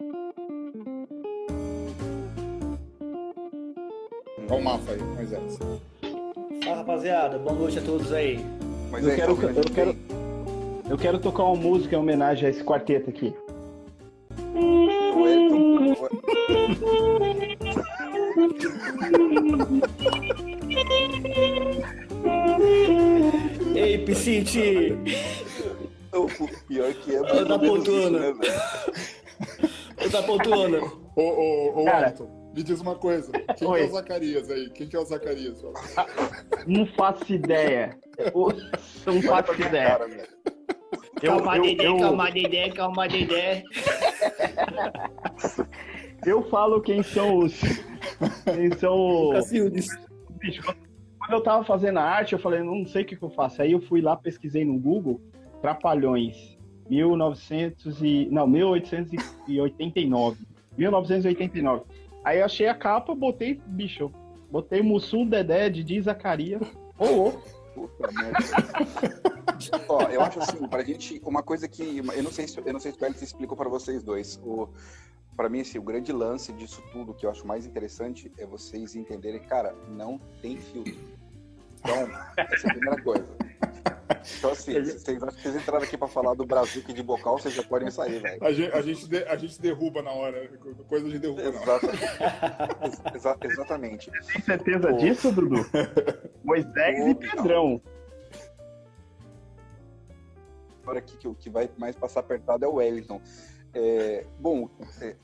Olha o Mafa aí, Moisés. Fala rapaziada, boa noite a todos aí. Mas Eu é, quero, então, eu quero, eu quero tocar uma música em homenagem a esse quarteto aqui. Ei, Piscite! pior que é menos isso, poltrona. né, Ô, da poltrona! Ô, ô, ô, Cara. Wellington, me diz uma coisa. Quem que é o Zacarias aí? Quem que é o Zacarias? Não faço ideia. Eu não faço ideia. cara. Eu, calma, eu, Dedé, eu, calma, Dedé, calma, Dedé. eu falo quem são os. Quem são os. Bicho, quando eu tava fazendo a arte, eu falei, não sei o que, que eu faço. Aí eu fui lá, pesquisei no Google, Trapalhões, 1900 e... Não, 1889. 1989. Aí eu achei a capa, botei, bicho, botei Mussum, Dedé, Didi, Zacarias. Ô, ô. Puta merda. Ó, eu acho assim, pra gente, uma coisa que. Eu não sei se, eu não sei se o Félix explicou pra vocês dois. O, pra mim, assim, o grande lance disso tudo que eu acho mais interessante é vocês entenderem, cara, não tem filtro. Então, essa é a primeira coisa. Então, assim, vocês que vocês entraram aqui pra falar do Brasil de bocal, vocês já podem sair, velho. A gente, a, gente de- a gente derruba na hora. Coisa a gente derruba na hora. Exata- exa- exatamente. Tem certeza Ô. disso, Dudu? Moisés Ô, e Pedrão. Agora aqui que o que vai mais passar apertado é o Wellington. É, bom, é,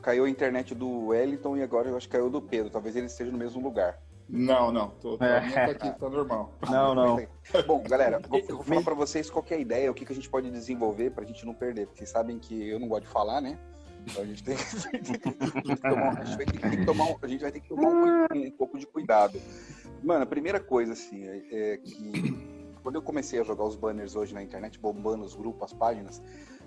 caiu a internet do Wellington e agora eu acho que caiu do Pedro. Talvez ele esteja no mesmo lugar. Não, não. Tô, tô, É. a tá aqui, tá normal. Não, não. Bom, galera, vou, eu vou falar pra vocês qual que é a ideia, o que, que a gente pode desenvolver pra gente não perder. Porque vocês sabem que eu não gosto de falar, né? Então a gente tem, que tomar, a gente vai ter, que tomar um- a um, um pouco de cuidado. Mano, a primeira coisa, assim, é, é que quando eu comecei a jogar os banners hoje na internet, bombando os grupos, as páginas,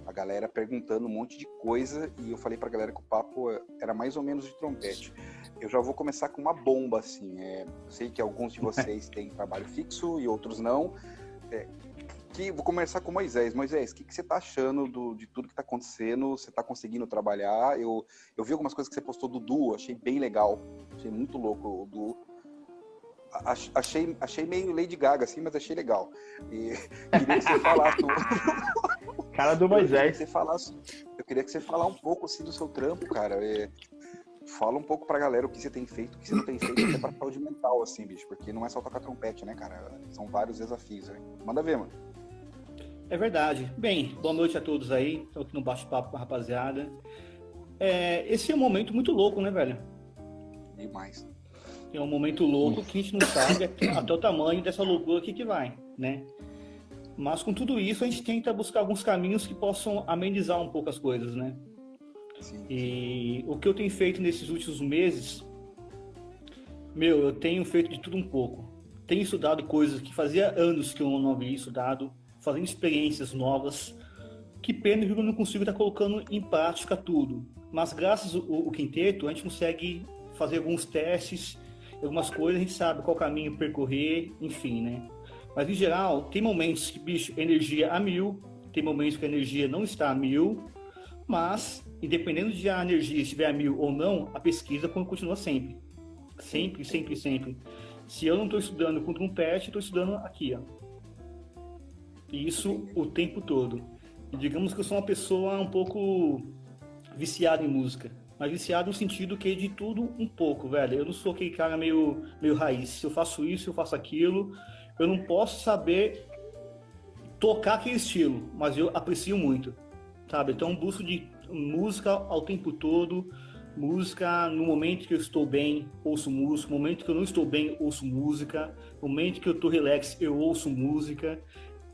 a galera perguntando um monte de coisa e eu falei pra galera que o papo era mais ou menos de trompete. Eu já vou começar com uma bomba, assim. é, eu sei que alguns de vocês têm trabalho fixo e outros não. É, que vou começar com o Moisés. Moisés, o que, que você tá achando do- de tudo que tá acontecendo? Você tá conseguindo trabalhar? Eu, eu vi algumas coisas que você postou do duo, achei bem legal. Achei muito louco o duo. A- Achei, achei meio Lady Gaga, assim, mas achei legal. E queria que você falasse. Cara do Eu queria Moisés. falasse. Eu queria que você falasse um pouco assim do seu trampo, cara. É, fala um pouco pra galera o que você tem feito, o que você não tem feito, até pra saúde mental, assim, bicho. Porque não é só tocar trompete, né, cara? São vários desafios, né? Manda ver, mano. É verdade. Bem, boa noite a todos aí. Estou aqui no bate-papo com a rapaziada. É, esse é um momento muito louco, né, velho? Demais. É um momento louco que a gente não sabe até, até o tamanho dessa loucura aqui que vai, né? Mas com tudo isso, a gente tenta buscar alguns caminhos que possam amenizar um pouco as coisas, né? Sim. E o que eu tenho feito nesses últimos meses, meu, eu tenho feito de tudo um pouco. Tenho estudado coisas que fazia anos que eu não havia estudado, fazendo experiências novas. Que pena que eu não consigo estar colocando em prática tudo. Mas graças ao, ao quinteto, a gente consegue fazer alguns testes, algumas coisas, a gente sabe qual caminho percorrer, enfim, né? Mas em geral, tem momentos que, bicho, energia a mil, tem momentos que a energia não está a mil, mas, independendo de a energia estiver a mil ou não, a pesquisa continua sempre. Sempre, sempre, sempre. Se eu não estou estudando com trompete, estou estudando aqui, ó. E isso o tempo todo. E digamos que eu sou uma pessoa um pouco viciada em música. Mas viciado no sentido que de tudo um pouco, velho. Eu não sou aquele cara meio, meio raiz. Se eu faço isso, eu faço aquilo. Eu não posso saber tocar aquele estilo, mas eu aprecio muito, sabe? Então, busco de música ao tempo todo, música no momento que eu estou bem, ouço música, no momento que eu não estou bem, ouço música, no momento que eu estou relax, eu ouço música.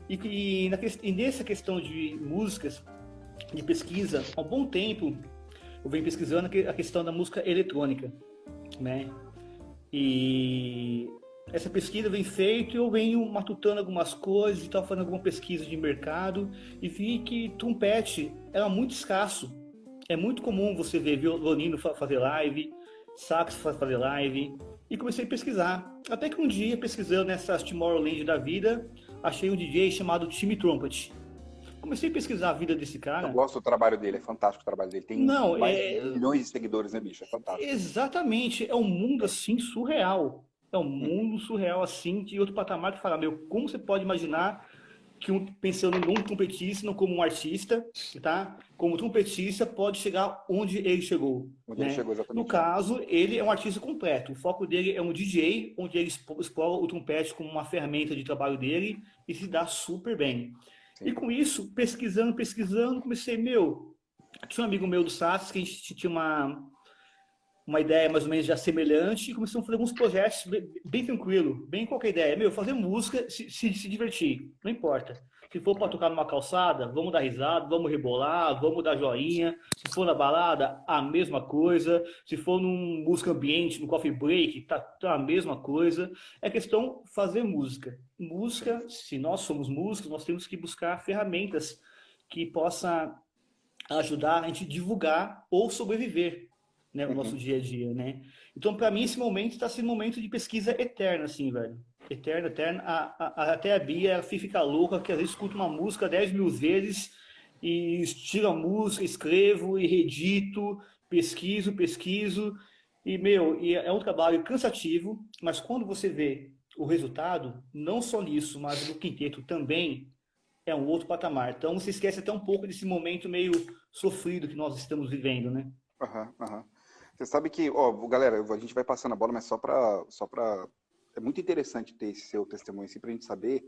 E, e, na, e nessa questão de músicas, de pesquisa, há um bom tempo eu venho pesquisando a questão da música eletrônica, né? E essa pesquisa vem feita e eu venho matutando algumas coisas e tal, fazendo alguma pesquisa de mercado e vi que trompete era muito escasso. É muito comum você ver violino fazer live, sax fazer live. E comecei a pesquisar. Até que um dia, pesquisando nessas Tomorrowland da vida, achei um DJ chamado Timmy Trumpet. Comecei a pesquisar a vida desse cara. Eu gosto do trabalho dele, é fantástico o trabalho dele. Tem Não, é- milhões de seguidores, né, bicho? É fantástico. Exatamente, é um mundo assim surreal. É um mundo surreal assim de outro patamar que fala, meu, como você pode imaginar que um, pensando num trompetista, não como um artista, tá? Como trompetista pode chegar onde ele chegou. Onde né? ele chegou exatamente. No caso, ele é um artista completo. O foco dele é um DJ, onde ele explora o trompete como uma ferramenta de trabalho dele e se dá super bem. Sim. E com isso, pesquisando, pesquisando, comecei, meu, tinha um amigo meu do SAS que a gente tinha uma, uma ideia mais ou menos já semelhante e começamos a fazer alguns projetos bem, bem tranquilo, bem qualquer ideia. Meu, fazer música, se, se, se divertir, não importa. Se for para tocar numa calçada, vamos dar risada, vamos rebolar, vamos dar joinha. Se for na balada, a mesma coisa. Se for num música ambiente, no coffee break, tá, tá a mesma coisa. É questão fazer música. Música, se nós somos músicos, nós temos que buscar ferramentas que possa ajudar a gente divulgar ou sobreviver, né, o Uhum. nosso dia a dia, né? Então, para mim, esse momento está sendo um momento de pesquisa eterna, assim, velho. Eterna, eterna. A, a- até a Bia ela fica louca, que às vezes escuta uma música 10 mil vezes e tiro a música, escrevo e redito, pesquiso, pesquiso. E, meu, e é um trabalho cansativo, mas quando você vê o resultado, não só nisso, mas no quinteto também, é um outro patamar. Então, você esquece até um pouco desse momento meio sofrido que nós estamos vivendo, né? Aham, aham. Você sabe que, ó, galera, a gente vai passando a bola, mas só pra, só pra... É muito interessante ter esse seu testemunho, assim, pra gente saber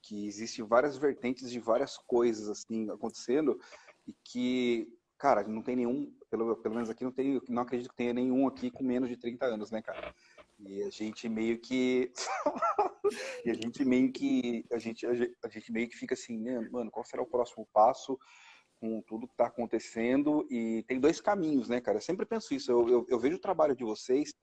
que existem várias vertentes de várias coisas, assim, acontecendo e que, cara, não tem nenhum, pelo, pelo menos aqui não tem, não acredito que tenha nenhum aqui com menos de 30 anos, né, cara? E a gente meio que... e a gente meio que... A a gente, a gente meio que fica assim, né, mano, qual será o próximo passo? Com tudo que está acontecendo e tem dois caminhos, né, cara? Eu sempre penso isso. Eu, eu, eu vejo o trabalho de vocês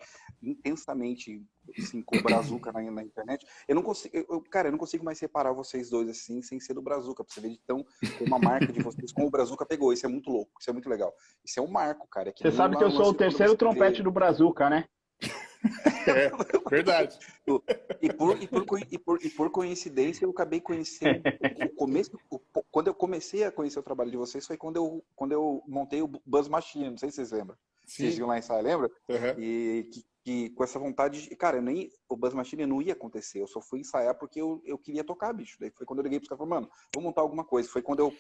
intensamente, assim, com o Brazuca na, na internet. Eu não consigo, eu, cara, eu não consigo mais separar vocês dois assim, sem ser do Brazuca, pra você ver de tão como a marca de vocês, como o Brazuca pegou. Isso é muito louco, isso é muito legal. Isso é um marco, cara. É Você sabe que eu sou o terceiro trompete do Brazuca, né? É, verdade. E por, e, por, e, por, e por coincidência, eu acabei conhecendo o começo. o- quando eu comecei a conhecer o trabalho de vocês, foi quando eu, quando eu montei o Buzz Machine. Não sei se vocês lembram. Vocês Sim. iam lá ensaiar, lembra? Aham. E que, que com essa vontade. de- Cara, nem, o Buzz Machine não ia acontecer. Eu só fui ensaiar porque eu, eu queria tocar, bicho. Daí foi quando eu liguei pros caras e falei, mano, vamos montar alguma coisa. Foi quando eu.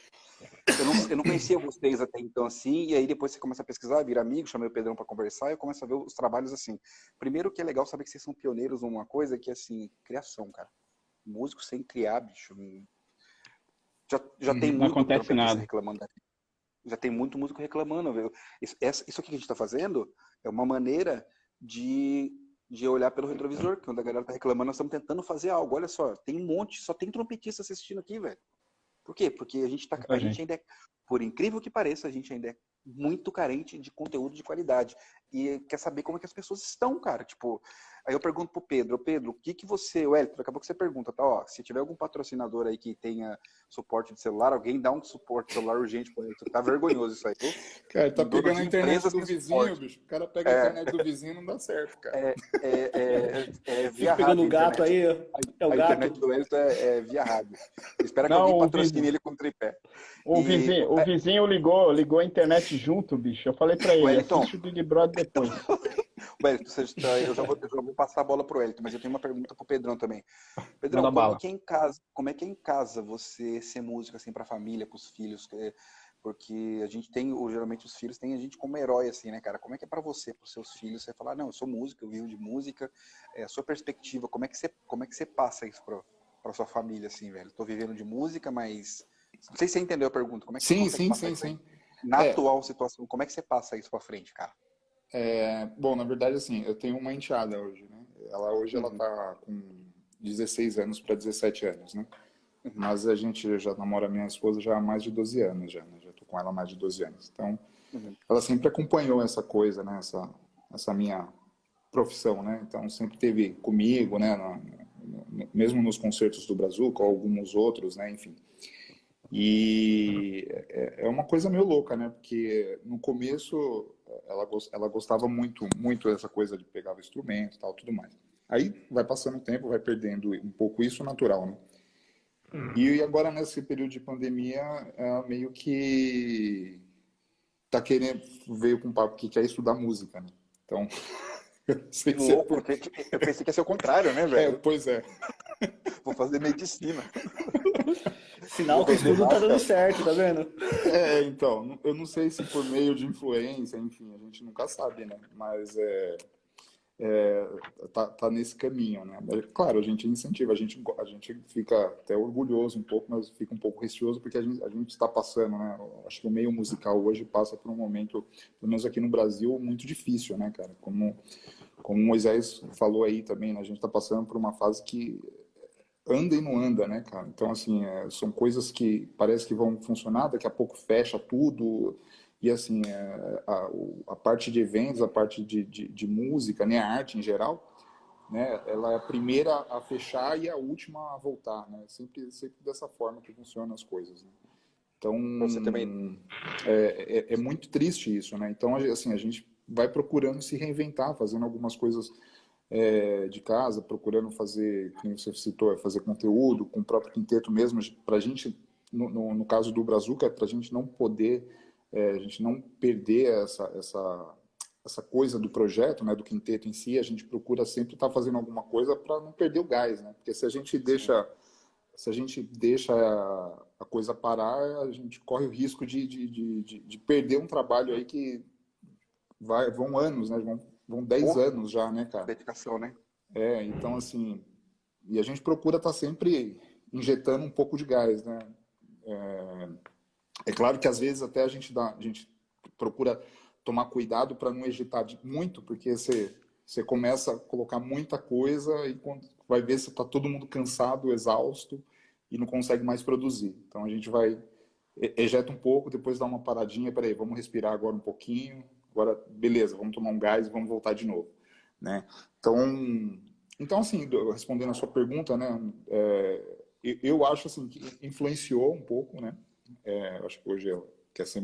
Eu não, eu não conhecia vocês até então assim. E aí depois você começa a pesquisar, vira amigo, chamei o Pedrão pra conversar e eu começo a ver os trabalhos assim. Primeiro que é legal saber que vocês são pioneiros numa coisa que é assim, criação, cara. Músico sem criar, bicho. hum, Já, já tem não muito acontece trompetista nada. reclamando. da- Já tem muito músico reclamando. Viu? Isso, essa- isso aqui que a gente tá fazendo é uma maneira de, de olhar pelo retrovisor. Quando a galera tá reclamando, nós estamos tentando fazer algo. Olha só, tem um monte, só tem trompetista assistindo aqui, velho. Por quê? Porque a gente tá. A gente gente. ainda é, por incrível que pareça, a gente ainda é muito carente de conteúdo de qualidade. E quer saber como é que as pessoas estão, cara. Tipo, aí eu pergunto pro Pedro, "Ô, Pedro, o que que você, o Elton, acabou que você pergunta, tá? Ó, se tiver algum patrocinador aí que tenha suporte de celular, alguém dá um suporte de celular urgente pro Elton. Tá vergonhoso isso aí. viu? Cara, tá pegando a internet do vizinho, bicho. O cara pega a É. internet do vizinho não dá certo, cara. É, é, é, é via Fica pegando rádio o gato internet. aí, é o a gato. internet do Elton é, é via rádio. Espera que Não, alguém patrocine vizinho. ele com tripé. O, E- vizinho, o vizinho ligou, ligou a internet junto, bicho. Eu falei pra ele, Wellington. assiste o Big Brother depois. Wellington, você está- eu, já vou, eu já vou passar a bola pro Elton, mas eu tenho uma pergunta pro Pedrão também. Pedrão, Manda como bala. é, que é em casa, como é que é em casa você ser músico assim para a família, para os filhos? É, Porque a gente tem, ou, geralmente os filhos têm a gente como herói assim, né, cara? Como é que é para você, para os seus filhos, você falar, não, eu sou músico, eu vivo de música, é, a sua perspectiva, como é que você, como é que você passa isso para para sua família assim, velho? Tô vivendo de música, mas não sei se você entendeu a pergunta. Como é que você Sim, consegue sim, passar sim, sim. Na É. atual situação, como é que você passa isso para frente, cara? É, bom, na verdade, assim, eu tenho uma enteada hoje, né? Ela hoje ela Uhum. tá com 16 anos para 17 anos, né? Uhum. Mas a gente já namora minha esposa já há mais de 12 anos já, né? Já tô com ela há mais de 12 anos. Então, Uhum. ela sempre acompanhou essa coisa, né? Essa, essa minha profissão, né? Então, sempre teve comigo, né? No- mesmo nos concertos do Brazuca, ou alguns outros, né? Enfim. E é, é uma coisa meio louca, né? Porque no começo ela, ela gostava muito, muito dessa coisa de pegar o instrumento tal, tudo mais. Aí vai passando o tempo, vai perdendo um pouco isso natural, né? Hum. E agora, nesse período de pandemia, é meio que tá querendo, veio com um papo que quer estudar música, né? Então, sei que louco, é... eu pensei que ia ser o contrário, né, velho? É, pois é. Vou fazer medicina. Sinal que o estudo tá dando certo, tá vendo? É, então, eu não sei se por meio de influência, enfim, a gente nunca sabe, né? Mas é, é, tá, tá, nesse caminho, né? Claro, a gente incentiva, a gente, a gente fica até orgulhoso um pouco, mas fica um pouco receoso porque a gente, a gente está passando, né? Acho que o meio musical hoje passa por um momento, pelo menos aqui no Brasil, muito difícil, né, cara? Como, como o Moisés falou aí também, né? A gente está passando por uma fase que anda e não anda, né, cara? Então, assim, é, são coisas que parece que vão funcionar, daqui a pouco fecha tudo, e assim, é, a, a parte de eventos, a parte de, de, de, música, né, a arte em geral, né, ela é a primeira a fechar e a última a voltar, né? Sempre, sempre dessa forma que funcionam as coisas. Né? Então, Você também... É, é, é, muito triste isso, né? Então, assim, a gente vai procurando se reinventar, fazendo algumas coisas é, de casa, procurando fazer, como você citou, fazer conteúdo com o próprio quinteto mesmo, para a gente, no, no, no, caso do Brazuca, para a gente não poder é, a gente não perder essa, essa, essa coisa do projeto, né, do quinteto em si, a gente procura sempre estar tá fazendo alguma coisa para não perder o gás, né? Porque se a gente deixa se a gente deixa a coisa parar, a gente corre o risco de, de, de, de, perder um trabalho aí que vai, vão anos, né? Vão, vão 10 anos já, né, cara? Dedicação, né? É, então assim, e a gente procura estar tá sempre injetando um pouco de gás, né? É, é claro que às vezes até a gente dá, a gente procura tomar cuidado para não ejetar muito, porque você, você começa a colocar muita coisa e quando vai ver se está todo mundo cansado, exausto e não consegue mais produzir. Então a gente vai ejeta um pouco, depois dá uma paradinha, peraí, vamos respirar agora um pouquinho, agora beleza, vamos tomar um gás e vamos voltar de novo, né? Então, então assim, respondendo a sua pergunta, né, é, eu acho assim que influenciou um pouco, né? É, acho que hoje ela quer ser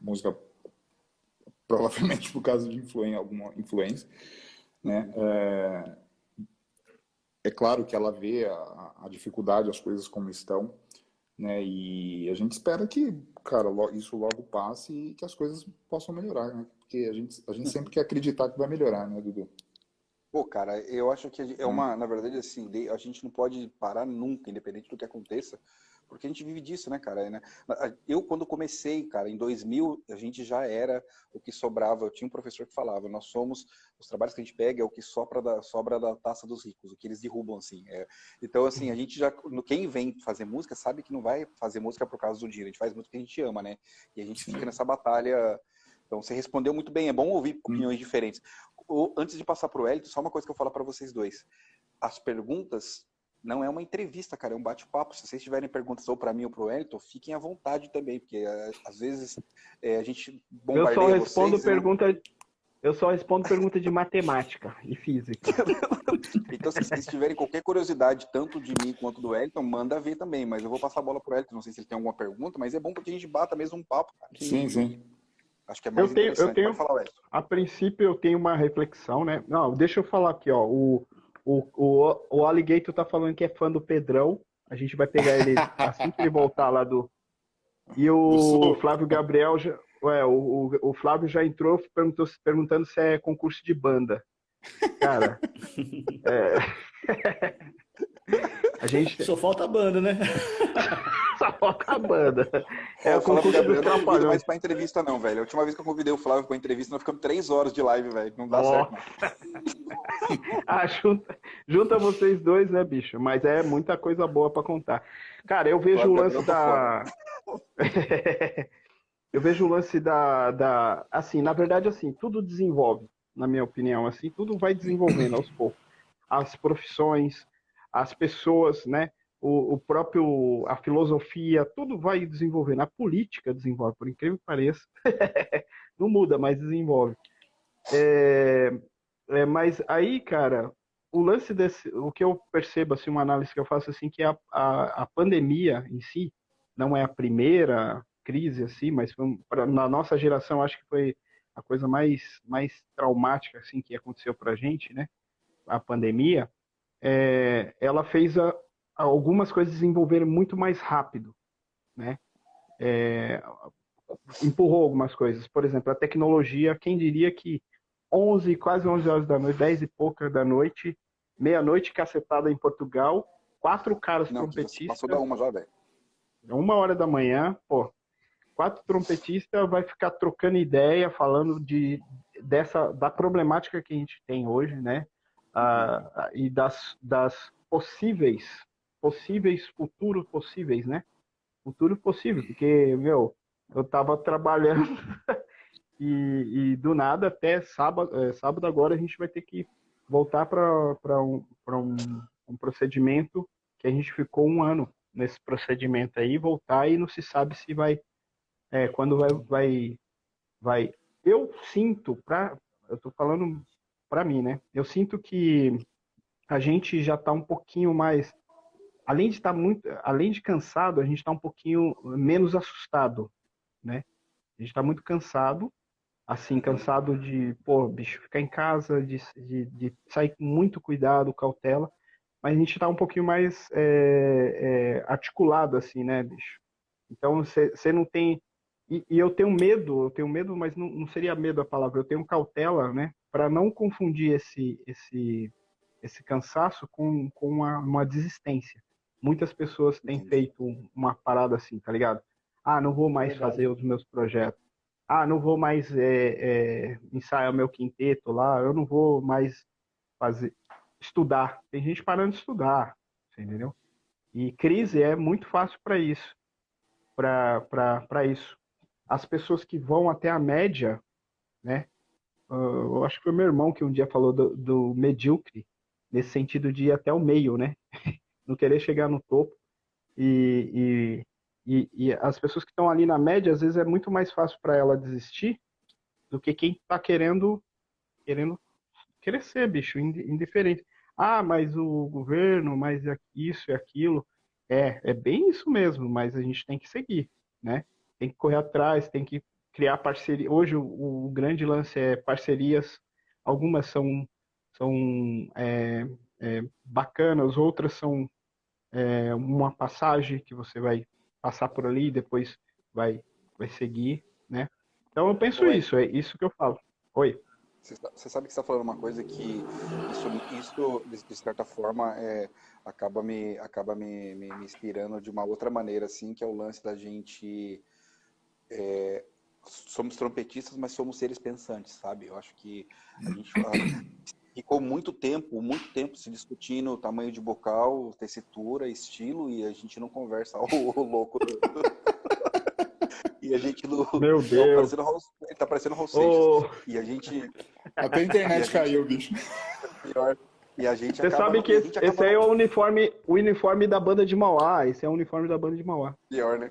música provavelmente por causa de influência, alguma influência, né? É, é, claro que ela vê a, a, dificuldade, as coisas como estão, né? E a gente espera que, cara, isso logo passe e que as coisas possam melhorar, né? Porque a gente, a gente sempre quer acreditar que vai melhorar, né, Dudu? Pô, cara, eu acho que é uma, na verdade, assim, a gente não pode parar nunca, independente do que aconteça, porque a gente vive disso, né, cara? Né? Eu, quando comecei, cara, em 2000, a gente já era o que sobrava. Eu tinha um professor que falava: nós somos, os trabalhos que a gente pega é o que sobra da, sobra da taça dos ricos, o que eles derrubam, assim. É, então, assim, a gente já, quem vem fazer música sabe que não vai fazer música por causa do dinheiro, a gente faz música que a gente ama, né? E a gente fica nessa batalha. Então, você respondeu muito bem, é bom ouvir opiniões hum. diferentes. antes de passar para o Elito, só uma coisa que eu falar para vocês dois. As perguntas não é uma entrevista, cara, é um bate-papo. Se vocês tiverem perguntas ou para mim ou para o Wellington, fiquem à vontade também, porque é, às vezes é, a gente bombardeia Eu só respondo vocês, pergunta não... Eu só respondo pergunta de matemática e física. então, se vocês tiverem qualquer curiosidade, tanto de mim quanto do Wellington, manda ver também. Mas eu vou passar a bola pro Wellington, não sei se ele tem alguma pergunta, mas é bom porque a gente bata mesmo um papo. Cara. Sim, sim. Acho que é mais eu tenho, eu tenho, falar. A princípio, eu tenho uma reflexão, né? Não, deixa eu falar aqui, ó. O, o, o, o Alligator tá falando que é fã do Pedrão. A gente vai pegar ele assim que ele voltar lá do. E o Flávio Gabriel já. Ué, o, o, Flávio já entrou perguntou, perguntando se é concurso de banda. Cara. é... A gente... Só falta a banda, né? Só falta a banda. É, o concurso dos trapalhões. Não mais pra entrevista, não, velho. A última vez que eu convidei o Flávio pra entrevista, nós ficamos três horas de live, velho. Não dá certo. ah, junta, junta vocês dois, né, bicho? Mas é muita coisa boa pra contar. Cara, eu vejo o lance da. eu vejo o lance da, da. Assim, na verdade, assim, tudo desenvolve, na minha opinião. Assim, tudo vai desenvolvendo aos poucos. As profissões, as pessoas, né? O, o, próprio, a filosofia, tudo vai desenvolvendo. A política desenvolve, por incrível que pareça. Não muda, mas desenvolve. É, é, mas aí, cara, o lance desse, o que eu percebo, assim, uma análise que eu faço, assim, que a, a, a pandemia em si não é a primeira crise, assim, mas foi, pra, na nossa geração, acho que foi a coisa mais, mais traumática, assim, que aconteceu pra gente, né? A pandemia é, ela fez a, algumas coisas desenvolveram muito mais rápido, né? É, empurrou algumas coisas. Por exemplo, a tecnologia, quem diria que 11, quase 11 horas da noite, 10 e pouca da noite, meia-noite cacetada em Portugal, quatro caras Não, trompetistas. Passou da uma já, velho. Uma hora da manhã, pô, quatro trompetistas vai ficar trocando ideia, falando de dessa da problemática que a gente tem hoje, né? Ah, e das, das possíveis, possíveis futuros possíveis, né? Futuro possível, porque meu, eu tava trabalhando e, e, do nada até sábado, é, sábado agora a gente vai ter que voltar para um, um, um procedimento que a gente ficou um ano nesse procedimento aí, voltar e não se sabe se vai, é, quando vai, vai, vai. Eu sinto, pra, eu estou falando para mim, né? Eu sinto que a gente já está um pouquinho mais, além de estar tá muito, além de cansado, a gente está um pouquinho menos assustado, né? A gente está muito cansado, assim, cansado de, pô, bicho, ficar em casa, de, de, de sair com muito cuidado, cautela mas a gente está um pouquinho mais é, é, articulado, assim, né, bicho? Então, você não tem. E, e, eu tenho medo, eu tenho medo, mas não, não seria medo a palavra, eu tenho cautela, né, para não confundir esse, esse, esse cansaço com, com uma, uma desistência. Muitas pessoas têm feito uma parada assim, tá ligado? Ah, não vou mais fazer os meus projetos. Ah, não vou mais é, é, ensaiar o meu quinteto lá. Eu não vou mais fazer estudar. Tem gente parando de estudar, entendeu? E crise é muito fácil para isso. Para isso. As pessoas que vão até a média, né? Uh, eu acho que foi meu irmão que um dia falou do, do medíocre, nesse sentido de ir até o meio, né? Não querer chegar no topo. E, e, e, e as pessoas que estão ali na média, às vezes é muito mais fácil para ela desistir do que quem está querendo, querendo crescer, bicho, indiferente. Ah, mas o governo, mas isso e aquilo. É, é bem isso mesmo, mas a gente tem que seguir, né? Tem que correr atrás, tem que criar parceria. Hoje o, o grande lance é parcerias. Algumas são, são é, é, bacanas, outras são é, uma passagem que você vai passar por ali e depois vai, vai seguir, né? Então eu penso Oi. isso, é isso que eu falo. Oi. Você sabe que está falando uma coisa que isso, isso de certa forma, é, acaba, me, acaba me, me, me, inspirando de uma outra maneira, assim, que é o lance da gente. É, somos trompetistas, mas somos seres pensantes, sabe? Eu acho que a gente ficou muito tempo, muito tempo se discutindo o tamanho de bocal, tessitura, estilo, e a gente não conversa o louco do, e a gente no. Meu tá Deus! Tá parecendo Raul oh. E a gente. Até a internet a caiu, bicho. Pior. E a gente Você sabe que esse, esse aí é o uniforme, o uniforme da banda de Mauá. Esse é o uniforme da banda de Mauá. Pior, né?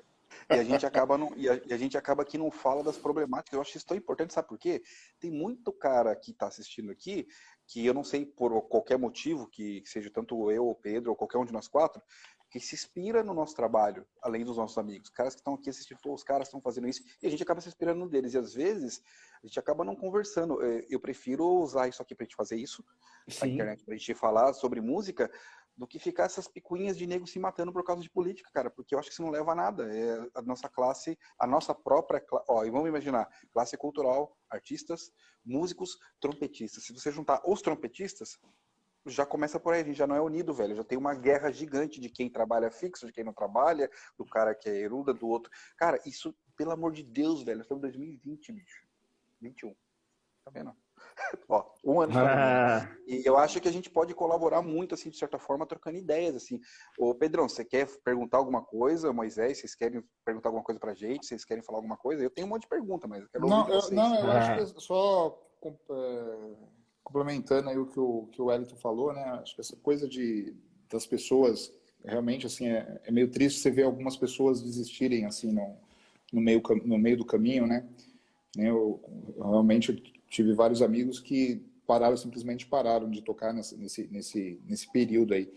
E a gente acaba não, e, a, e a, gente acaba que não fala das problemáticas. Eu acho isso tão importante, sabe por quê? Tem muito cara que está assistindo aqui que eu não sei por qualquer motivo que seja tanto eu ou Pedro ou qualquer um de nós quatro que se inspira no nosso trabalho, além dos nossos amigos. Caras que estão aqui assistindo, os caras estão fazendo isso, e a gente acaba se inspirando deles. E às vezes a gente acaba não conversando. Eu prefiro usar isso aqui para a gente fazer isso, Sim. na internet, para a gente falar sobre música, do que ficar essas picuinhas de nego se matando por causa de política, cara, porque eu acho que isso não leva a nada. É a nossa classe, a nossa própria, ó, e vamos imaginar, classe cultural, artistas, músicos, trompetistas. Se você juntar os trompetistas, já começa por aí, a gente já não é unido, velho. Já tem uma guerra gigante de quem trabalha fixo, de quem não trabalha, do cara que é eruda, do outro. Cara, isso, pelo amor de Deus, velho, estamos em 2020, bicho. 21. Tá vendo? Ó, um ano. Ah. E eu acho que a gente pode colaborar muito, assim, de certa forma, trocando ideias, assim. Ô, Pedrão, você quer perguntar alguma coisa? Moisés, vocês querem perguntar alguma coisa pra gente? Vocês querem falar alguma coisa? Eu tenho um monte de pergunta, mas eu quero não, eu, Não, eu ah. acho que só... É complementando aí o que o, que o Wellington falou, né? Acho que essa coisa de, das pessoas, realmente, assim, é, é meio triste você ver algumas pessoas desistirem, assim, no, no, meio, no meio do caminho, né? Eu, eu realmente tive vários amigos que pararam, simplesmente pararam de tocar nesse, nesse, nesse, nesse período aí.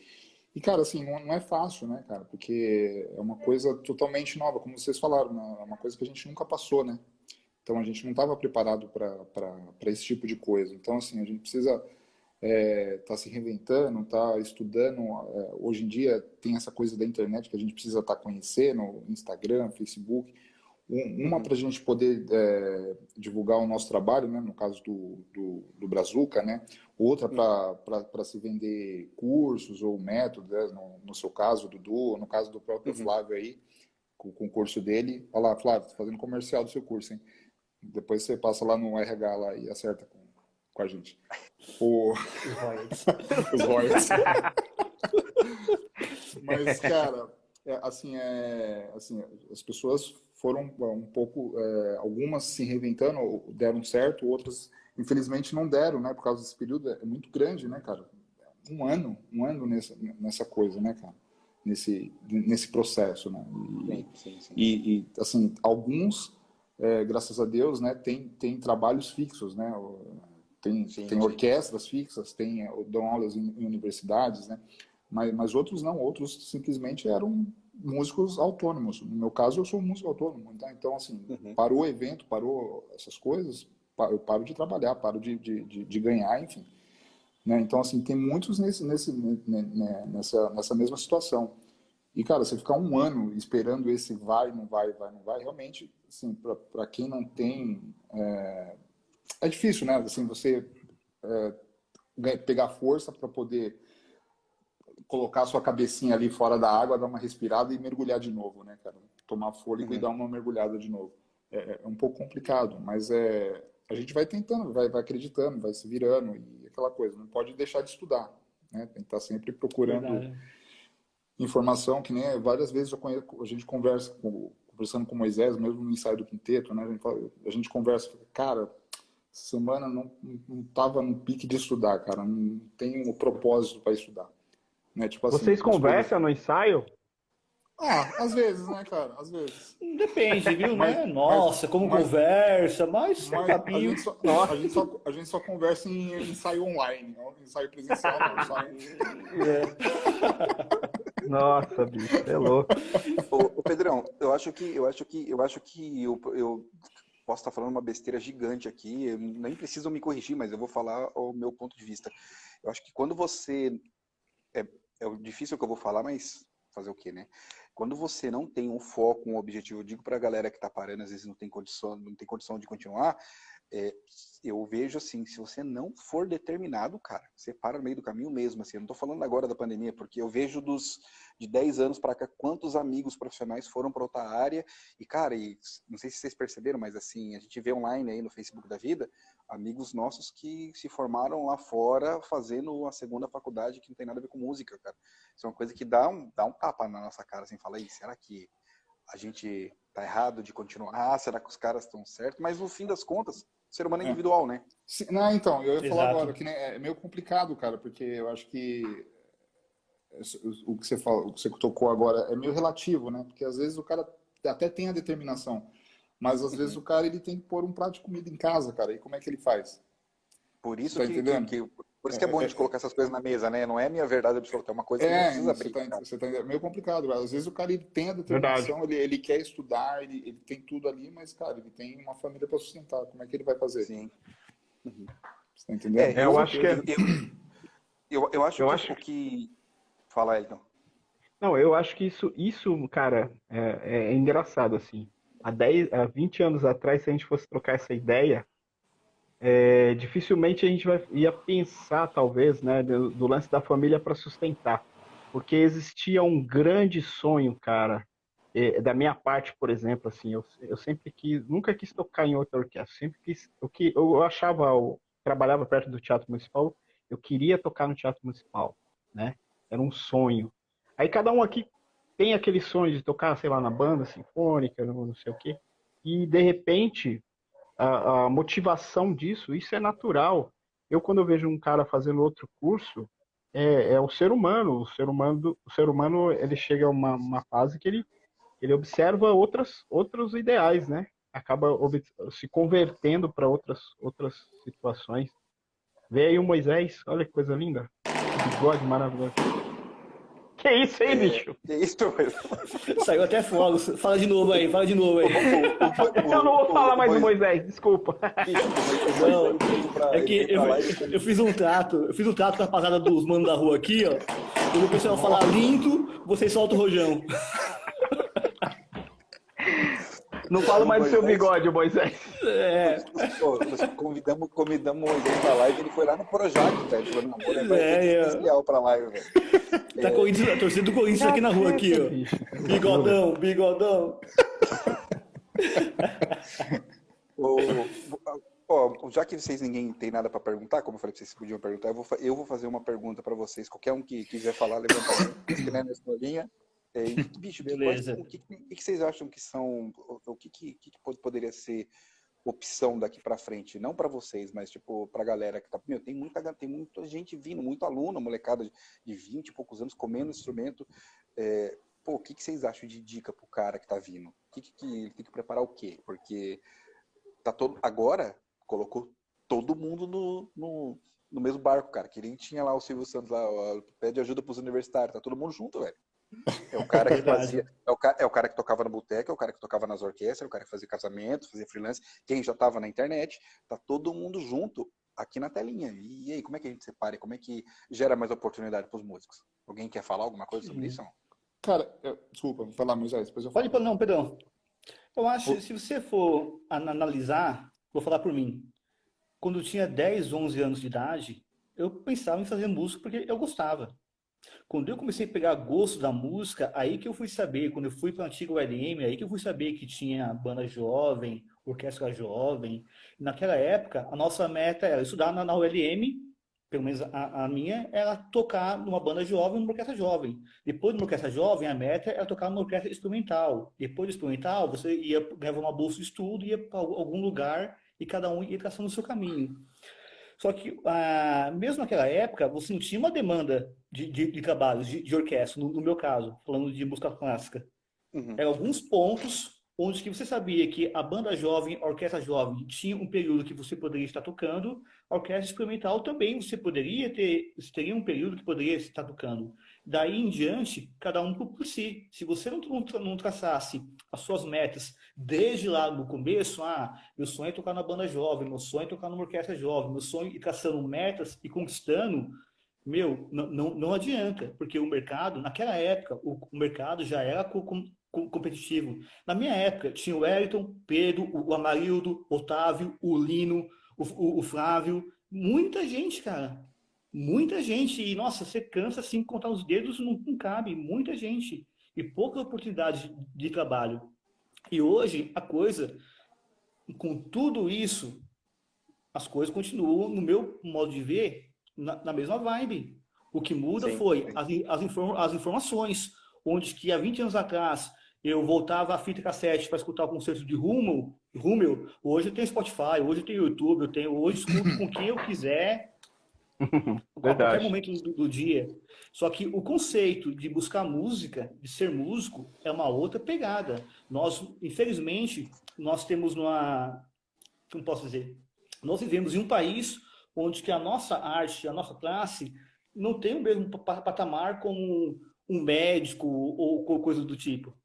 E, cara, assim, não, não, é fácil, né, cara? Porque é uma coisa totalmente nova, como vocês falaram, né? é uma coisa que a gente nunca passou, né? Então a gente não estava preparado para esse tipo de coisa. Então, assim, a gente precisa está é, se reinventando, está estudando. É, hoje em dia tem essa coisa da internet que a gente precisa estar tá conhecendo, Instagram, Facebook. Um, uma para a gente poder é, divulgar o nosso trabalho, né, no caso do, do, do Brazuca, né? outra para se vender cursos ou métodos, né? no, no, seu caso, Dudu, no caso do próprio uhum. Flávio aí, com, com o curso dele. Olha lá, Flávio, tô fazendo comercial do seu curso, hein? Depois você passa lá no RH lá e acerta com, com a gente. O... Os royalties. Mas, cara, é, assim, é, assim, as pessoas foram é, um pouco, é, algumas se reinventando, deram certo, outras, infelizmente, não deram, né? Por causa desse período, é muito grande, né, cara? Um ano, um ano nessa, nessa coisa, né, cara? Nesse, nesse processo, né? E, sim, sim, sim. e, e assim, alguns, é, graças a Deus, né, tem, tem trabalhos fixos, né? Tem, tem orquestras fixas, tem, dão aulas em, em universidades, né? Mas, mas outros não, outros simplesmente eram músicos autônomos. No meu caso, eu sou um músico autônomo. Então, então assim, uhum. parou o evento, parou essas coisas, eu paro de trabalhar, paro de, de, de, de ganhar, enfim. Né? Então, assim, tem muitos nesse, nesse, né, nessa, nessa mesma situação. E, cara, você ficar um ano esperando esse vai, não vai, vai, não vai, realmente, assim, para quem não tem é, é difícil, né? Assim, você é, pegar força para poder colocar a sua cabecinha ali fora da água, dar uma respirada e mergulhar de novo, né, cara? Tomar fôlego uhum. e dar uma mergulhada de novo. É, é, um pouco complicado, mas é, a gente vai tentando, vai, vai acreditando, vai se virando e aquela coisa. Não pode deixar de estudar, né? Tem que estar sempre procurando Verdade. informação, que nem várias vezes conheço, a gente conversa, com, conversando com Moisés, mesmo no ensaio do quinteto, né? A gente, fala, a gente conversa, cara, semana não estava no pique de estudar, cara. Não tenho um propósito para estudar. Né? Tipo assim, Vocês conversam coisas... no ensaio? Ah, às vezes, né, cara? Às vezes. Depende, viu, mas, né? Nossa, como mas, conversa, mas, mas a, gente só, a, gente só, a gente só conversa em ensaio online, não ensaio presencial, não. Ensaio... É. Nossa, bicho, é louco. Ô, ô, Pedrão, eu acho que eu acho que eu acho que eu, eu posso estar falando uma besteira gigante aqui, eu nem preciso me corrigir, mas eu vou falar o meu ponto de vista. Eu acho que quando você. É, é difícil que eu vou falar, mas fazer o quê, né? Quando você não tem um foco, um objetivo, eu digo para a galera que está parando, às vezes não tem condição, não tem condição de continuar, é, eu vejo assim, se você não for determinado, cara, você para no meio do caminho mesmo, assim, eu não estou falando agora da pandemia, porque eu vejo dos de 10 anos para cá quantos amigos profissionais foram para outra área e, cara, e, não sei se vocês perceberam, mas assim, a gente vê online aí no Facebook da vida, amigos nossos que se formaram lá fora fazendo a segunda faculdade que não tem nada a ver com música, cara. Isso é uma coisa que dá um, dá um tapa na nossa cara, assim, fala aí, será que a gente tá errado de continuar? Será que os caras estão certos? Mas no fim das contas, ser humano é, é. individual, né? Sim, não, então, eu ia Exato. falar agora que né, é meio complicado, cara, porque eu acho que o que você fala, o que você tocou agora é meio relativo, né? Porque às vezes o cara até tem a determinação, mas às uhum. vezes o cara ele tem que pôr um prato de comida em casa, cara. E como é que ele faz? Por isso tá que, que, que, por isso que é, é bom a gente é, colocar essas coisas na mesa, né? Não é minha verdade absoluta, é uma coisa que é, precisa abrir. Tá, você tá, é meio complicado. Às vezes o cara ele tem a determinação, ele, ele quer estudar, ele, ele tem tudo ali, mas, cara, ele tem uma família para sustentar. Como é que ele vai fazer? Sim. Uhum. Você tá entendendo? É, eu, eu acho que é... Eu, eu, eu acho, eu acho que... Fala, Elton. Não, eu acho que isso, isso cara, é, é engraçado, assim. Há, 10, há 20 anos atrás, se a gente fosse trocar essa ideia, é, dificilmente a gente vai, ia pensar, talvez, né, do, do lance da família para sustentar. Porque existia um grande sonho, cara, é, da minha parte, por exemplo, assim, eu, eu sempre quis, nunca quis tocar em outra orquestra, sempre quis, o que eu achava, eu trabalhava perto do Teatro Municipal, eu queria tocar no Teatro Municipal, né? Era um sonho. Aí cada um aqui tem aquele sonho de tocar, sei lá, na banda sinfônica, não sei o quê. E de repente a, a, motivação disso, isso é natural. Eu, quando eu vejo um cara fazendo outro curso, é, é o ser humano. O ser humano, o ser humano ele chega a uma, uma fase que ele, ele observa outras, outros ideais, né? Acaba se convertendo para outras, outras situações. Vê aí o Moisés, olha que coisa linda. Que bigode maravilhoso. Que isso aí, é, bicho? Que isso, mesmo? Saiu até fogo. Fala de novo aí, fala de novo aí. eu não vou falar mais do Moisés, desculpa. Não, é que eu, eu, fiz um trato, eu fiz um trato com a rapaziada dos manos da rua aqui, ó. Quando o pessoal falar lindo, vocês soltam o rojão. Não falo mais do seu bigode, Moisés. É. Pô, convidamos, convidamos o Moisés pra live, ele foi lá no Projac, velho. Falou, não, vou levar é, é. especial pra live, velho. Tá é. Corinthians, a torcida do Corinthians aqui na rua, aqui, ó. Bigodão, bigodão. Ó, já que vocês ninguém tem nada para perguntar, como eu falei que vocês podiam perguntar, eu vou, eu vou fazer uma pergunta para vocês. Qualquer um que quiser falar, levanta a mão, né, nessa linha. É, bicho, Beleza. o que, que, que, vocês acham que são, o que, que, que poderia ser opção daqui para frente? Não para vocês, mas tipo para a galera que tá, meu, tem muita, tem muita gente vindo, muito aluno, molecada de 20 e poucos anos comendo instrumento. É, pô, o que, que vocês acham de dica pro cara que tá vindo? O que, que, que ele tem que preparar o quê? Porque tá todo agora colocou todo mundo no, no, no mesmo barco, cara. Que nem tinha lá o Silvio Santos lá, ó, pede ajuda pros universitários, tá todo mundo junto, velho. É o cara que fazia, é o, é o cara que tocava no boteco, é o cara que tocava nas orquestras, é o cara que fazia casamento, fazia freelance, quem já estava na internet, tá todo mundo junto aqui na telinha. E aí, como é que a gente separa? Como é que gera mais oportunidade para os músicos? Alguém quer falar alguma coisa sobre isso? Cara, eu, desculpa, vou falar, Moisés, depois eu falo. Pode, não, perdão. Eu acho, que se você for analisar, vou falar por mim. Quando eu tinha 10, 11 anos de idade, eu pensava em fazer música porque eu gostava. Quando eu comecei a pegar gosto da música, aí que eu fui saber, quando eu fui para o antigo ULM, aí que eu fui saber que tinha banda jovem, orquestra jovem. Naquela época, a nossa meta era estudar na, na ULM, pelo menos a, a, minha, era tocar numa banda jovem, numa orquestra jovem. Depois de uma orquestra jovem, a meta era tocar numa orquestra instrumental. Depois do instrumental, você ia ganhar uma bolsa de estudo, ia para algum lugar e cada um ia traçando o seu caminho. Só que, ah, mesmo naquela época, você não tinha uma demanda de, de, de trabalhos, de, de orquestra, no, no, meu caso, falando de música clássica. Uhum. Eram alguns pontos onde que você sabia que a banda jovem, a orquestra jovem, tinha um período que você poderia estar tocando, a orquestra experimental também você poderia ter, você teria um período que poderia estar tocando. Daí em diante, cada um por si. Se você não, não, não traçasse as suas metas desde lá no começo, ah, meu sonho é tocar na banda jovem, meu sonho é tocar numa orquestra jovem, meu sonho é ir traçando metas e conquistando, meu, não, não, não adianta, porque o mercado, naquela época, o, o mercado já era com, com, competitivo. Na minha época, tinha o Wellington, Pedro, o Amarildo, Otávio, o Lino, o, o, o Flávio, muita gente, cara. Muita gente, e nossa, você cansa assim, contar os dedos, não, não cabe, muita gente. E pouca oportunidade de trabalho. E hoje, a coisa, com tudo isso, as coisas continuam, no meu modo de ver, na, na mesma vibe. O que muda sim, foi sim. As, as, inform, as, informações, onde que há 20 anos atrás eu voltava a fita cassete para escutar o concerto de Rummel, hoje eu tenho Spotify, hoje eu tenho YouTube, eu tenho, hoje escuto com quem eu quiser, a qualquer momento do, do, dia. Só que o conceito de buscar música, de ser músico, é uma outra pegada. Nós, infelizmente, nós temos uma, como posso dizer, nós vivemos em um país onde que a nossa arte, a nossa classe, não tem o mesmo patamar como um médico ou coisa do tipo.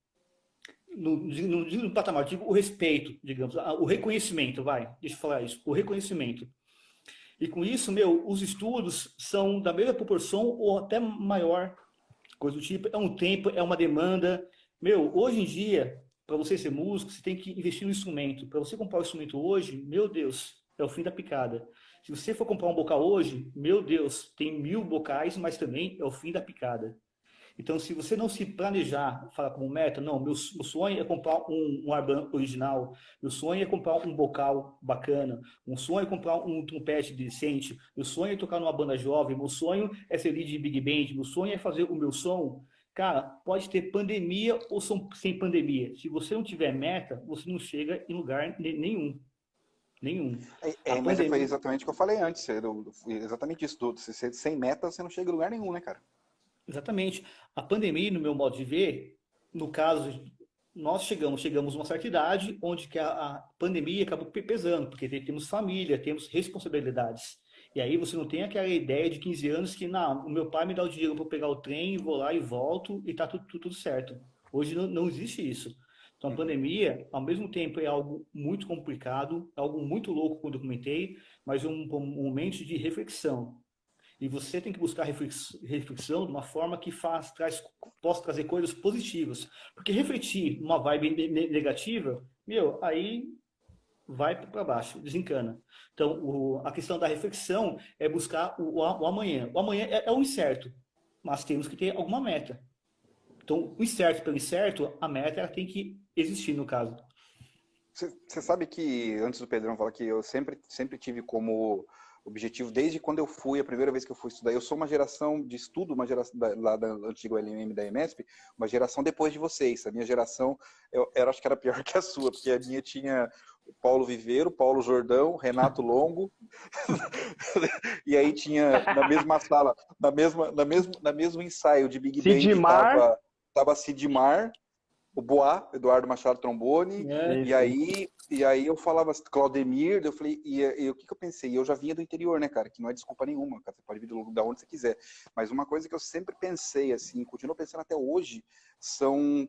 No, no, no patamar, digo o respeito, digamos, o reconhecimento, vai, deixa eu falar isso, o reconhecimento. E com isso, meu, os estudos são da mesma proporção ou até maior, coisa do tipo. É um tempo, é uma demanda. Meu, hoje em dia, para você ser músico, você tem que investir no instrumento. Para você comprar o um instrumento hoje, meu Deus, é o fim da picada. Se você for comprar um bocal hoje, meu Deus, tem mil bocais, mas também é o fim da picada. Então, se você não se planejar, falar como meta, não, meu, meu sonho é comprar um, um Arban original, meu sonho é comprar um bocal bacana, um sonho é comprar um trompete decente, meu sonho é tocar numa banda jovem, meu sonho é ser lead de Big Band, meu sonho é fazer o meu som. Cara, pode ter pandemia ou sem pandemia. Se você não tiver meta, você não chega em lugar nenhum. Nenhum. É, é mas pandemia... foi exatamente o que eu falei antes. Exatamente isso. Sem meta, você não chega em lugar nenhum, né, cara? Exatamente. A pandemia, no meu modo de ver, no caso, nós chegamos, chegamos a uma certa idade onde que a, a pandemia acabou pesando, porque temos família, temos responsabilidades. E aí você não tem aquela ideia de 15 anos que, não, o meu pai me dá o dinheiro para pegar o trem, vou lá e volto e tá tudo, tudo, tudo certo. Hoje não, não existe isso. Então, a pandemia, ao mesmo tempo, é algo muito complicado, é algo muito louco, como eu comentei, mas é um, um momento de reflexão. E você tem que buscar reflexão de uma forma que faz, traz, possa trazer coisas positivas. Porque refletir uma vibe negativa, meu, aí vai para baixo, desencana. Então, o, a questão da reflexão é buscar o, o amanhã. O amanhã é, é, o incerto, mas temos que ter alguma meta. Então, o incerto pelo incerto, a meta tem que existir, no caso. Você sabe que, antes do Pedrão falar que eu sempre, sempre tive como objetivo, desde quando eu fui, a primeira vez que eu fui estudar, eu sou uma geração de estudo, uma geração da, lá da antiga LMM da EMESP, uma geração depois de vocês. A minha geração, eu, eu acho que era pior que a sua, porque a minha tinha Paulo Viveiro, Paulo Jordão, Renato Longo, e aí tinha na mesma sala, na mesma, na mesmo, na mesmo ensaio de Big Bang, estava tava Sidmar, o Boá, Eduardo Machado Trombone, é, e aí e aí eu falava Claudemir, eu falei, e, e, o que, que eu pensei? Eu já vinha do interior, né, cara, que não é desculpa nenhuma, cara, você pode vir do, da onde você quiser, mas uma coisa que eu sempre pensei, assim, continuo pensando até hoje, são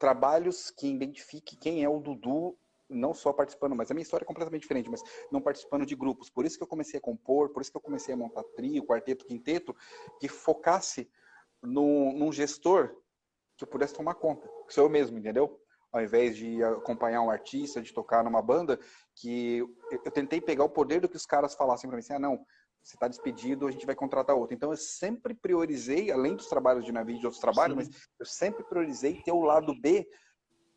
trabalhos que identifiquem quem é o Dudu não só participando, mas a minha história é completamente diferente, mas não participando de grupos. Por isso que eu comecei a compor, por isso que eu comecei a montar trio, quarteto, quinteto, que focasse no, num gestor que eu pudesse tomar conta, que sou eu mesmo, entendeu? Ao invés de acompanhar um artista, de tocar numa banda, que eu, tentei pegar o poder do que os caras falassem para mim, assim, ah, não, você está despedido, a gente vai contratar outro. Então eu sempre priorizei, além dos trabalhos de navio e de outros trabalhos, Sim. mas eu sempre priorizei ter o lado B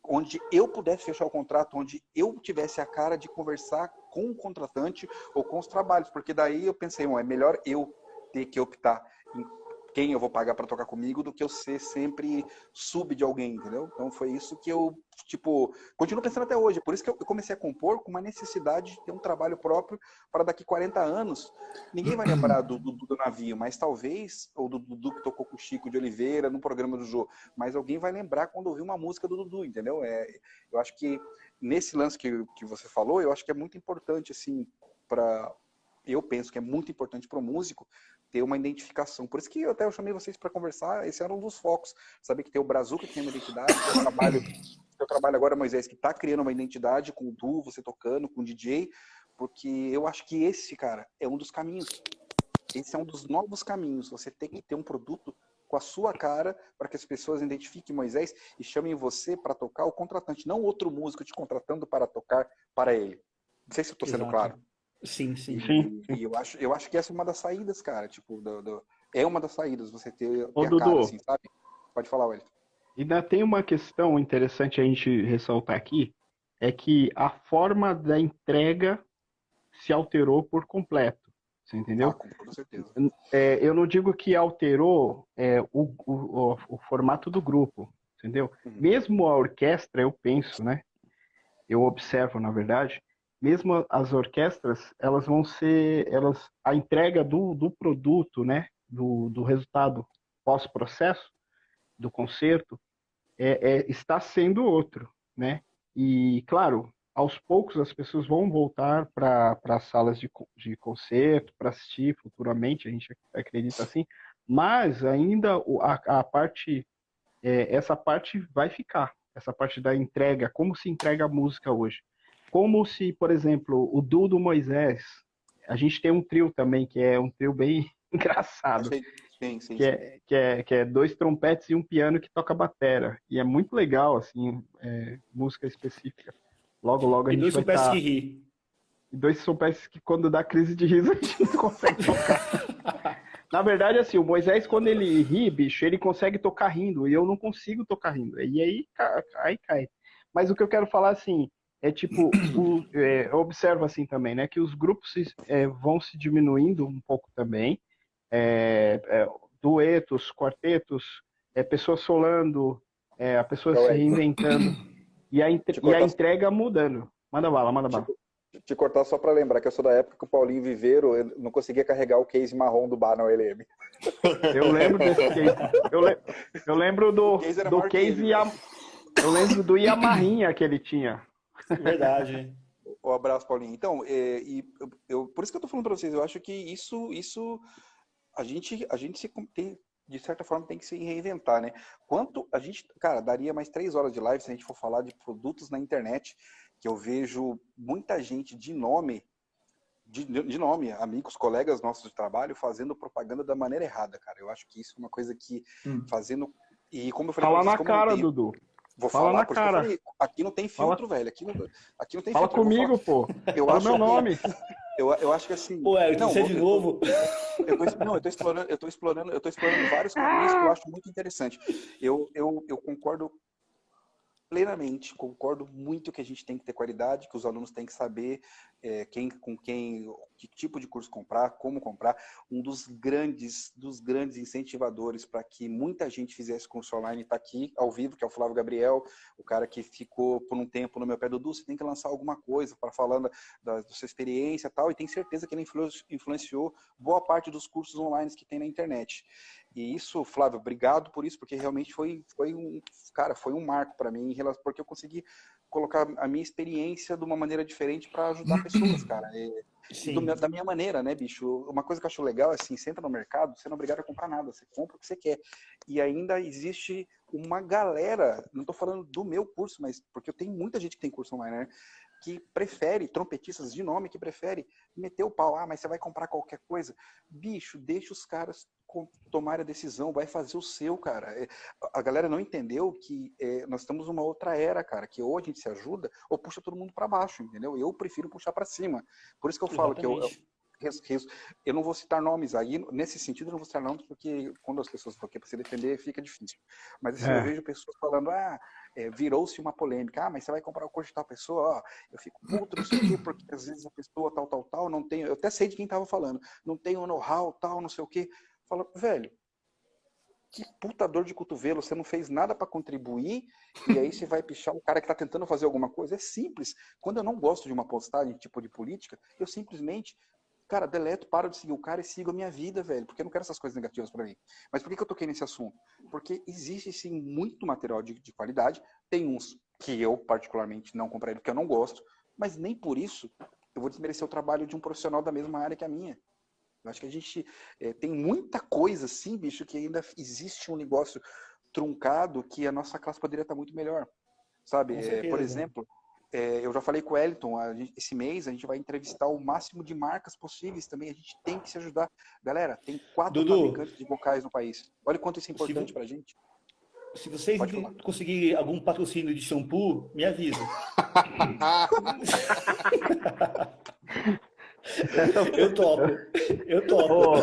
onde eu pudesse fechar o contrato, onde eu tivesse a cara de conversar com o contratante ou com os trabalhos, porque daí eu pensei, é melhor eu ter que optar em quem eu vou pagar para tocar comigo do que eu ser sempre sub de alguém, entendeu? Então foi isso que eu, tipo, continuo pensando até hoje. Por isso que eu comecei a compor com uma necessidade de ter um trabalho próprio para daqui 40 anos. Ninguém vai lembrar do, do, do navio, mas talvez, ou do Dudu que tocou com o Chico de Oliveira no programa do Jô, mas alguém vai lembrar quando ouvir uma música do Dudu, entendeu? É, eu acho que nesse lance que, que você falou, eu acho que é muito importante, assim, para eu penso que é muito importante para o músico ter uma identificação. Por isso que eu até eu chamei vocês para conversar, esse era um dos focos. Saber que tem o Brazuca que tem uma identidade, que eu trabalho, eu trabalho agora, Moisés, que está criando uma identidade com o Du, você tocando, com o DJ, porque eu acho que esse, cara, é um dos caminhos. Esse é um dos novos caminhos. Você tem que ter um produto com a sua cara para que as pessoas identifiquem Moisés e chamem você para tocar o contratante, não outro músico te contratando para tocar para ele. Não sei se eu estou sendo claro. Sim, sim. E, sim. e, eu, acho, eu acho que essa é uma das saídas, cara. Tipo, do, do, é uma das saídas, você ter, ter Ô, Dudu, cara, assim, sabe? Pode falar, Wellington. Ainda tem uma questão interessante a gente ressaltar aqui, é que a forma da entrega se alterou por completo. Você entendeu? Ah, com toda certeza. É, eu não digo que alterou é, o, o, o, formato do grupo, entendeu? Uhum. Mesmo a orquestra, eu penso, né? Eu observo, na verdade, mesmo as orquestras, elas vão ser, elas, a entrega do, do produto, né, do, do resultado pós-processo, do concerto, é, é, está sendo outro, né? E, claro, aos poucos as pessoas vão voltar para as salas de, de concerto, para assistir futuramente, a gente acredita assim, mas ainda a, a parte, é, essa parte vai ficar, essa parte da entrega, como se entrega a música hoje. Como se, por exemplo, o duo do Moisés, a gente tem um trio também, que é um trio bem engraçado. Sim, sim, que, é, que, é, que é dois trompetes e um piano que toca batera. E é muito legal, assim, é, música específica. Logo, logo a e gente vai estar... Tá... que ri. E dois são peças que quando dá crise de riso a gente não consegue tocar. Na verdade, assim, o Moisés, quando ele ri, bicho, ele consegue tocar rindo, e eu não consigo tocar rindo. E aí, aí cai. Mas o que eu quero falar, assim, é tipo, o, é, eu observo assim também, né, que os grupos se, é, vão se diminuindo um pouco também, é, é duetos, quartetos, é, pessoas solando, é, a pessoa se reinventando e a, entre, e a entrega mudando. Manda bala, manda bala. Te, te cortar só para lembrar que eu sou da época que o Paulinho Viveiro não conseguia carregar o case marrom do bar no LM. Eu lembro desse case. Eu, le, eu lembro do, case do case. Eu lembro do Yamahinha que ele tinha. Verdade. Um abraço, Paulinho. Então, é, e eu, por isso que eu tô falando para vocês, eu acho que isso, isso a gente, a gente se tem, de certa forma tem que se reinventar, né? Quanto a gente, cara, daria mais três horas de live se a gente for falar de produtos na internet, que eu vejo muita gente de nome, de, de nome, amigos, colegas nossos de trabalho, fazendo propaganda da maneira errada, cara. Eu acho que isso é uma coisa que hum. fazendo e como eu falei, fala na cara, tenho, Dudu. Vou Fala falar, na cara. Falei, aqui não tem filtro, Fala... velho. Aqui não, aqui não tem Fala filtro. comigo, pô. Eu Fala acho meu nome. Eu, eu acho que assim. Pô, é, não, você de novo. Eu tô, não, eu tô explorando, eu tô explorando, eu tô explorando vários caminhos que eu acho muito interessante. Eu, eu, eu concordo plenamente, concordo muito que a gente tem que ter qualidade, que os alunos têm que saber é, quem, com quem, que tipo de curso comprar, como comprar. Um dos grandes, dos grandes incentivadores para que muita gente fizesse curso online está aqui ao vivo, que é o Flávio Gabriel, o cara que ficou por um tempo no meu pé do Du, você tem que lançar alguma coisa para falando da, da, sua experiência e tal, e tem certeza que ele influenciou boa parte dos cursos online que tem na internet. E isso, Flávio, obrigado por isso, porque realmente foi, foi um, cara, foi um marco para mim, porque eu consegui colocar a minha experiência de uma maneira diferente para ajudar pessoas, cara. E, e do, da minha maneira, né, bicho? Uma coisa que eu acho legal é assim, você entra no mercado, você não é obrigado a comprar nada, você compra o que você quer. E ainda existe uma galera, não estou falando do meu curso, mas porque eu tenho muita gente que tem curso online, né? Que prefere, trompetistas de nome, que prefere meter o pau. Ah, mas você vai comprar qualquer coisa. Bicho, deixa os caras tomar a decisão, vai fazer o seu, cara. É, a galera não entendeu que é, nós estamos numa outra era, cara, que ou a gente se ajuda ou puxa todo mundo para baixo, entendeu? Eu prefiro puxar para cima. Por isso que eu falo Exatamente. que eu, eu eu não vou citar nomes aí, nesse sentido eu não vou citar nomes, porque quando as pessoas vão aqui para se defender fica difícil. Mas assim, é. eu vejo pessoas falando, ah, é, virou-se uma polêmica, ah, mas você vai comprar o curso de tal pessoa, ó, eu fico puto, não sei o quê, porque às vezes a pessoa tal, tal, tal, não tem, eu até sei de quem estava falando, não tem o know-how, tal, não sei o quê. Fala, velho, que puta dor de cotovelo, você não fez nada para contribuir e aí você vai pichar o cara que está tentando fazer alguma coisa. É simples. Quando eu não gosto de uma postagem tipo de política, eu simplesmente Cara, deleto, paro de seguir o cara e sigo a minha vida, velho, porque eu não quero essas coisas negativas para mim. Mas por que, que eu toquei nesse assunto? Porque existe sim muito material de, de qualidade, tem uns que eu particularmente não comprei porque eu não gosto, mas nem por isso eu vou desmerecer o trabalho de um profissional da mesma área que a minha. Eu acho que a gente é, tem muita coisa, assim, bicho, que ainda existe um negócio truncado que a nossa classe poderia estar muito melhor. Sabe? É, por exemplo, é, eu já falei com o Wellington, gente, esse mês a gente vai entrevistar o máximo de marcas possíveis também. A gente tem que se ajudar. Galera, tem quatro Dudu, fabricantes de vocais no país. Olha quanto isso é importante para a gente. Se vocês conseguirem algum patrocínio de shampoo, me avisa. eu topo. Eu topo. Oh,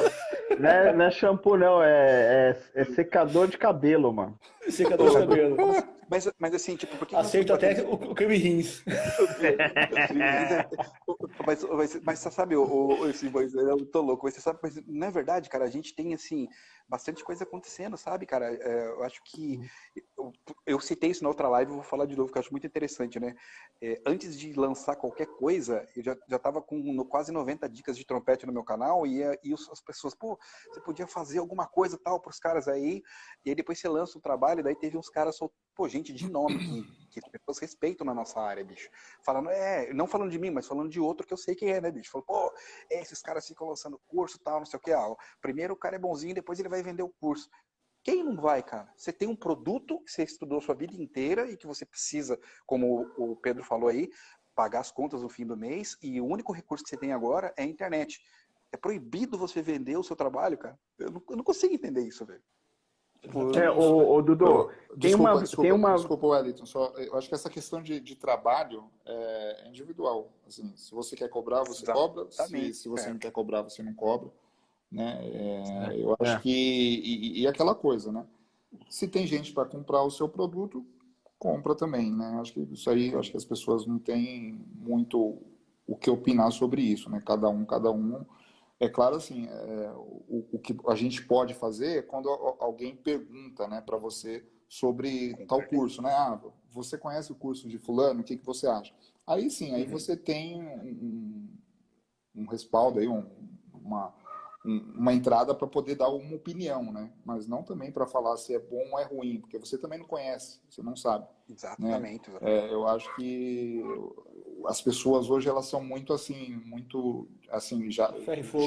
não, é, não é shampoo, não. É, é, é secador de cabelo, mano. Secador de cabelo. Mas, mas assim, tipo, por que. Aceito até o, o creme rins. mas, mas, mas, você sabe, o, esse voz eu tô louco, mas você sabe, mas não é verdade, cara, a gente tem, assim, bastante coisa acontecendo, sabe, cara? É, eu acho que. Eu, eu, citei isso na outra live, vou falar de novo, que eu acho muito interessante, né? É, antes de lançar qualquer coisa, eu já, já tava com no, quase 90 dicas de trompete no meu canal, e, e as pessoas, pô, você podia fazer alguma coisa tal pros caras aí, e aí depois você lança o trabalho, e daí teve uns caras, pô, gente de nome que, que as pessoas respeitam na nossa área, bicho. Falando, é, não falando de mim, mas falando de outro que eu sei quem é, né, bicho? Falou, pô, esses caras ficam lançando curso tal, não sei o que. Ah, primeiro o cara é bonzinho, depois ele vai vender o curso. Quem não vai, cara? Você tem um produto que você estudou a sua vida inteira e que você precisa, como o Pedro falou aí, pagar as contas no fim do mês e o único recurso que você tem agora é a internet. É proibido você vender o seu trabalho, cara. Eu não, eu não consigo entender isso, velho. É, o, o Dudu, tem desculpa, uma, desculpa, tem uma... Desculpa, Wellington, só, eu acho que essa questão de, de trabalho é individual. Assim, se você quer cobrar, você cobra. Se, se você é. não quer cobrar, você não cobra. Né? É, eu acho é. que... E, e, aquela coisa, né? Se tem gente para comprar o seu produto, compra também, né? Acho que isso aí, acho que as pessoas não têm muito o que opinar sobre isso, né? Cada um, cada um é claro, assim, é, o, o, que a gente pode fazer é quando alguém pergunta, né, para você sobre tal curso, né? Ah, você conhece o curso de fulano? O que, que você acha? Aí sim, aí uhum. você tem um, um respaldo aí, um, uma, uma entrada para poder dar uma opinião, né? Mas não também para falar se é bom ou é ruim, porque você também não conhece, você não sabe. Exatamente. Né? exatamente. É, eu acho que as pessoas hoje elas são muito assim, muito assim já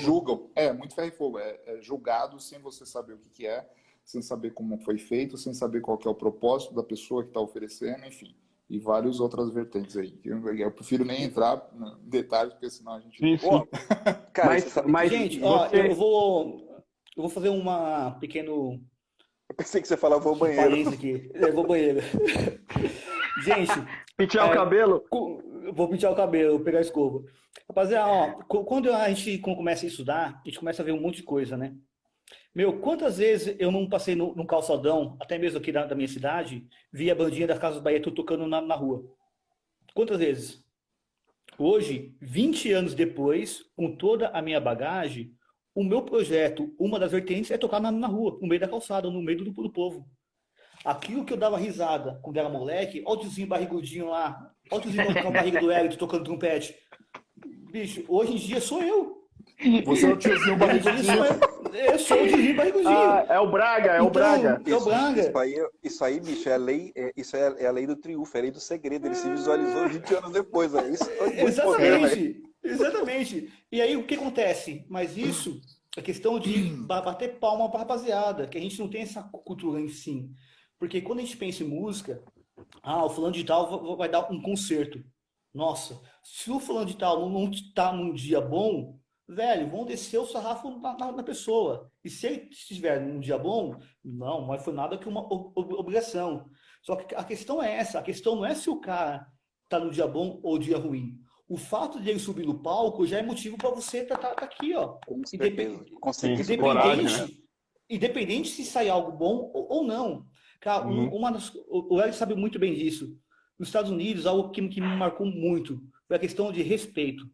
julgam, é muito ferro e fogo, é, é julgado sem você saber o que, que é, sem saber como foi feito, sem saber qual é o propósito da pessoa que está oferecendo, enfim e várias outras vertentes aí. Eu, eu prefiro nem entrar em detalhes, porque senão a gente. Sim, sim. cara, mas, mas, gente, ó, eu vou. Eu vou fazer uma pequeno. Eu pensei que você falava vou banheiro. Aqui. Eu vou banheiro. gente. Pentear é, o cabelo? Vou pentear o cabelo, pegar a escova. Rapaziada, ó, quando a gente começa a estudar, a gente começa a ver um monte de coisa, né? Meu, quantas vezes eu não passei no, calçadão, até mesmo aqui da, da, minha cidade, vi a bandinha da Casa Bahia tocando na, na rua? Quantas vezes? Hoje, 20 anos depois, com toda a minha bagagem, o meu projeto, uma das vertentes, é tocar na, na rua, no meio da calçada, no meio do, do povo. Aquilo que eu dava risada quando era moleque, olha o tiozinho barrigudinho lá, olha o tiozinho com a barriga do Hélio tocando trompete. Bicho, hoje em dia sou eu. Você é o tiozinho barrigudinho. Eu sou o tiozinho barrigudinho. Ah, é o Braga, é o então, Braga. É o Braga. Isso aí, isso aí, bicho, é a lei, é, isso é, é, a lei do triunfo, é a lei do segredo. Ele se visualizou 20 anos depois. É isso, Exatamente. Exatamente. E aí o que acontece? Mas isso, a questão de bater palma para rapaziada, que a gente não tem essa cultura em si. Porque quando a gente pensa em música, ah, o fulano de tal vai dar um concerto. Nossa, se o fulano de tal não está num dia bom, velho, vão descer o sarrafo na, na, na, pessoa. E se ele estiver num dia bom, não, mas foi nada que uma obrigação. Só que a questão é essa, a questão não é se o cara está no dia bom ou dia ruim. O fato de ele subir no palco já é motivo para você estar tá, tá, tá aqui, ó. Com certeza. Com certeza. Independente, né? independente se sair algo bom ou, ou não. Cara, uhum. uma das, o Eric sabe muito bem disso. Nos Estados Unidos, algo que, que me marcou muito foi a questão de respeito.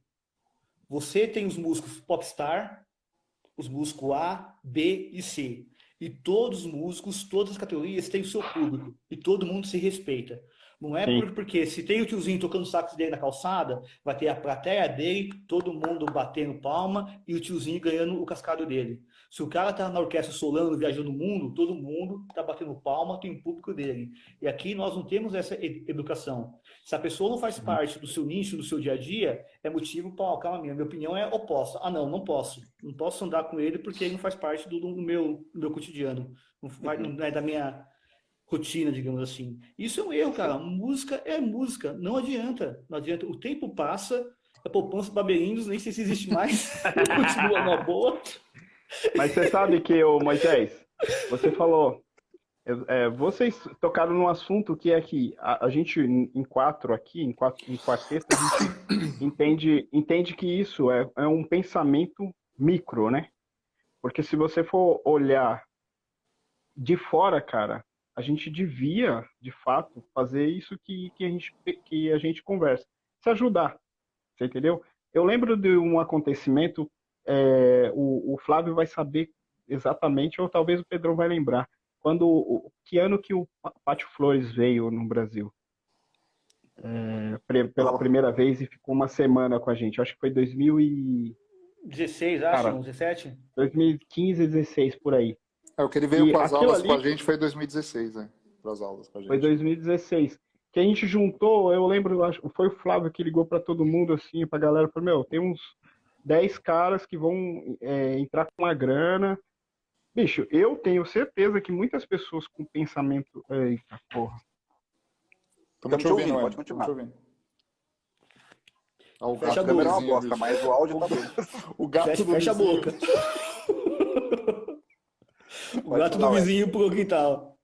Você tem os músicos popstar, os músicos A, B e C. E todos os músicos, todas as categorias têm o seu público. E todo mundo se respeita. Não é por, porque se tem o tiozinho tocando sax dele na calçada, vai ter a plateia dele, todo mundo batendo palma e o tiozinho ganhando o cascado dele. Se o cara tá na orquestra solando, viajando o mundo, todo mundo tá batendo palma, tem o público dele. E aqui nós não temos essa educação. Se a pessoa não faz uhum. parte do seu nicho, do seu dia a dia, é motivo para, calma minha, minha opinião é oposta. Ah, não, não posso. Não posso andar com ele porque ele não faz parte do, do meu, do meu cotidiano. Não, vai, não é da minha rotina, digamos assim. Isso é um erro, cara. Música é música. Não adianta. Não adianta. O tempo passa, a poupança baberinhos, nem sei se existe mais. Continua uma boa. Mas você sabe que, o Moisés, você falou, é, vocês tocaram num assunto que é que a, a, gente, em quatro aqui, em, quatro, em quarteto, a gente entende, entende que isso é, é um pensamento micro, né? Porque se você for olhar de fora, cara, a gente devia, de fato, fazer isso que, que, a, gente, que a gente conversa. Se ajudar. Você entendeu? Eu lembro de um acontecimento é, o, o, Flávio vai saber exatamente, ou talvez o Pedrão vai lembrar. Quando, o, que ano que o Pátio Flores veio no Brasil? É, pela primeira vez e ficou uma semana com a gente. Acho que foi 2016, acho, Cara, 17? 2015, 16, por aí. É, o que ele veio para as aulas ali... com a gente foi 2016, né? Para as aulas com a gente. Foi 2016. Que a gente juntou, eu lembro, foi o Flávio que ligou para todo mundo, assim, para a galera, falou, meu, tem uns 10 caras que vão é, entrar com uma grana. Bicho, eu tenho certeza que muitas pessoas com pensamento. Eita, porra. Estamos te ouvindo, pode continuar. Ah, o fecha a boca. Uma bosta, mas o áudio tá bom. O gato fecha, do fecha a boca. o gato do vizinho pro quintal.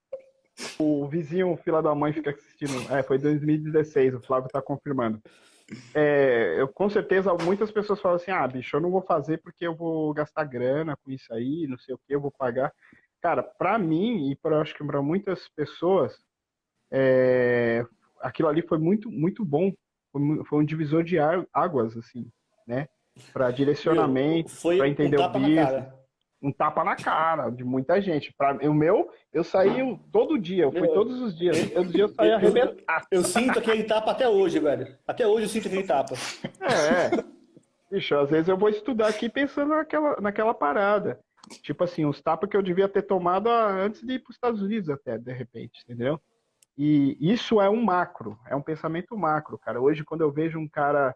O vizinho, fila da mãe, fica assistindo. É, foi 2016, o Flávio tá confirmando é, eu, com certeza muitas pessoas falam assim, ah, bicho, eu não vou fazer porque eu vou gastar grana com isso aí, não sei o que, eu vou pagar. Cara, para mim e para acho que para muitas pessoas, é, aquilo ali foi muito muito bom, foi, foi um divisor de águas assim, né? Para direcionamento, para entender um o business um tapa na cara de muita gente. Pra, o meu, eu saí todo dia, eu fui todos os dias. Todo dia eu saí arrebentado. Eu sinto aquele tapa até hoje, velho. Até hoje eu sinto aquele tapa. É. Bicho, às vezes eu vou estudar aqui pensando naquela, naquela parada. Tipo assim, os tapas que eu devia ter tomado antes de ir para os Estados Unidos até, de repente, entendeu? E isso é um macro, é um pensamento macro, cara. Hoje, quando eu vejo um cara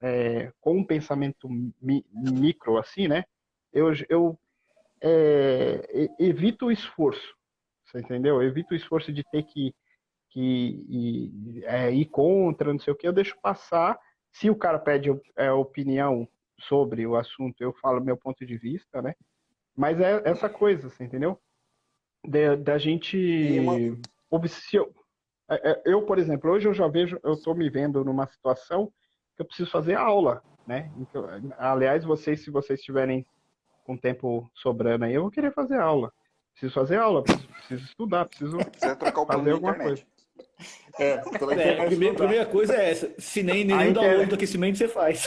é, com um pensamento mi micro, assim, né? Eu, eu é, evito o esforço, você entendeu? Eu evito o esforço de ter que, que ir, é, ir contra, não sei o que, eu deixo passar. Se o cara pede é, opinião sobre o assunto, eu falo meu ponto de vista, né? Mas é essa coisa, você entendeu? Da gente uma... É, é, eu, por exemplo, hoje eu já vejo, eu estou me vendo numa situação que eu preciso fazer aula, né? Então, aliás, vocês, se vocês tiverem com tempo sobrando aí, eu vou querer fazer aula. Preciso fazer aula, preciso estudar, preciso fazer alguma coisa. É, é, primeira, primeira coisa é essa. Se nem nenhum internet, download do aquecimento você faz.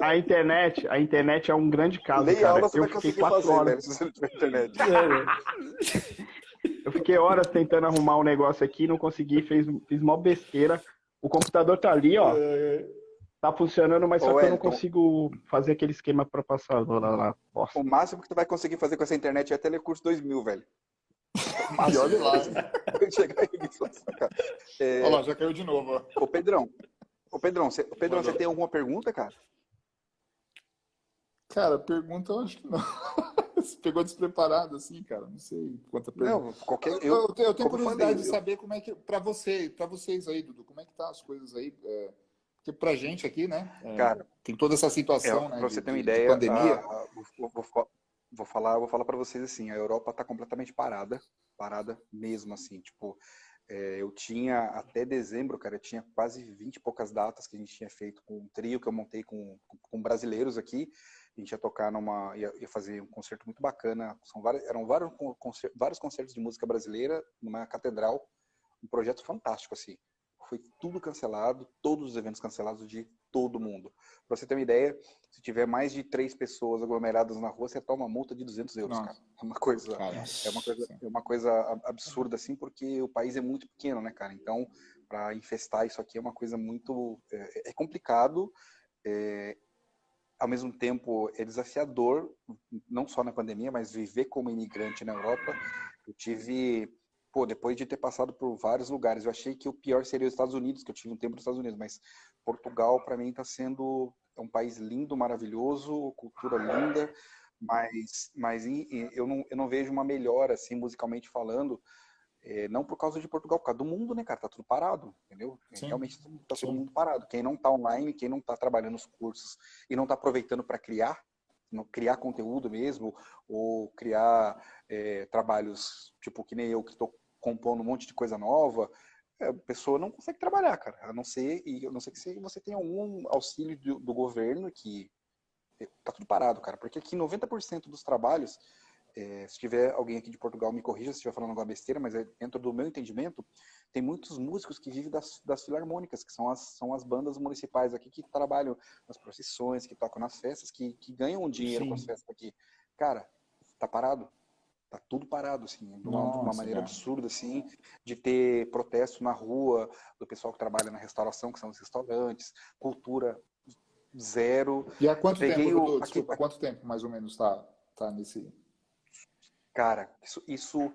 A internet, a internet é um grande caso. Nem cara. aula eu conseguir quatro fazer, horas. Né, se você não tiver internet. É, eu fiquei horas tentando arrumar um negócio aqui, não consegui, fiz, fiz mó besteira. O computador tá ali, ó. É, tá funcionando, mas só Ô, que eu não consigo fazer aquele esquema para passar lá, lá. O máximo que tu vai conseguir fazer com essa internet é Telecurso 2000, velho. E olha lá. é... Olha lá, já caiu de novo. Ó. Ô, Pedrão. Ô, Pedrão, você, Pedrão, você tem alguma pergunta, cara? Cara, pergunta eu acho que não. Você pegou despreparado assim, cara. Não sei quanta pergunta. Não, qualquer. Eu, eu, eu tenho curiosidade falei, de saber como é que. Para você, para vocês aí, Dudu, como é que tá as coisas aí? É, porque pra gente aqui, né? É, cara, tem toda essa situação, é, né? Pra você de, ter uma ideia, pandemia. A, a, vou, vou, vou falar, vou falar para vocês assim, a Europa está completamente parada, parada mesmo assim, tipo, é, eu tinha até dezembro, cara, eu tinha quase 20 e poucas datas que a gente tinha feito com um trio que eu montei com, com, com brasileiros aqui. A gente ia tocar numa, ia, ia, fazer um concerto muito bacana. São vários, eram vários, vários concertos de música brasileira numa catedral, um projeto fantástico assim. Foi tudo cancelado, todos os eventos cancelados de todo mundo. Para você ter uma ideia, se tiver mais de três pessoas aglomeradas na rua, você toma uma multa de 200 euros, cara. É uma coisa, é uma coisa, é uma coisa absurda assim, porque o país é muito pequeno, né, cara? Então, para infestar isso aqui é uma coisa muito é, é complicado. É, ao mesmo tempo é desafiador, não só na pandemia, mas viver como imigrante na Europa. Eu tive pô, depois de ter passado por vários lugares, eu achei que o pior seria os Estados Unidos, que eu tive um tempo nos Estados Unidos, mas Portugal para mim está sendo é um país lindo, maravilhoso, cultura linda, mas mas eu não, eu não vejo uma melhora assim musicalmente falando, é, não por causa de Portugal, por causa do mundo, né, cara? Tá tudo parado, entendeu? Sim. Realmente tá todo mundo parado. Quem não tá online, quem não tá trabalhando os cursos e não tá aproveitando para criar, criar conteúdo mesmo, ou criar é, trabalhos, tipo, que nem eu, que estou compondo um monte de coisa nova, é, a pessoa não consegue trabalhar, cara. A não ser, e a não ser que você tenha algum auxílio do, do governo, que é, tá tudo parado, cara. Porque aqui 90% dos trabalhos, é, se tiver alguém aqui de Portugal, me corrija se estiver falando alguma besteira, mas é, dentro do meu entendimento, tem muitos músicos que vivem das, das filarmônicas, que são as, são as bandas municipais aqui que trabalham nas procissões, que tocam nas festas, que, que ganham dinheiro Sim. com as festas aqui. Cara, tá parado. Tá tudo parado, assim, de uma, Nossa, maneira cara. absurda, assim, de ter protesto na rua, do pessoal que trabalha na restauração, que são os restaurantes, cultura zero. E há quanto tempo, o, Desculpa, aqui, quanto tempo mais ou menos tá, tá nesse... Cara, isso, isso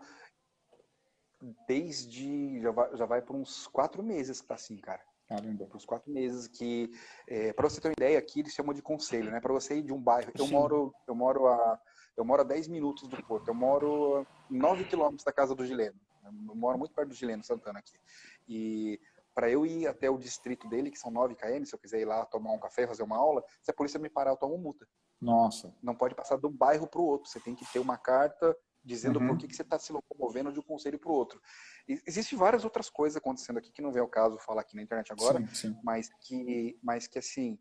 desde. Já vai, já vai por uns quatro meses que tá assim, cara. Caramba. Por uns quatro meses que. É, para você ter uma ideia, aqui eles chamam de conselho, né? Para você ir de um bairro. Eu moro, eu moro a. Eu moro a 10 minutos do Porto. Eu moro 9 quilômetros da casa do Gileno. Eu moro muito perto do Gileno Santana aqui. E para eu ir até o distrito dele, que são 9 km, se eu quiser ir lá tomar um café, fazer uma aula, se a polícia me parar, eu tomo multa. Nossa. Não pode passar de um bairro para o outro. Você tem que ter uma carta dizendo uhum. por que, que você está se locomovendo de um conselho para o outro. Existem várias outras coisas acontecendo aqui que não vem ao caso falar aqui na internet agora, sim, sim. mas que, mas que assim,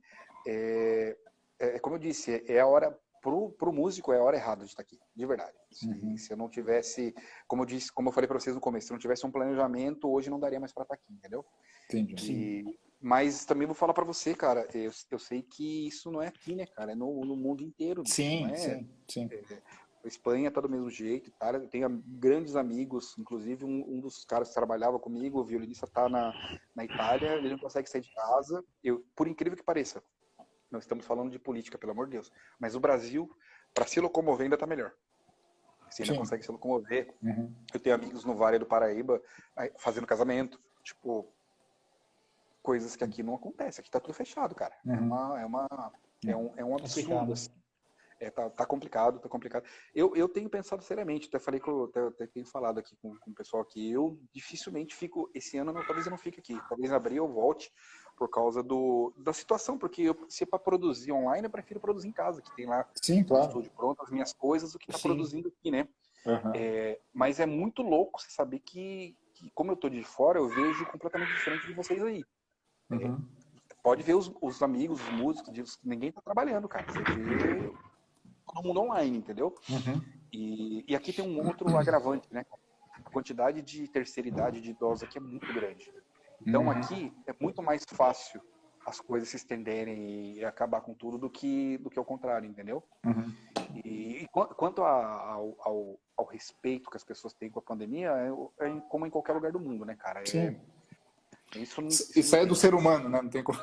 é, é, como eu disse, é, é a hora pro, pro músico é a hora errada de estar aqui, de verdade. Se, uhum. se eu não tivesse, como eu disse, como eu falei para vocês no começo, se eu não tivesse um planejamento, hoje não daria mais para estar aqui, entendeu? Entendi. E, mas também vou falar para você, cara, eu, eu sei que isso não é aqui, né, cara? É no, no mundo inteiro. Sim, é, sim, sim. É, Espanha tá do mesmo jeito, Itália, eu tenho grandes amigos, inclusive um, um, dos caras que trabalhava comigo, o violinista tá na, na Itália, ele não consegue sair de casa. Eu, por incrível que pareça, nós estamos falando de política, pelo amor de Deus, mas o Brasil, para se locomover, ainda tá melhor. Você ainda Sim. consegue se locomover. Uhum. Eu tenho amigos no Vale do Paraíba fazendo casamento. Tipo, coisas que aqui não acontece. Aqui tá tudo fechado, cara. É uhum. É, uma, é, uma, é, um, é um absurdo. Assim. É, tá, tá, complicado, tá complicado. Eu, eu tenho pensado seriamente, até falei que eu até, até tenho falado aqui com, com o pessoal que eu dificilmente fico, esse ano não, talvez eu não fique aqui, talvez em abril eu volte por causa do, da situação, porque eu, se é para produzir online, eu prefiro produzir em casa, que tem lá Sim, claro. estúdio pronto, as minhas coisas, o que tá Sim. produzindo aqui, né? Uhum. É, mas é muito louco você saber que, que, como eu tô de fora, eu vejo completamente diferente de vocês aí. Uhum. É, pode ver os, os, amigos, os músicos, ninguém tá trabalhando, cara. Você vê todo mundo online, entendeu? Uhum. E, e aqui tem um outro agravante, né? A quantidade de terceira idade de idosos aqui é muito grande. Então uhum. aqui é muito mais fácil as coisas se estenderem e acabar com tudo do que do que ao contrário, entendeu? Uhum. E, e, quanto a, ao, ao, ao, respeito que as pessoas têm com a pandemia, é, é, como em qualquer lugar do mundo, né, cara? É, Sim. Isso, não, isso, isso é do ser humano, né? Não tem como.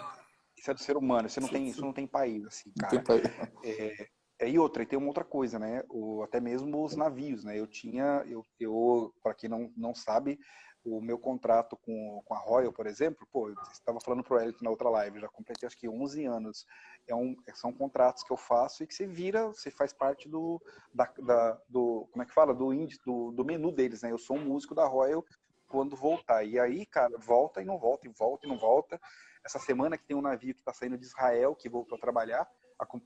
Isso é do ser humano. Você não tem, isso não tem país, assim, cara. Não tem país. É, é, e outra, e tem uma outra coisa, né? O, até mesmo os navios, né? Eu tinha, eu, eu para quem não, não sabe, o meu contrato com, com a Royal, por exemplo, pô, estava falando pro Elito na outra live, já completei acho que 11 anos. É um, são contratos que eu faço e que você vira, você faz parte do, da, da do como é que fala? Do, índice, do, do menu deles, né? Eu sou um músico da Royal quando voltar. E aí, cara, volta e não volta, e volta e não volta. Essa semana que tem um navio que está saindo de Israel, que voltou a trabalhar,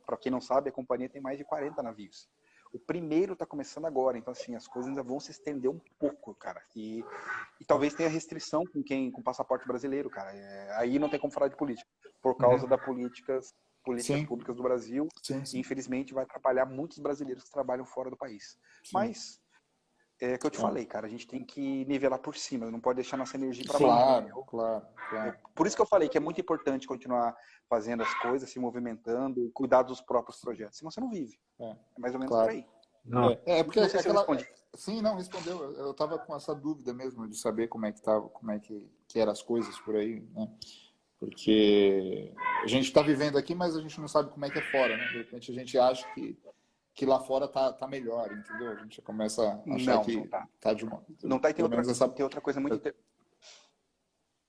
para quem não sabe, a companhia tem mais de 40 navios. O primeiro está começando agora, então assim, as coisas ainda vão se estender um pouco, cara. E, e talvez tenha restrição com quem com passaporte brasileiro, cara. É, aí não tem como falar de política, por causa uhum. das políticas políticas sim. públicas do Brasil. Sim, sim. E, infelizmente vai atrapalhar muitos brasileiros que trabalham fora do país. Mas é que eu te falei, cara, a gente tem que nivelar por cima, não pode deixar nossa energia para baixo. Claro, claro, claro. Por isso que eu falei que é muito importante continuar fazendo as coisas, se movimentando, cuidar dos próprios projetos, senão você não vive. É, é mais ou menos claro. por aí. Não. É, é porque não aquela... Sim, não, respondeu. Eu estava com essa dúvida mesmo de saber como é que tava, como é que, que eram as coisas por aí, né? Porque a gente está vivendo aqui, mas a gente não sabe como é que é fora, né? De repente a gente acha que que lá fora tá, tá melhor, entendeu? A gente começa a achar não, que não tá. tá de uma. Não tá e tem outra, essa... tem outra coisa muito.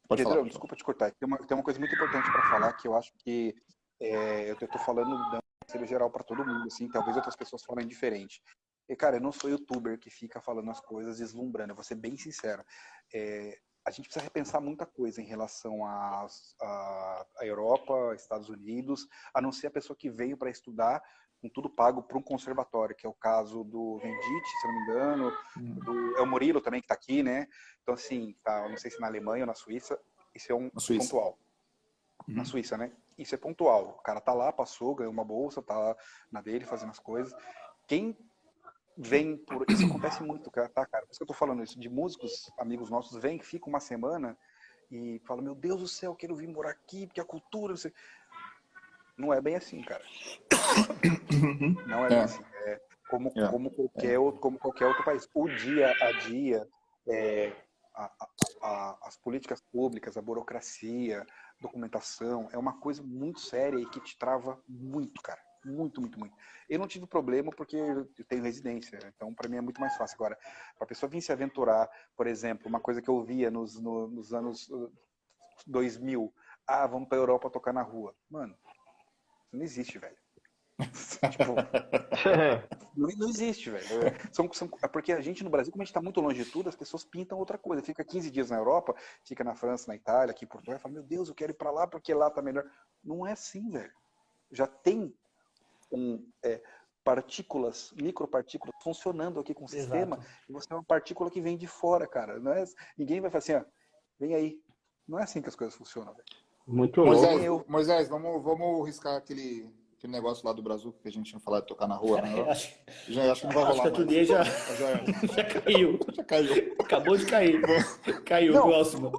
Pode Pedro, falar, desculpa te cortar. Tem uma, tem uma coisa muito importante para falar que eu acho que é, eu estou falando da conselho geral para todo mundo, assim, talvez outras pessoas falem diferente. E, cara, eu não sou youtuber que fica falando as coisas deslumbrando, eu vou ser bem sincero. É, a gente precisa repensar muita coisa em relação à Europa, Estados Unidos, a não ser a pessoa que veio para estudar com tudo pago para um conservatório, que é o caso do Venditti, se não me engano, hum. do, é o Murilo também que está aqui, né? Então, assim, tá, não sei se na Alemanha ou na Suíça, isso é um pontual. Uhum. Na Suíça, né? Isso é pontual. O cara tá lá, passou, ganhou uma bolsa, tá na dele fazendo as coisas. Quem vem por. Isso acontece muito, tá, cara? Por isso que eu tô falando isso. De músicos, amigos nossos, vêm, ficam uma semana e falam: Meu Deus do céu, quero vir morar aqui, porque a cultura. Você... Não é bem assim, cara. Não é, bem é. assim. É como, é. como, qualquer, é. como qualquer outro país. O dia a dia, é, a, a, a, as políticas públicas, a burocracia, documentação, é uma coisa muito séria e que te trava muito, cara. Muito, muito, muito. Eu não tive problema porque eu tenho residência, então para mim é muito mais fácil. Agora, para a pessoa vir se aventurar, por exemplo, uma coisa que eu via nos, no, nos anos 2000, uh, ah, vamos para a Europa tocar na rua. Mano, não existe, velho. tipo, não, existe, velho. São, são, é porque a gente no Brasil, como a gente está muito longe de tudo, as pessoas pintam outra coisa. Fica 15 dias na Europa, fica na França, na Itália, aqui em Portugal, e fala, meu Deus, eu quero ir para lá porque lá tá melhor. Não é assim, velho. Já tem um, é, partículas, micropartículas funcionando aqui com o sistema, e você é uma partícula que vem de fora, cara. Não é, ninguém vai falar assim, ó, vem aí. Não é assim que as coisas funcionam, velho. Muito Moisés, louco. Moisés, vamos, vamos riscar aquele, aquele negócio lá do Brasil que a gente tinha falado de tocar na rua, né? Acho, já, acho que não vai rolar. Acho que a já, já, já caiu. Já caiu. Acabou de cair. Caiu, não, próximo.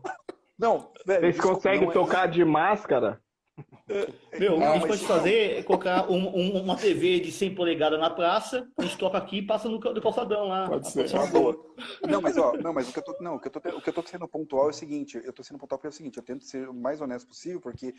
Não, velho, Vocês conseguem é tocar de máscara? Meu, que a gente pode fazer é colocar um, um, uma TV de 100 polegadas na praça, a gente toca aqui e passa no, no calçadão lá. Pode ser. Uma boa. Não, mas ó, não, mas o que eu tô, não, o que eu tô, o que eu tô sendo pontual é o seguinte, eu tô sendo pontual porque é o seguinte, eu tento ser o mais honesto possível, porque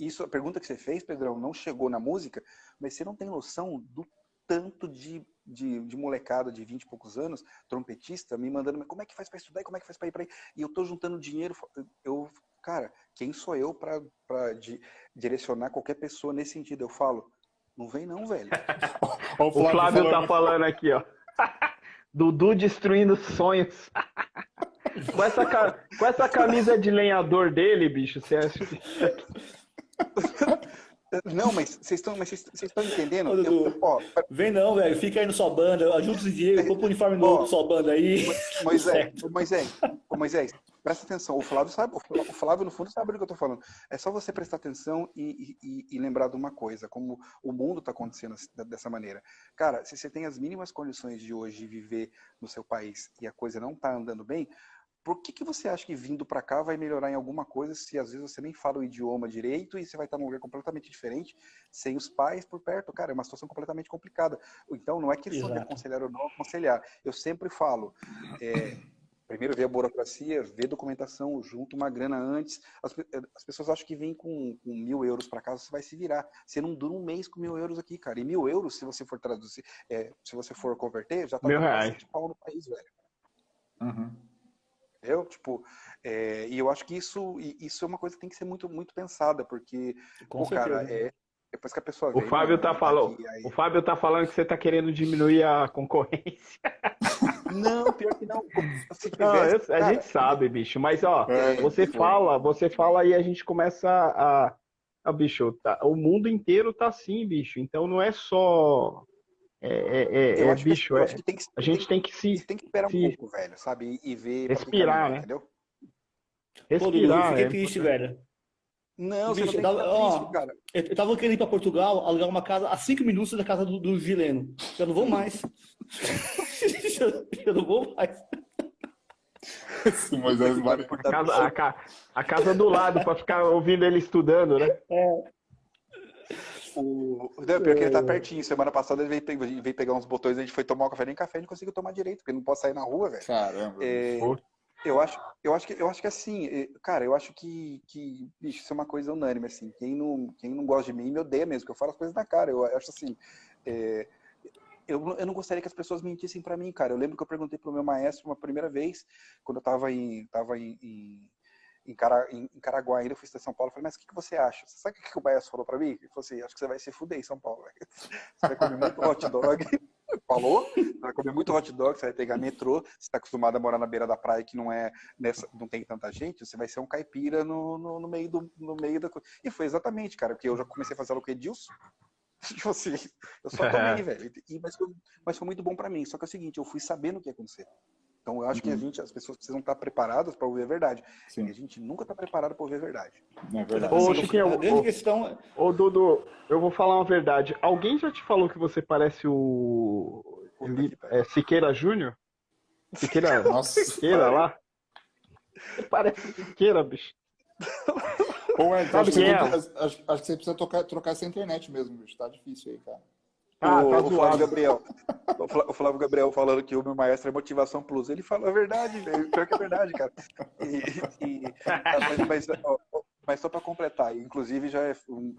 isso, a pergunta que você fez, Pedrão, não chegou na música, mas você não tem noção do tanto de, de, de, molecada de 20 e poucos anos, trompetista, me mandando, como é que faz para estudar, como é que faz para ir para aí? E eu tô juntando dinheiro, eu, cara, quem sou eu para di, direcionar qualquer pessoa nesse sentido? Eu falo, não vem não, velho. o Flávio, o Flávio tá falando aqui, ó. Dudu destruindo sonhos. com, essa, com essa camisa de lenhador dele, bicho, você acha que... Não, mas vocês estão, mas vocês estão entendendo? Ô, eu, ó, Vem não, velho. Fica aí no sua banda. Ajuda o Diego, compra o uniforme novo pra sua banda aí. Moisés, Moisés, Moisés, presta atenção. O Flávio sabe, o Flávio, no fundo, sabe do que eu tô falando. É só você prestar atenção e, e, e lembrar de uma coisa, como o mundo tá acontecendo dessa maneira. Cara, se você tem as mínimas condições de hoje viver no seu país e a coisa não tá andando bem, por que, que você acha que vindo para cá vai melhorar em alguma coisa se às vezes você nem fala o idioma direito e você vai estar num lugar completamente diferente, sem os pais por perto? Cara, é uma situação completamente complicada. Então, não é questão Exato. de aconselhar ou não aconselhar. Eu sempre falo, é, primeiro ver a burocracia, ver documentação, junto uma grana antes. As, as pessoas acham que vem com, com mil euros para casa, você vai se virar. Você não dura um mês com mil euros aqui, cara. E mil euros, se você for traduzir, é, se você for converter, já tá mil reais. de pau no país, velho. Uhum. Entendeu? Tipo, é, e eu acho que isso, isso é uma coisa que tem que ser muito, muito pensada, porque, Com pô, cara, é, depois que a pessoa o Fábio né, tá falando, aí... o Fábio tá falando que você tá querendo diminuir a concorrência. Não, pior que não. não eu, a gente sabe, bicho, mas ó, é, você foi. fala, você fala e a gente começa a, a bicho, tá, o mundo inteiro tá assim, bicho. Então não é só é, é, é, é bicho, que, é, que, a gente tem que se. Tem que esperar se, um pouco, velho, sabe? E, ver. Respirar, né? Entendeu? Respirar. Pô, eu fiquei é, triste, velho. Não, bicho, você não tava, ó, triste, cara. Eu tava querendo ir pra Portugal, alugar uma casa a 5 minutos da casa do, do Gileno. Eu não vou mais. eu não vou mais. Moisés vai... a, casa, a, a, casa do lado, para ficar ouvindo ele estudando, né? É. O... Não, pior que ele tá pertinho. Semana passada ele veio, veio pegar uns botões, a gente foi tomar um café, nem café a gente conseguiu tomar direito, porque não pode sair na rua, velho. Caramba. É... Eu acho, eu acho que, eu acho que assim, é, cara, eu acho que, que, bicho, isso é uma coisa unânime, assim. Quem não, quem não gosta de mim me odeia mesmo, que eu falo as coisas na cara. Eu acho assim, é, eu, eu não gostaria que as pessoas mentissem para mim, cara. Eu lembro que eu perguntei pro meu maestro uma primeira vez, quando eu tava em, tava em, em em, Cara, em, em Caraguá ainda, eu fui em São Paulo, falei, mas o que, que você acha? Você sabe o que, que o Baez falou para mim? Ele falou assim, acho que você vai se fuder em São Paulo. Você vai comer muito hot dog. Falou? Você vai comer muito hot dog, você vai pegar metrô, você está acostumado a morar na beira da praia que não é nessa, não tem tanta gente, você vai ser um caipira no, no, no meio do no meio da coisa. E foi exatamente, cara, porque eu já comecei a fazer o que Edilson. Tipo assim, eu só tomei, velho. E, mas, foi, mas foi muito bom para mim. Só que é o seguinte, eu fui sabendo o que ia acontecer. Então eu acho uhum. que a uhum. gente, as pessoas precisam estar preparadas para ouvir a verdade. Sim. E a gente nunca está preparado para ouvir a verdade. É verdade. Ô, Chiquinho, a grande questão. Ô, Dudu, eu vou falar uma verdade. Alguém já te falou que você parece o. Li... É, Siqueira Júnior? Siqueira, Nossa, Siqueira lá? Você parece Siqueira, bicho. Ou é, acho, que, é? acho, acho, que você precisa trocar, trocar essa internet mesmo, bicho. Tá difícil aí, cara. Ah, o, tá o Flávio Gabriel. O Flávio Gabriel falando que o meu maestro é motivação plus. Ele fala a verdade, velho. Pior que é verdade, cara. E, e, mas, mas, mas, só para completar, inclusive já é um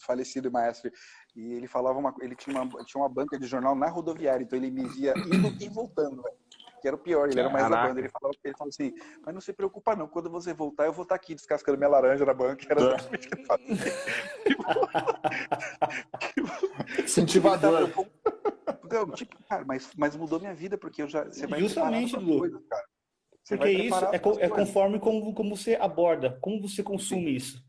falecido maestro, e ele falava uma ele tinha uma, tinha uma banca de jornal na rodoviária, então ele me via indo e voltando, velho que era o pior, ele era mais da banda. Ele falava, ele assim, mas não se preocupa não, quando você voltar, eu vou estar aqui descascando minha laranja na banca, era exatamente o que ele fazia. Incentivador. Não, tipo, cara, mas, mas mudou minha vida, porque eu já. Você vai Justamente, Lu. Coisas, cara. Você porque isso é, é conforme como, como você aborda, como você consome Sim. isso.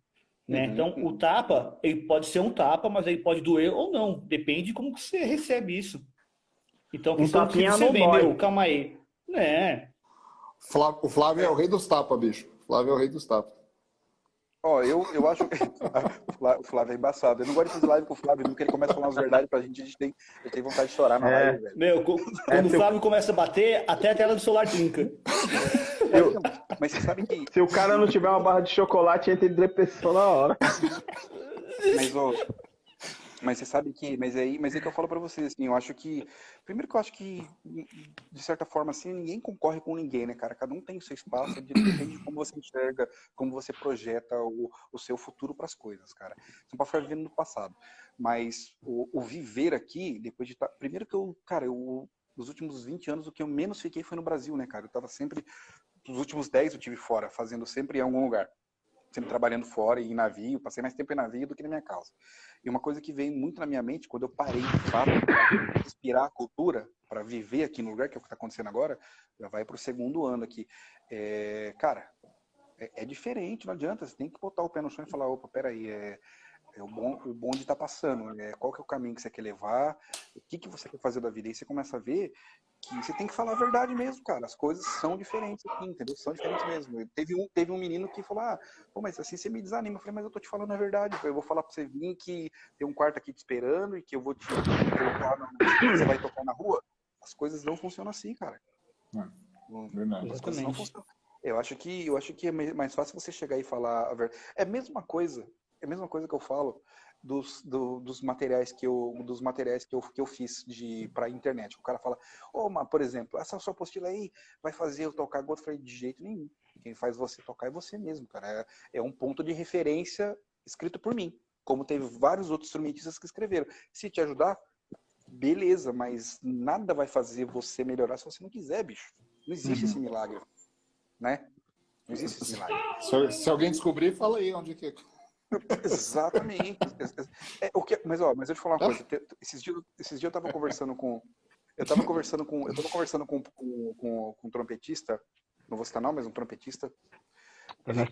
Né? Uhum, então, uhum. o tapa, ele pode ser um tapa, mas ele pode doer ou não. Depende de como você recebe isso. Então, um tapinha você bem, meu, calma aí. Né? O Flávio é o rei dos tapas, bicho. O Flávio é o rei dos tapas. Ó, eu, eu acho que o Flávio é embaçado. Eu não gosto de fazer live com o Flávio, porque ele começa a falar as verdades pra gente, a gente tem, eu tenho vontade de chorar na é. live, velho. Meu, quando é, o Flávio começa a bater, até a tela do celular trinca. Eu, mas você sabe que. Se o cara não tiver uma barra de chocolate, entra em depressão na hora. Mas, ó, Mas você sabe que, mas aí, mas é que eu falo para vocês, assim, eu acho que, primeiro que eu acho que, de certa forma, assim, ninguém concorre com ninguém, né, cara? Cada um tem o seu espaço, depende de como você enxerga, como você projeta o, o seu futuro para as coisas, cara. Você não pode ficar vivendo no passado. Mas o, o viver aqui, depois de estar, tá, primeiro que eu, cara, eu, nos últimos 20 anos, o que eu menos fiquei foi no Brasil, né, cara? Eu tava sempre, nos últimos 10 eu tive fora, fazendo sempre em algum lugar sempre trabalhando fora e em navio, passei mais tempo em navio do que na minha casa. E uma coisa que veio muito na minha mente quando eu parei de fato para respirar a cultura, para viver aqui no lugar, que é o que está acontecendo agora, já vai para o segundo ano aqui. É, cara, é, é, diferente, não adianta, você tem que botar o pé no chão e falar, opa, peraí, é, é o, bom, o bonde está passando, é, qual que é o caminho que você quer levar, o que, que você quer fazer da vida, e você começa a ver que você tem que falar a verdade mesmo, cara. As coisas são diferentes aqui, entendeu? São diferentes mesmo. Teve um, teve um menino que falou: Ah, pô, mas assim você me desanima. Eu falei, mas eu tô te falando a verdade. Eu vou falar pra você vir que tem um quarto aqui te esperando e que eu vou te colocar na você vai tocar na rua. As coisas não funcionam assim, cara. Não, verdade. As coisas não funcionam. Eu acho que eu acho que é mais fácil você chegar e falar a verdade. É a mesma coisa. É a mesma coisa que eu falo dos, do, dos materiais que eu dos materiais que eu, que eu fiz de para internet. O cara fala, ô, oh, por exemplo, essa sua apostila aí vai fazer eu tocar gota. Eu falei, de jeito nenhum. Quem faz você tocar é você mesmo, cara. É, é um ponto de referência escrito por mim. Como teve vários outros instrumentistas que escreveram. Se te ajudar, beleza, mas nada vai fazer você melhorar se você não quiser, bicho. Não existe uhum. esse milagre, né? Não existe esse milagre. Se, se alguém descobrir, fala aí onde que é. Exatamente. É, o que, mas ó, mas eu te falar uma coisa. Esses dias, esses dias eu tava conversando com, eu tava conversando com, eu tava conversando com, com, com, com um trompetista, não vou citar não, mas um trompetista.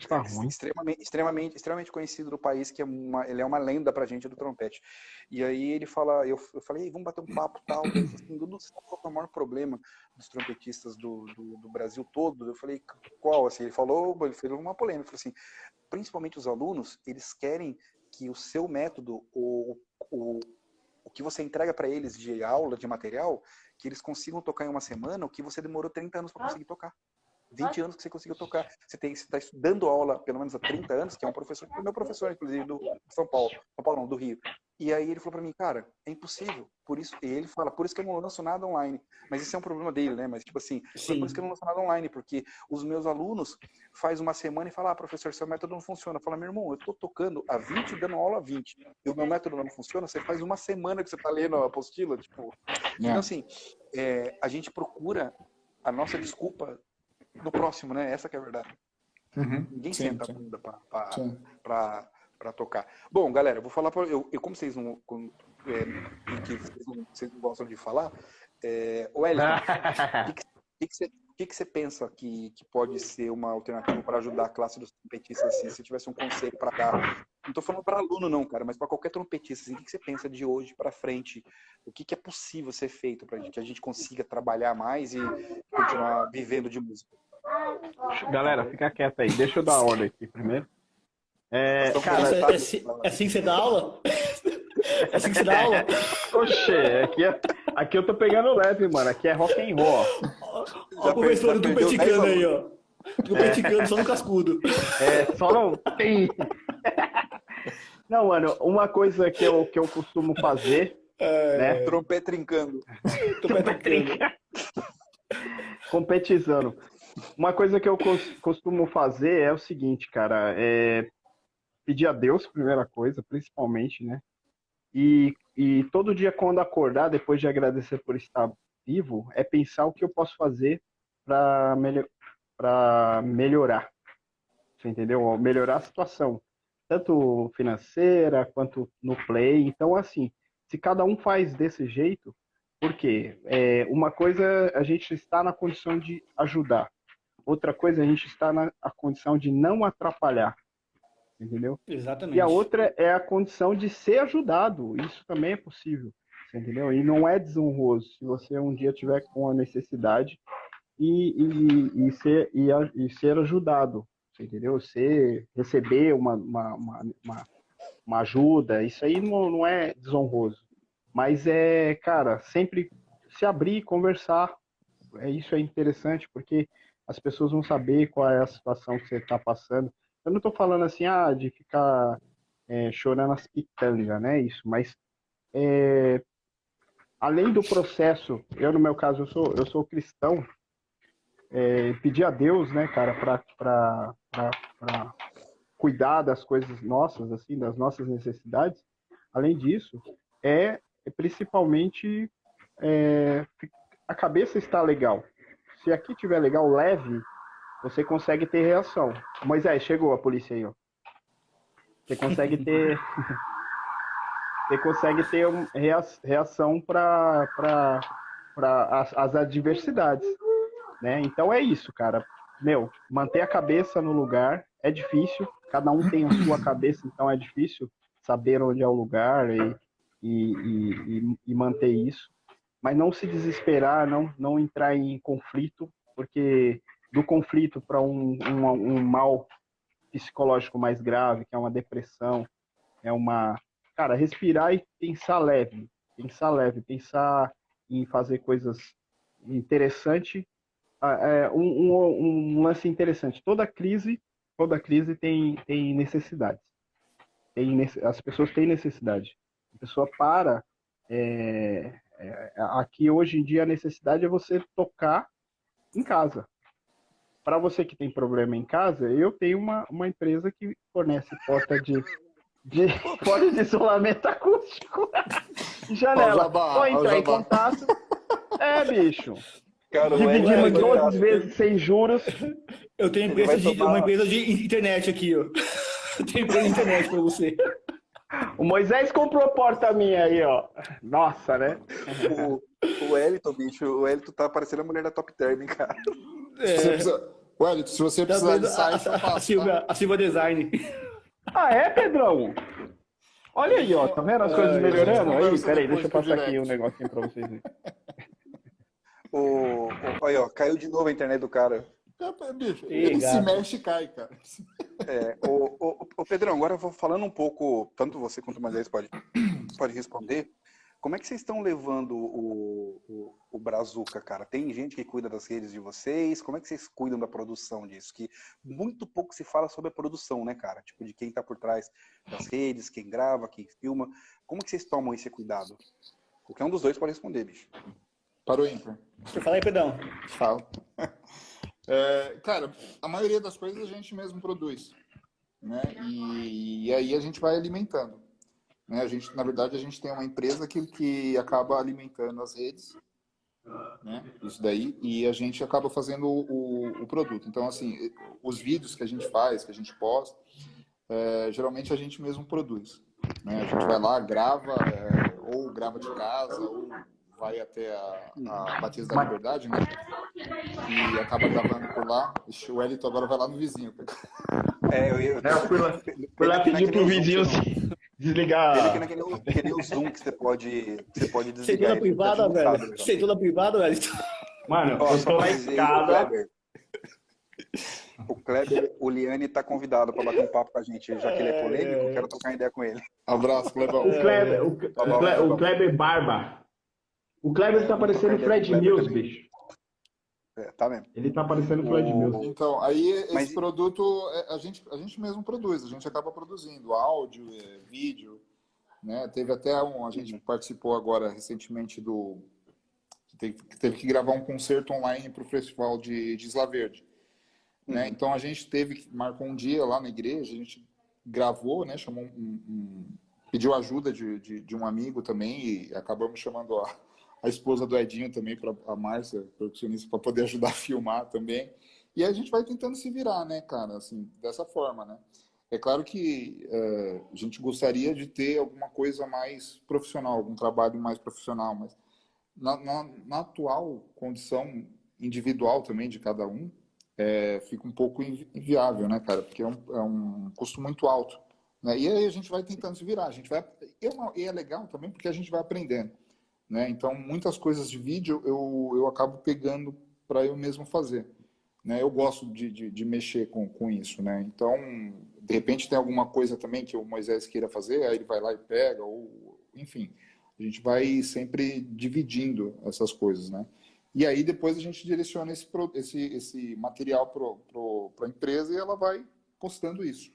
Tá ruim. Extremamente, extremamente, extremamente conhecido do país, que é uma, ele é uma lenda pra gente do trompete. E aí ele fala, eu, eu falei, vamos bater um papo tal. Assim, Dudu, você qual é o maior problema dos trompetistas do, do, do, Brasil todo? Eu falei, qual? Assim, ele falou, ele fez uma polêmica, ele falou assim, principalmente os alunos, eles querem que o seu método, o, o, o que você entrega para eles de aula, de material, que eles consigam tocar em uma semana o que você demorou 30 anos para conseguir tocar. 20 anos que você conseguiu tocar. Você está estudando aula pelo menos há 30 anos, que é um professor, meu professor, inclusive, do São Paulo. São Paulo não, do Rio. E aí ele falou para mim, cara, é impossível. Por isso, ele fala, por isso que eu não lanço nada online. Mas isso é um problema dele, né? Mas tipo assim, Sim. por isso que eu não lanço nada online, porque os meus alunos faz uma semana e falam, ah, professor, seu método não funciona. Fala, meu irmão, eu tô tocando a 20 e dando aula a 20. E o meu método não funciona, você faz uma semana que você tá lendo a apostila, tipo. É. Então, assim, é, a gente procura a nossa desculpa no próximo, né? Essa que é a verdade. Uhum. Ninguém sim, senta sim. a bunda para tocar. Bom, galera, vou falar para eu, eu, como vocês não, com, é, que vocês não, vocês não, gostam de falar, é, o Wellington, o que, que, você, que, que você pensa que, que pode ser uma alternativa para ajudar a classe dos trompetistas assim, se tivesse um conselho para dar? Não estou falando para aluno não, cara, mas para qualquer trompetista, assim, o que, que você pensa de hoje para frente? O que, que é possível ser feito para que a gente consiga trabalhar mais e continuar vivendo de música? Galera, fica quieto aí. Deixa eu dar a ordem aqui primeiro. É, cara, é, é, é, assim que você dá aula? É assim que você dá aula? Oxê, aqui, é, aqui eu tô pegando leve, mano. Aqui é rock and roll. Ó, o professor do peticano aí, ó. Do peticano, só no cascudo. É, só não tem. Não, mano, uma coisa que eu, que eu costumo fazer. É... Né? Trompete trincando. Trincando. Competizando. Uma coisa que eu costumo fazer é o seguinte, cara, é pedir a Deus, primeira coisa, principalmente, né? E, e todo dia quando acordar, depois de agradecer por estar vivo, é pensar o que eu posso fazer para melhor, melhorar. Você entendeu? Melhorar a situação, tanto financeira quanto no play. Então, assim, se cada um faz desse jeito, porque é, uma coisa a gente está na condição de ajudar, outra coisa a gente está na a condição de não atrapalhar entendeu? Exatamente. E a outra é a condição de ser ajudado. Isso também é possível, entendeu? E não é desonroso se você um dia tiver com a necessidade e, e, e ser, e, e, ser ajudado, entendeu? Ser, receber uma, uma, uma, uma, ajuda, isso aí não, não é desonroso. Mas é, cara, sempre se abrir, conversar. É, isso é interessante, porque as pessoas vão saber qual é a situação que você está passando eu não estou falando assim, ah, de ficar é, chorando as pitangas, né? Isso, mas é, além do processo, eu no meu caso eu sou eu sou cristão, é, pedir a Deus, né, cara, para cuidar das coisas nossas, assim, das nossas necessidades. Além disso, é, é principalmente é, a cabeça está legal. Se aqui tiver legal, leve, você consegue ter reação. Moisés, chegou a polícia aí, ó. Você consegue ter. você consegue ter reação para as, as adversidades. Né? Então é isso, cara. Meu, manter a cabeça no lugar é difícil. Cada um tem a sua cabeça, então é difícil saber onde é o lugar e, e, e, e manter isso. Mas não se desesperar, não, não entrar em conflito, porque do conflito para um, um, um mal psicológico mais grave, que é uma depressão, é uma. Cara, respirar e pensar leve. Pensar leve, pensar em fazer coisas interessantes. Ah, é, um, um, um, lance interessante. Toda crise, toda crise tem, tem necessidades. Tem, as pessoas têm necessidade. A pessoa para. É, é, aqui hoje em dia a necessidade é você tocar em casa para você que tem problema em casa, eu tenho uma, uma empresa que fornece porta de, de porta de isolamento acústico janela. Pode entrar em contato. É, bicho. Cara, Dividimos 12 vezes sem juros. Eu tenho empresa de, tomar... uma empresa de internet aqui, ó. Eu tenho empresa de internet para você. O Moisés comprou porta minha aí, ó. Nossa, né? O, o Elton, bicho, o Elton tá parecendo a mulher da Top Term, cara. É. Se precisa... Wellington, se você precisar de site, a, a, a, Silva, tá? a Silva Design. Ah, é, Pedrão? Olha aí, ó, tá vendo as coisas melhorando? Aí, peraí, deixa eu passar aqui um negocinho pra vocês verem. O, o, olha, ó, caiu de novo a internet do cara. Bicho, ele se mexe e cai, cara. É, o, o, o Pedrão, agora eu vou falando um pouco, tanto você quanto o Moisés pode, pode responder. Como é que vocês estão levando o, o, o Brazuca, cara? Tem gente que cuida das redes de vocês? Como é que vocês cuidam da produção disso? Que muito pouco se fala sobre a produção, né, cara? Tipo, de quem tá por trás das redes, quem grava, quem filma. Como que vocês tomam esse cuidado? Qualquer um dos dois pode responder, bicho. Parou ímpar. Fala aí, Pedrão. Fala. É, cara, a maioria das coisas a gente mesmo produz. Né? E, e aí a gente vai alimentando. Né? A gente, na verdade, a gente tem uma empresa que, que acaba alimentando as redes, né? Isso daí, e a gente acaba fazendo o, o, produto. Então, assim, os vídeos que a gente faz, que a gente posta, é, geralmente a gente mesmo produz. Né? A gente vai lá, grava, é, ou grava de casa, ou vai até a, a Batista da Liberdade, né? E acaba gravando por lá. O Elito agora vai lá no vizinho. É, eu, eu, eu fui lá, fui lá pedir pro vizinho assim. Desligar. Ele que naquele aquele Zoom que você pode, você pode desligar. Sentou na privada, velho. Sentou na privada, velho. Mano, Ó, eu tô na escada. O Kleber, o Liane tá convidado para bater um papo com a gente, já que ele é polêmico, quero trocar ideia com ele. Abraço, Clebão. O Kleber, o, tá o, Kleber, o Kleber Barba. O Kleber tá parecendo Fred Mills, bicho. É, tá mesmo. Ele tá parecendo Fred Mills. Então, aí esse Mas... produto é, a gente, a gente mesmo produz, a gente acaba produzindo áudio, é, vídeo, né? Teve até um, a gente uhum. participou agora recentemente do teve, teve que gravar um concerto online para o festival de, de Isla Verde, né? Uhum. Então a gente teve marcou um dia lá na igreja, a gente gravou, né? Chamou um, um pediu ajuda de, de, de um amigo também e acabamos chamando a a esposa do Edinho também, para a Márcia, percussionista, para poder ajudar a filmar também. E a gente vai tentando se virar, né, cara, assim, dessa forma, né? É claro que é, a gente gostaria de ter alguma coisa mais profissional, algum trabalho mais profissional, mas na, na, na atual condição individual também de cada um, é, fica um pouco inviável, né, cara? Porque é um, é um custo muito alto. Né? E aí a gente vai tentando se virar. A gente vai, e é legal também porque a gente vai aprendendo. Né? Então, muitas coisas de vídeo eu, eu acabo pegando para eu mesmo fazer. Né? Eu gosto de, de, de, mexer com, com isso. Né? Então, de repente tem alguma coisa também que o Moisés queira fazer, aí ele vai lá e pega, ou enfim. A gente vai sempre dividindo essas coisas, né? E aí depois a gente direciona esse, esse, esse material para a empresa e ela vai postando isso.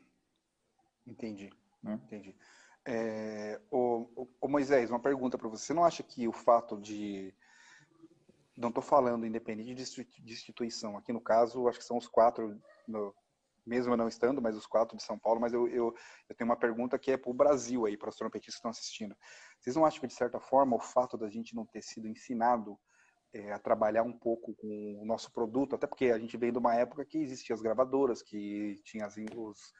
Entendi. Né? Entendi. É, o, o, Moisés, uma pergunta para você. Você não acha que o fato de. Não estou falando independente de instituição. Aqui no caso, acho que são os quatro, no, mesmo não estando, mas os quatro de São Paulo. Mas eu, eu, eu tenho uma pergunta que é para o Brasil aí, para os trompetistas que estão assistindo. Vocês não acham que, de certa forma, o fato da gente não ter sido ensinado é, a trabalhar um pouco com o nosso produto, até porque a gente vem de uma época que existiam as gravadoras, que tinha as, os,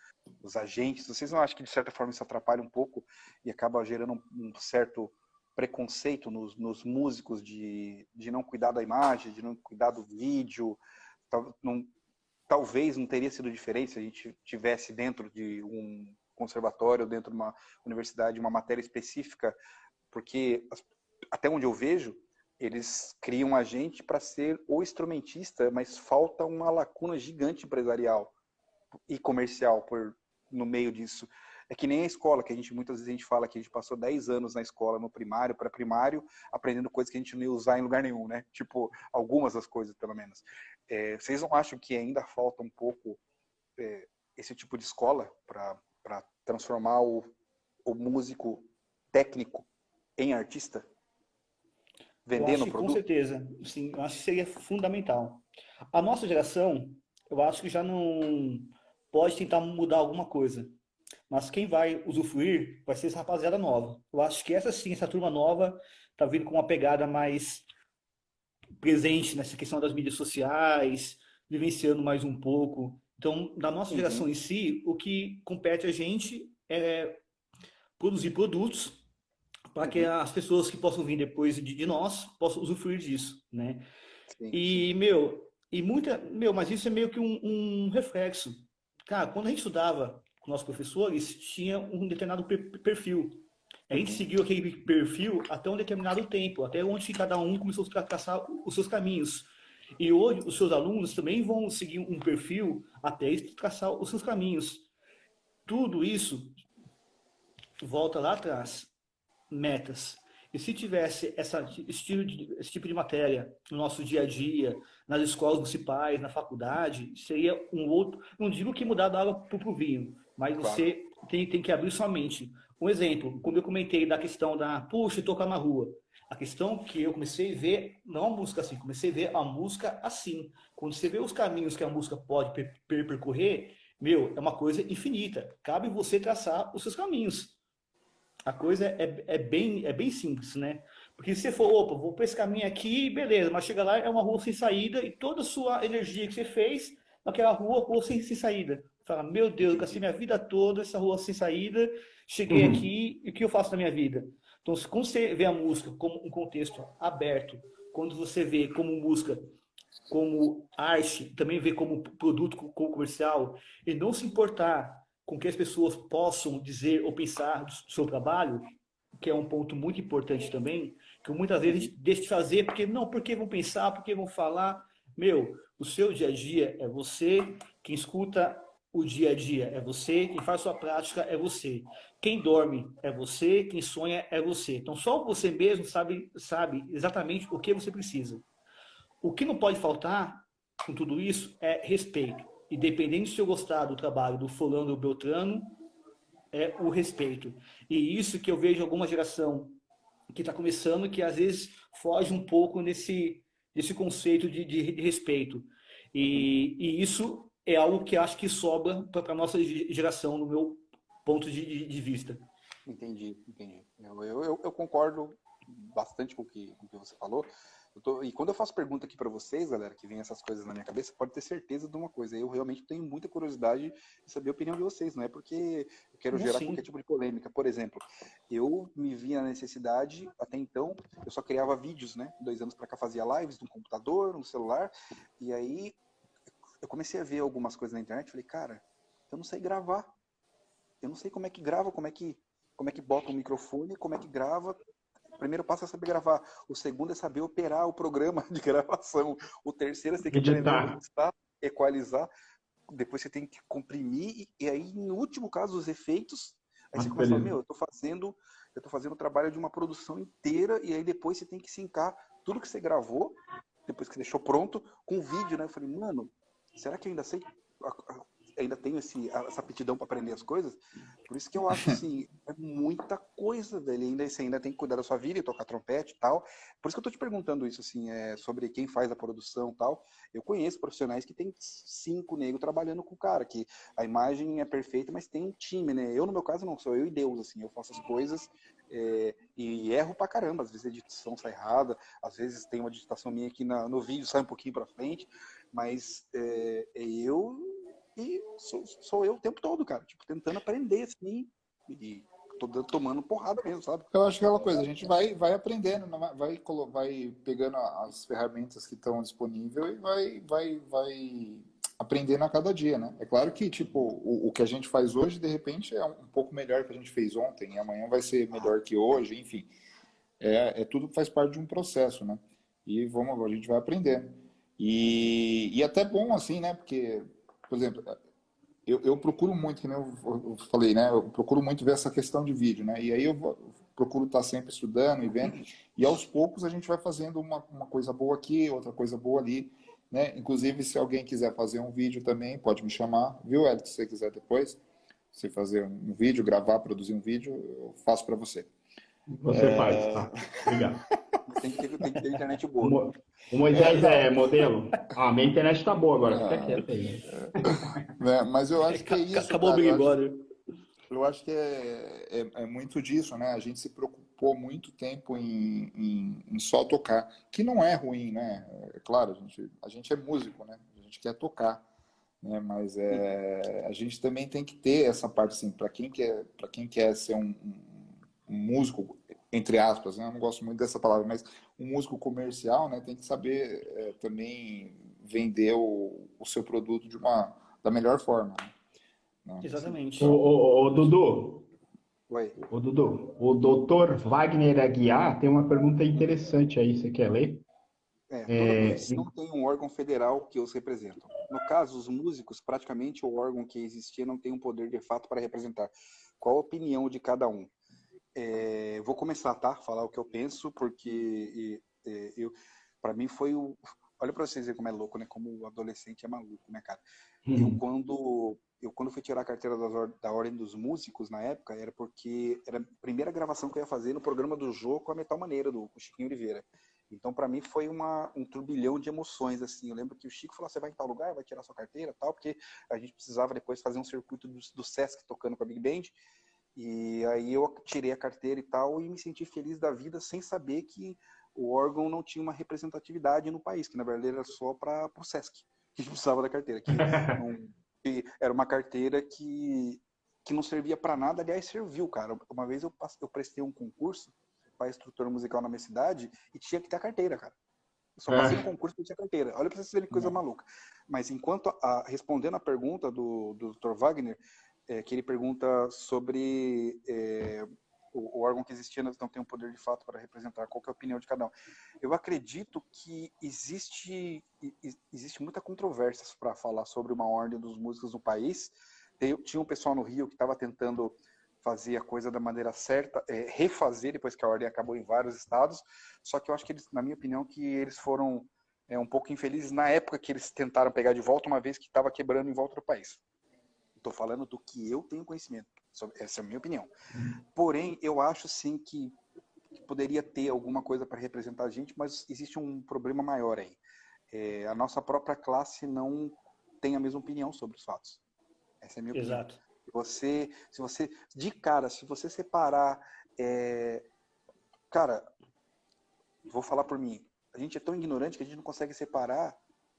os, agentes. Vocês não acham que, de certa forma, isso atrapalha um pouco e acaba gerando um, um certo preconceito nos, nos, músicos de, de não cuidar da imagem, de não cuidar do vídeo? Tal, não, talvez não teria sido diferente se a gente tivesse dentro de um conservatório, dentro de uma universidade, uma matéria específica, porque até onde eu vejo, eles criam a gente para ser o instrumentista, mas falta uma lacuna gigante empresarial e comercial por no meio disso. É que nem a escola, que a gente muitas vezes a gente fala que a gente passou 10 anos na escola, no primário, para primário, aprendendo coisas que a gente não ia usar em lugar nenhum, né? Tipo, algumas das coisas, pelo menos. É, vocês não acham que ainda falta um pouco é, esse tipo de escola para transformar o, o músico técnico em artista? Vendendo o produto? Com certeza, sim, eu acho que seria fundamental. A nossa geração, eu acho que já não pode tentar mudar alguma coisa, mas quem vai usufruir vai ser essa rapaziada nova. Eu acho que essa sim, essa turma nova, tá vindo com uma pegada mais presente nessa questão das mídias sociais, vivenciando mais um pouco. Então, da nossa uhum. geração em si, o que compete a gente é produzir produtos para que uhum. as pessoas que possam vir depois de, de nós possam usufruir disso, né? Sim. E, meu, e muita, meu, mas isso é meio que um, um, reflexo. Cara, quando a gente estudava com nossos professores, tinha um determinado perfil. A gente uhum. seguiu aquele perfil até um determinado tempo, até onde cada um começou a traçar os seus caminhos. E hoje os seus alunos também vão seguir um perfil até traçar os seus caminhos. Tudo isso volta lá atrás metas. E se tivesse essa, esse, tipo de, esse tipo de matéria no nosso dia a dia, nas escolas municipais, na faculdade, seria um outro. Não digo que mudar da água para o vinho, mas claro. você tem, tem que abrir sua mente. Um exemplo, como eu comentei da questão da, puxa, tocar na rua. A questão que eu comecei a ver, não a música assim, comecei a ver a música assim. Quando você vê os caminhos que a música pode per percorrer, meu, é uma coisa infinita. Cabe você traçar os seus caminhos a coisa é, é, bem, é bem simples, né? Porque se você for, opa, vou para esse caminho aqui, beleza, mas chega lá, é uma rua sem saída e toda a sua energia que você fez naquela rua, rua sem, sem saída. Fala, meu Deus, eu gastei minha vida toda essa rua sem saída, cheguei uhum. aqui, e o que eu faço na minha vida? Então, quando você vê a música como um contexto aberto, quando você vê como música como arte, também vê como produto comercial, e não se importar com que as pessoas possam dizer ou pensar do seu trabalho, que é um ponto muito importante também, que muitas vezes deixa de fazer porque não, porque vão pensar, porque vão falar. Meu, o seu dia a dia é você, quem escuta o dia a dia é você, quem faz sua prática é você. Quem dorme é você, quem sonha é você. Então só você mesmo sabe, sabe exatamente o que você precisa. O que não pode faltar com tudo isso é respeito e dependendo se eu gostar do trabalho do fulano ou beltrano, é o respeito. E isso que eu vejo alguma geração que está começando que às vezes foge um pouco nesse, nesse conceito de, de, de respeito. E, e, isso é algo que acho que sobra para a nossa geração, no meu ponto de, de vista. Entendi, entendi. Eu, eu, eu, concordo bastante com o que, com o que você falou. Tô, e quando eu faço pergunta aqui para vocês, galera, que vem essas coisas na minha cabeça, pode ter certeza de uma coisa. Eu realmente tenho muita curiosidade de saber a opinião de vocês. Não é porque eu quero gerar sim. qualquer tipo de polêmica. Por exemplo, eu me vi na necessidade, até então, eu só criava vídeos, né? Dois anos para cá fazia lives no computador, no celular. E aí eu comecei a ver algumas coisas na internet. Falei, cara, eu não sei gravar. Eu não sei como é que grava, como é que como é que bota um microfone, como é que grava, primeiro passo é saber gravar. O segundo é saber operar o programa de gravação. O terceiro é você tem que aprender a editar, equalizar. Depois você tem que comprimir. E aí, no último caso, os efeitos. Aí você ah, começa a falar, meu, eu tô fazendo, eu tô fazendo o trabalho de uma produção inteira. E aí depois você tem que sincar tudo que você gravou, depois que você deixou pronto, com vídeo, né? Eu falei, mano, será que eu ainda sei ainda tenho esse, essa aptidão para aprender as coisas. Por isso que eu acho assim, é muita coisa, velho. Ainda você ainda tem que cuidar da sua vida e tocar trompete e tal. Por isso que eu tô te perguntando isso, assim, é, sobre quem faz a produção e tal. Eu conheço profissionais que tem cinco negros trabalhando com o cara, que a imagem é perfeita, mas tem um time, né? Eu, no meu caso, não, sou eu e Deus, assim, eu faço as coisas é, e erro pra caramba. Às vezes a edição sai errada, às vezes tem uma digitação minha aqui na, no vídeo, sai um pouquinho pra frente, mas é, é eu sou, sou, eu o tempo todo, cara, tipo, tentando aprender, assim, e tô tomando porrada mesmo, sabe? Eu acho que é aquela coisa, a gente vai, vai aprendendo, vai, vai pegando as ferramentas que estão disponíveis e vai, vai, vai aprendendo a cada dia, né? É claro que, tipo, o, o que a gente faz hoje, de repente, é um pouco melhor que a gente fez ontem, e amanhã vai ser melhor que hoje, enfim. É, é tudo faz parte de um processo, né? E vamos, a gente vai aprendendo. E, e até bom, assim, né? Porque por exemplo, eu, eu procuro muito, que eu, eu, falei, né? Eu procuro muito ver essa questão de vídeo, né? E aí eu procuro estar sempre estudando e vendo. E aos poucos a gente vai fazendo uma, uma coisa boa aqui, outra coisa boa ali, né? Inclusive, se alguém quiser fazer um vídeo também, pode me chamar, viu, Ed? Se você quiser depois, você fazer um vídeo, gravar, produzir um vídeo, eu faço para você. Você é... faz, tá? Obrigado. Tem que, ter, tem que ter internet boa. O Moisés é modelo? Ah, minha internet tá boa agora. Fica ah, quieto aí. É, mas eu acho que é isso. Acabou o Big Brother. Eu acho que é, é, é, muito disso, né? A gente se preocupou muito tempo em, em, em, só tocar, que não é ruim, né? É claro, a gente, a gente é músico, né? A gente quer tocar, né? Mas é, a gente também tem que ter essa parte, assim, para quem quer, para quem quer ser um, um músico entre aspas, né? eu não gosto muito dessa palavra, mas um músico comercial né, tem que saber é, também vender o, o, seu produto de uma, da melhor forma. Né? Exatamente. O, o, o, Dudu. Oi. O Dudu, o doutor Wagner Aguiar tem uma pergunta interessante aí, você quer ler? É, é, não tem um órgão federal que os representam. No caso, os músicos, praticamente o órgão que existia não tem um poder de fato para representar. Qual a opinião de cada um? É, vou começar, tá? Falar o que eu penso, porque é, eu, para mim foi o. Olha para vocês verem como é louco, né? Como o adolescente é maluco, né, cara? Uhum. Eu quando eu quando fui tirar a carteira da, da Ordem dos Músicos na época era porque era a primeira gravação que eu ia fazer no programa do jogo com a Metal Maneira do Chiquinho Oliveira. Então, para mim, foi uma, um turbilhão de emoções, assim. Eu lembro que o Chico falou, você vai em tal lugar, vai tirar sua carteira tal, porque a gente precisava depois fazer um circuito do, do Sesc tocando com a Big Band. E aí eu tirei a carteira e tal e me senti feliz da vida sem saber que o órgão não tinha uma representatividade no país, que na verdade era só para o SESC, que precisava da carteira. Que, não, que era uma carteira que, que não servia para nada, aliás, serviu, cara. Uma vez eu, eu prestei um concurso para instrutor musical na minha cidade e tinha que ter a carteira, cara. Eu só passei é. no concurso e tinha carteira. Olha para vocês verem que coisa maluca. Mas enquanto, a, respondendo a pergunta do, do Dr. Wagner, é, que ele pergunta sobre é, o, o, órgão que existia não tem um poder de fato para representar. Qual é a opinião de cada um? Eu acredito que existe, existe muita controvérsia para falar sobre uma ordem dos músicos no país. Tem, tinha um pessoal no Rio que estava tentando fazer a coisa da maneira certa, é, refazer depois que a ordem acabou em vários estados. Só que eu acho que eles, na minha opinião, que eles foram é, um pouco infelizes na época que eles tentaram pegar de volta, uma vez que estava quebrando em volta do país. Estou falando do que eu tenho conhecimento. Essa é a minha opinião. Porém, eu acho sim que poderia ter alguma coisa para representar a gente, mas existe um problema maior aí. É, a nossa própria classe não tem a mesma opinião sobre os fatos. Essa é a minha opinião. Exato. Você, se você, de cara, se você separar, é, cara, vou falar por mim. A gente é tão ignorante que a gente não consegue separar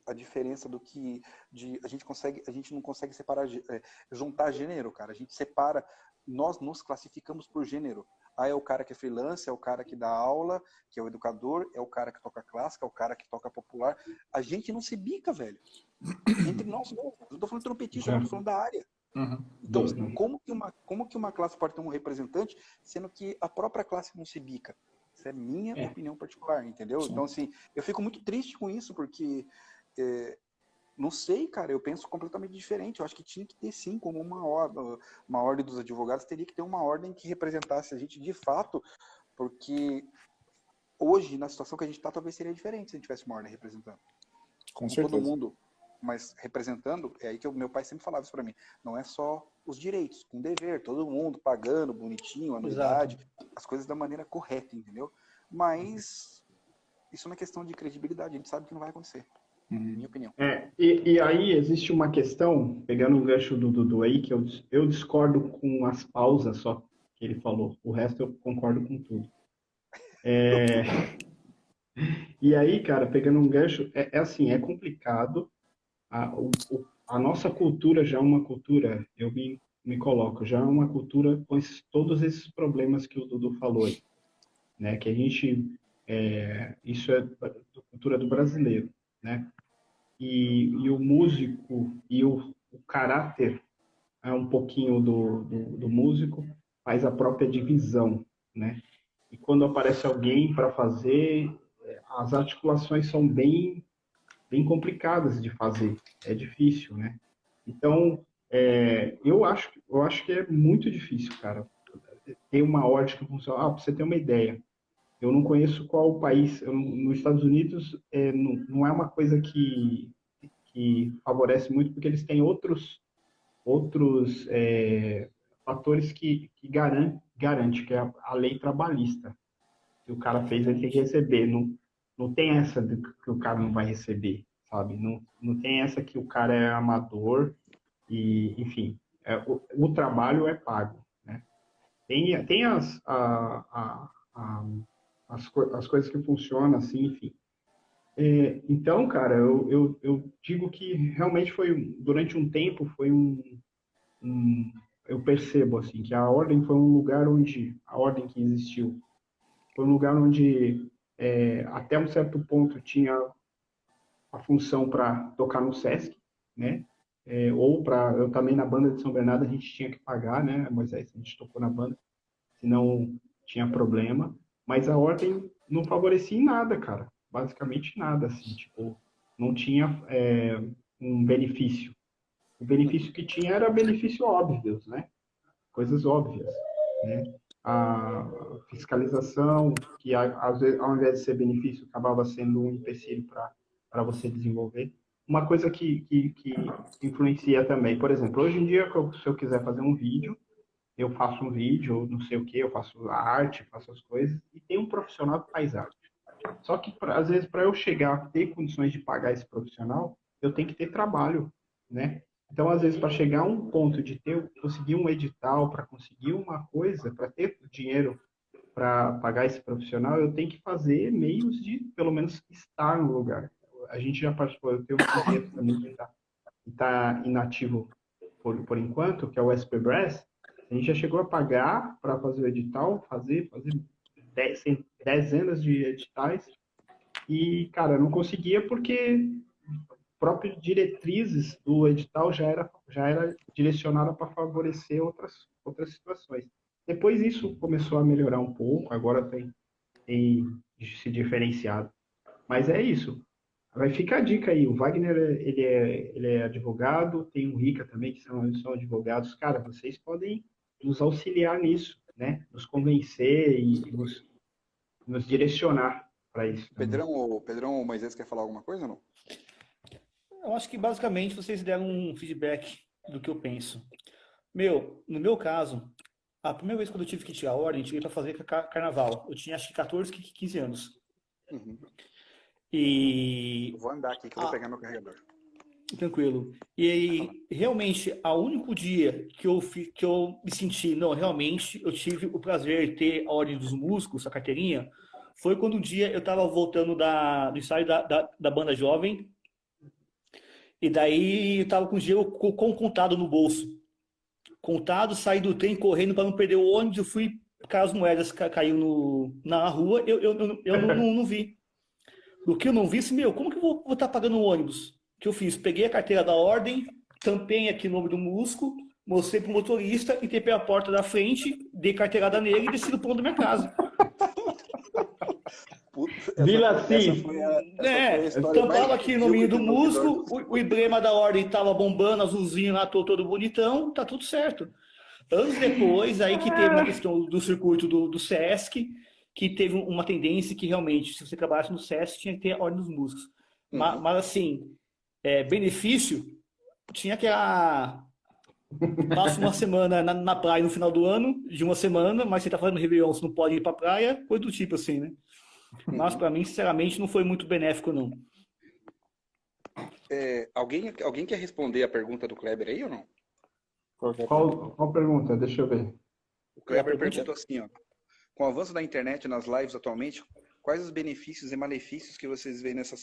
a diferença do que de a gente consegue a gente não consegue separar é, juntar gênero cara. A gente separa nós nos classificamos por gênero. Aí é o cara que é freelance é o cara que dá aula que é o educador é o cara que toca clássica é o cara que toca popular. A gente não se bica velho. Entre nós mesmos. Eu tô falando trompetista eu tô falando da área. Uhum. então como que uma como que uma classe pode ter um representante sendo que a própria classe não se bica? Isso é minha é. opinião particular, entendeu? Sim. Então, assim, eu fico muito triste com isso, porque é, não sei, cara, eu penso completamente diferente. Eu acho que tinha que ter sim, como uma ordem, uma ordem dos advogados, teria que ter uma ordem que representasse a gente de fato, porque hoje, na situação que a gente está, talvez seria diferente se a gente tivesse uma ordem representando. Com certeza. Todo mundo. mas representando, é aí que o meu pai sempre falava isso para mim, não é só os direitos, com dever, todo mundo pagando bonitinho, anuidade, Exato. as coisas da maneira correta, entendeu? Mas isso é uma questão de credibilidade, a gente sabe que não vai acontecer. Uhum. Minha opinião. É, e, e, aí existe uma questão, pegando o gancho do Dudu aí, que eu, eu discordo com as pausas só que ele falou. O resto eu concordo com tudo. É, e aí, cara, pegando um gancho, é, é assim, é complicado. A, o, a nossa cultura já é uma cultura, eu me, me coloco, já é uma cultura com esses, todos esses problemas que o Dudu falou aí. Né? Que a gente, é, isso é da cultura do brasileiro, né? E, e o músico e o, o caráter é um pouquinho do, do, do músico, faz a própria divisão, né? E quando aparece alguém para fazer, as articulações são bem, bem complicadas de fazer. É difícil, né? Então, é, eu, acho, eu acho que é muito difícil, cara, ter uma ordem que funciona. Ah, para você ter uma ideia, eu não conheço qual país. Eu, nos Estados Unidos, é, não, não, é uma coisa que, que favorece muito, porque eles têm outros, outros é, fatores que, que garante, garante, que é a, a, lei trabalhista. Se o cara fez, ele tem que receber. Não, não tem essa de que o cara não vai receber, sabe? Não, não tem essa que o cara é amador e, enfim, é, o, o, trabalho é pago, né? Tem, tem as, a, a, a as, as coisas que funcionam assim, enfim. É, então, cara, eu, eu, eu, digo que realmente foi, durante um tempo, foi um, um, Eu percebo, assim, que a ordem foi um lugar onde. A ordem que existiu. Foi um lugar onde, é, até um certo ponto, tinha a função para tocar no SESC, né? É, ou para. Eu também na banda de São Bernardo a gente tinha que pagar, né, Moisés? A gente tocou na banda, senão tinha problema. Mas a ordem não favorecia em nada, cara. Basicamente nada, assim, tipo, não tinha é, um benefício. O benefício que tinha era benefício óbvio, né? Coisas óbvias, né? A fiscalização, que às vezes, ao invés de ser benefício, acabava sendo um empecilho para você desenvolver. Uma coisa que, que, que influencia também, por exemplo, hoje em dia, se eu quiser fazer um vídeo, eu faço um vídeo, não sei o que, eu faço arte, faço as coisas, e tem um profissional que faz arte. Só que, pra, às vezes, para eu chegar a ter condições de pagar esse profissional, eu tenho que ter trabalho, né? Então, às vezes, para chegar a um ponto de ter, conseguir um edital, para conseguir uma coisa, para ter dinheiro para pagar esse profissional, eu tenho que fazer meios de, pelo menos, estar no lugar. A gente já participou, eu tenho um projeto também que está tá inativo por, por enquanto, que é o SP Brass, a gente já chegou a pagar para fazer o edital, fazer, fazer dez, dezenas de editais. E, cara, não conseguia porque próprias diretrizes do edital já era, já era direcionada para favorecer outras, outras situações. Depois isso começou a melhorar um pouco, agora tem, tem se diferenciado. Mas é isso. Vai ficar a dica aí. O Wagner, ele é, ele é advogado, tem o Rica também, que são, são advogados. Cara, vocês podem nos auxiliar nisso, né? Nos convencer e nos, nos direcionar para isso. Pedrão, o Pedrão ou Moisés quer falar alguma coisa ou não? Eu acho que basicamente vocês deram um feedback do que eu penso. Meu, no meu caso, a primeira vez quando eu tive que tirar a ordem, eu tive para fazer carnaval. Eu tinha acho que 14, 15 anos. Uhum. E. Vou andar aqui que eu vou ah. pegar meu carregador. Tranquilo. E aí, realmente, o único dia que eu, que eu me senti, não, realmente, eu tive o prazer de ter a Ordem dos Músicos, a carteirinha, foi quando um dia eu estava voltando da, do ensaio da, da, da, banda jovem, e daí eu estava com o dinheiro com, com contado no bolso. Contado, saí do trem correndo para não perder o ônibus, eu fui, as moedas caiu no, na rua, eu, eu, eu, eu não, não, não, vi. O que eu não vi, assim, meu, como que eu vou estar tá pagando o ônibus? Que eu fiz? Peguei a carteira da ordem, tampei aqui o nome do músico, mostrei pro motorista, e tepei a porta da frente, dei carteirada nele e desci do ponto da minha casa. Vila assim. É, tampava aqui no meio do músico, o, o emblema da ordem tava bombando, azulzinho lá, todo, todo bonitão, tá tudo certo. Anos depois, aí que teve a questão do circuito do, do SESC, que teve uma tendência que realmente, se você trabalhasse no SESC, tinha que ter a ordem dos músicos. Uhum. Mas, mas, assim, É, benefício, tinha que a passa uma semana na, na, praia no final do ano, de uma semana, mas você tá fazendo Réveillon, você não pode ir pra praia, coisa do tipo assim, né? Mas para mim, sinceramente, não foi muito benéfico, não. É, alguém, alguém quer responder a pergunta do Kleber aí ou não? Qual, qual pergunta? Deixa eu ver. O Kleber perguntou assim, ó. Com o avanço da internet nas lives atualmente, quais os benefícios e malefícios que vocês veem nessa,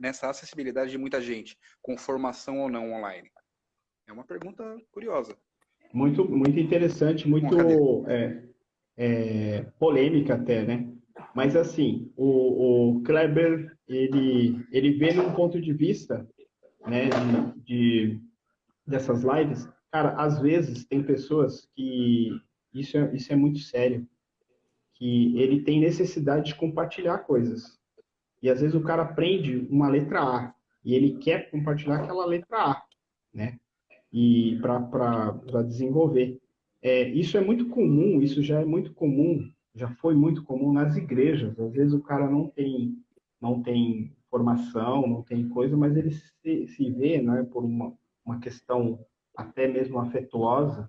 nessa acessibilidade de muita gente, com formação ou não online? É uma pergunta curiosa. Muito, muito interessante, muito é, é, polêmica até, né? Mas assim, o, o Kleber, ele, ele vê num ponto de vista né, de, de, dessas lives, cara, às vezes tem pessoas que, isso é, isso é muito sério, que ele tem necessidade de compartilhar coisas. E às vezes o cara aprende uma letra A e ele quer compartilhar aquela letra A, né? E para desenvolver. É, isso é muito comum, isso já é muito comum, já foi muito comum nas igrejas. Às vezes o cara não tem, não tem formação, não tem coisa, mas ele se, se vê, né, por uma, uma questão até mesmo afetuosa,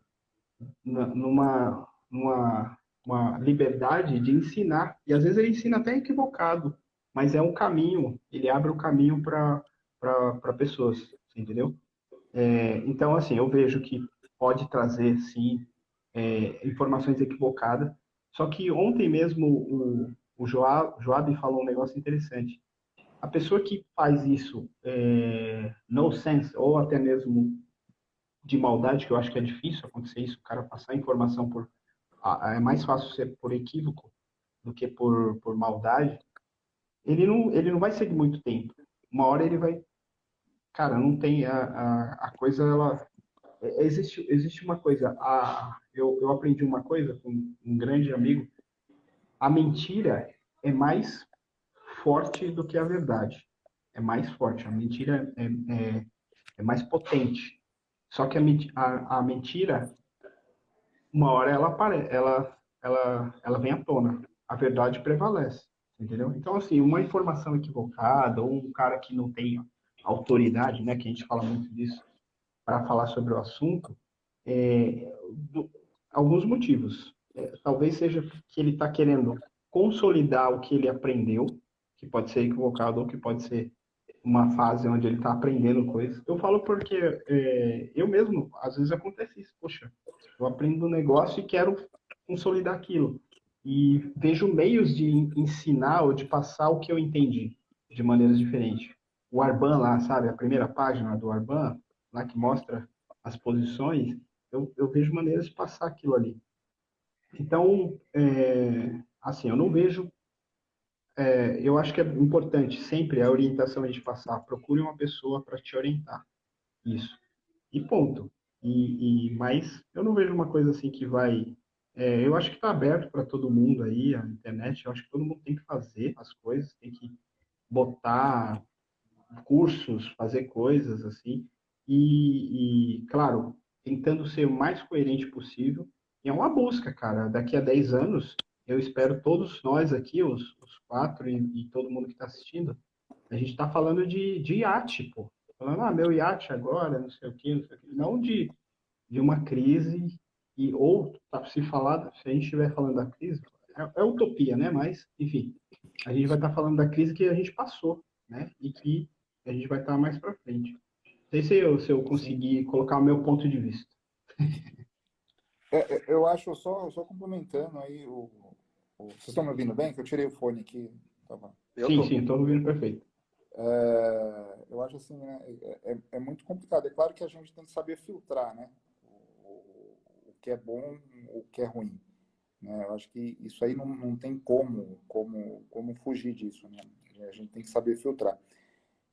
numa, numa uma liberdade de ensinar. E às vezes ele ensina até equivocado, mas é um caminho, ele abre o caminho para pessoas, entendeu? É, então, assim, eu vejo que pode trazer, sim, é, informações equivocadas. Só que ontem mesmo o, o Joab, Joab falou um negócio interessante. A pessoa que faz isso é, no sense, ou até mesmo de maldade, que eu acho que é difícil acontecer isso, o cara passar informação por é mais fácil ser por equívoco do que por, por maldade, ele não, ele não vai seguir muito tempo. Uma hora ele vai. Cara, não tem. A, a, a coisa, ela. É, existe, existe uma coisa. A, eu, eu aprendi uma coisa com um grande amigo. A mentira é mais forte do que a verdade. É mais forte. A mentira é, é, é mais potente. Só que a, a, a mentira uma hora ela aparece, ela, ela, ela vem à tona. A verdade prevalece, entendeu? Então, assim, uma informação equivocada ou um cara que não tem autoridade, né, que a gente fala muito disso, para falar sobre o assunto, é, do, alguns motivos. É, talvez seja que ele está querendo consolidar o que ele aprendeu, que pode ser equivocado ou que pode ser uma fase onde ele está aprendendo coisas. Eu falo porque é, eu mesmo, às vezes acontece isso. Poxa, eu aprendo um negócio e quero consolidar aquilo. E vejo meios de ensinar ou de passar o que eu entendi de maneiras diferentes. O Arban lá, sabe? A primeira página do Arban, lá que mostra as posições, eu, eu vejo maneiras de passar aquilo ali. Então, é, assim, eu não vejo é, eu acho que é importante sempre a orientação a gente passar. Procure uma pessoa para te orientar. Isso. E ponto. E, e, mas eu não vejo uma coisa assim que vai. É, eu acho que está aberto para todo mundo aí, a internet. Eu acho que todo mundo tem que fazer as coisas, tem que botar cursos, fazer coisas assim. E, e claro, tentando ser o mais coerente possível. E é uma busca, cara. Daqui a 10 anos, eu espero todos nós aqui, os, os quatro e, e, todo mundo que está assistindo, a gente está falando de, de iate, pô. Falando, ah, meu iate agora, não sei o quê, não sei o quê. Não de, de uma crise, e, ou tá, se falar, se a gente estiver falando da crise, é, é, utopia, né? Mas, enfim, a gente vai estar tá falando da crise que a gente passou, né? E que a gente vai estar tá mais para frente. Não sei se eu, se eu conseguir colocar o meu ponto de vista. É, é, eu acho, só, só complementando aí, o, o, vocês estão me ouvindo bem? Que eu tirei o fone aqui. Tava... sim, sim, estou ouvindo perfeito. É, eu acho assim, né, é, é, é, muito complicado. É claro que a gente tem que saber filtrar, né? O, o, que é bom, o que é ruim. Né? Eu acho que isso aí não, não tem como, como, como fugir disso, né? A gente tem que saber filtrar.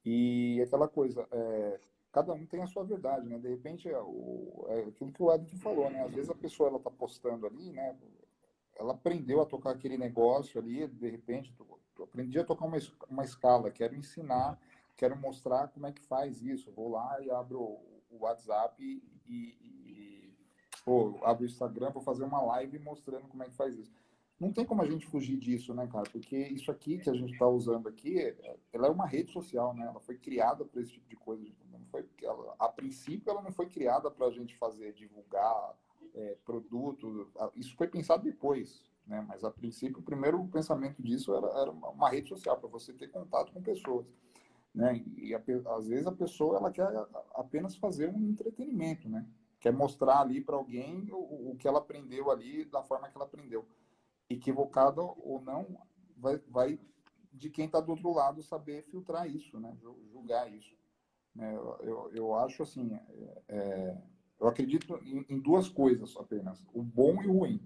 E aquela coisa, é, cada um tem a sua verdade, né? De repente, é, o, é aquilo que o Edson falou, né? Às vezes a pessoa ela tá postando ali, né? Ela aprendeu a tocar aquele negócio ali, de repente, eu aprendi a tocar uma, uma escala, quero ensinar, quero mostrar como é que faz isso. Vou lá e abro o WhatsApp e, e, e pô, abro o Instagram para fazer uma live mostrando como é que faz isso. não tem como a gente fugir disso, né, cara? Porque isso aqui que a gente está usando aqui, ela é uma rede social, né? Ela foi criada para esse tipo de coisa. Não foi, ela, a princípio, ela não foi criada para a gente fazer, divulgar é, produto. Isso foi pensado depois, né? Mas a princípio, o primeiro pensamento disso era, era uma rede social para você ter contato com pessoas, né? E a, às vezes a pessoa ela quer apenas fazer um entretenimento, né? Quer mostrar ali para alguém o, o que ela aprendeu ali da forma que ela aprendeu equivocado ou não, vai, vai de quem está do outro lado saber filtrar isso, né? julgar isso. Né? Eu, eu, eu acho assim, é, é, eu acredito em, em, duas coisas apenas, o bom e o ruim,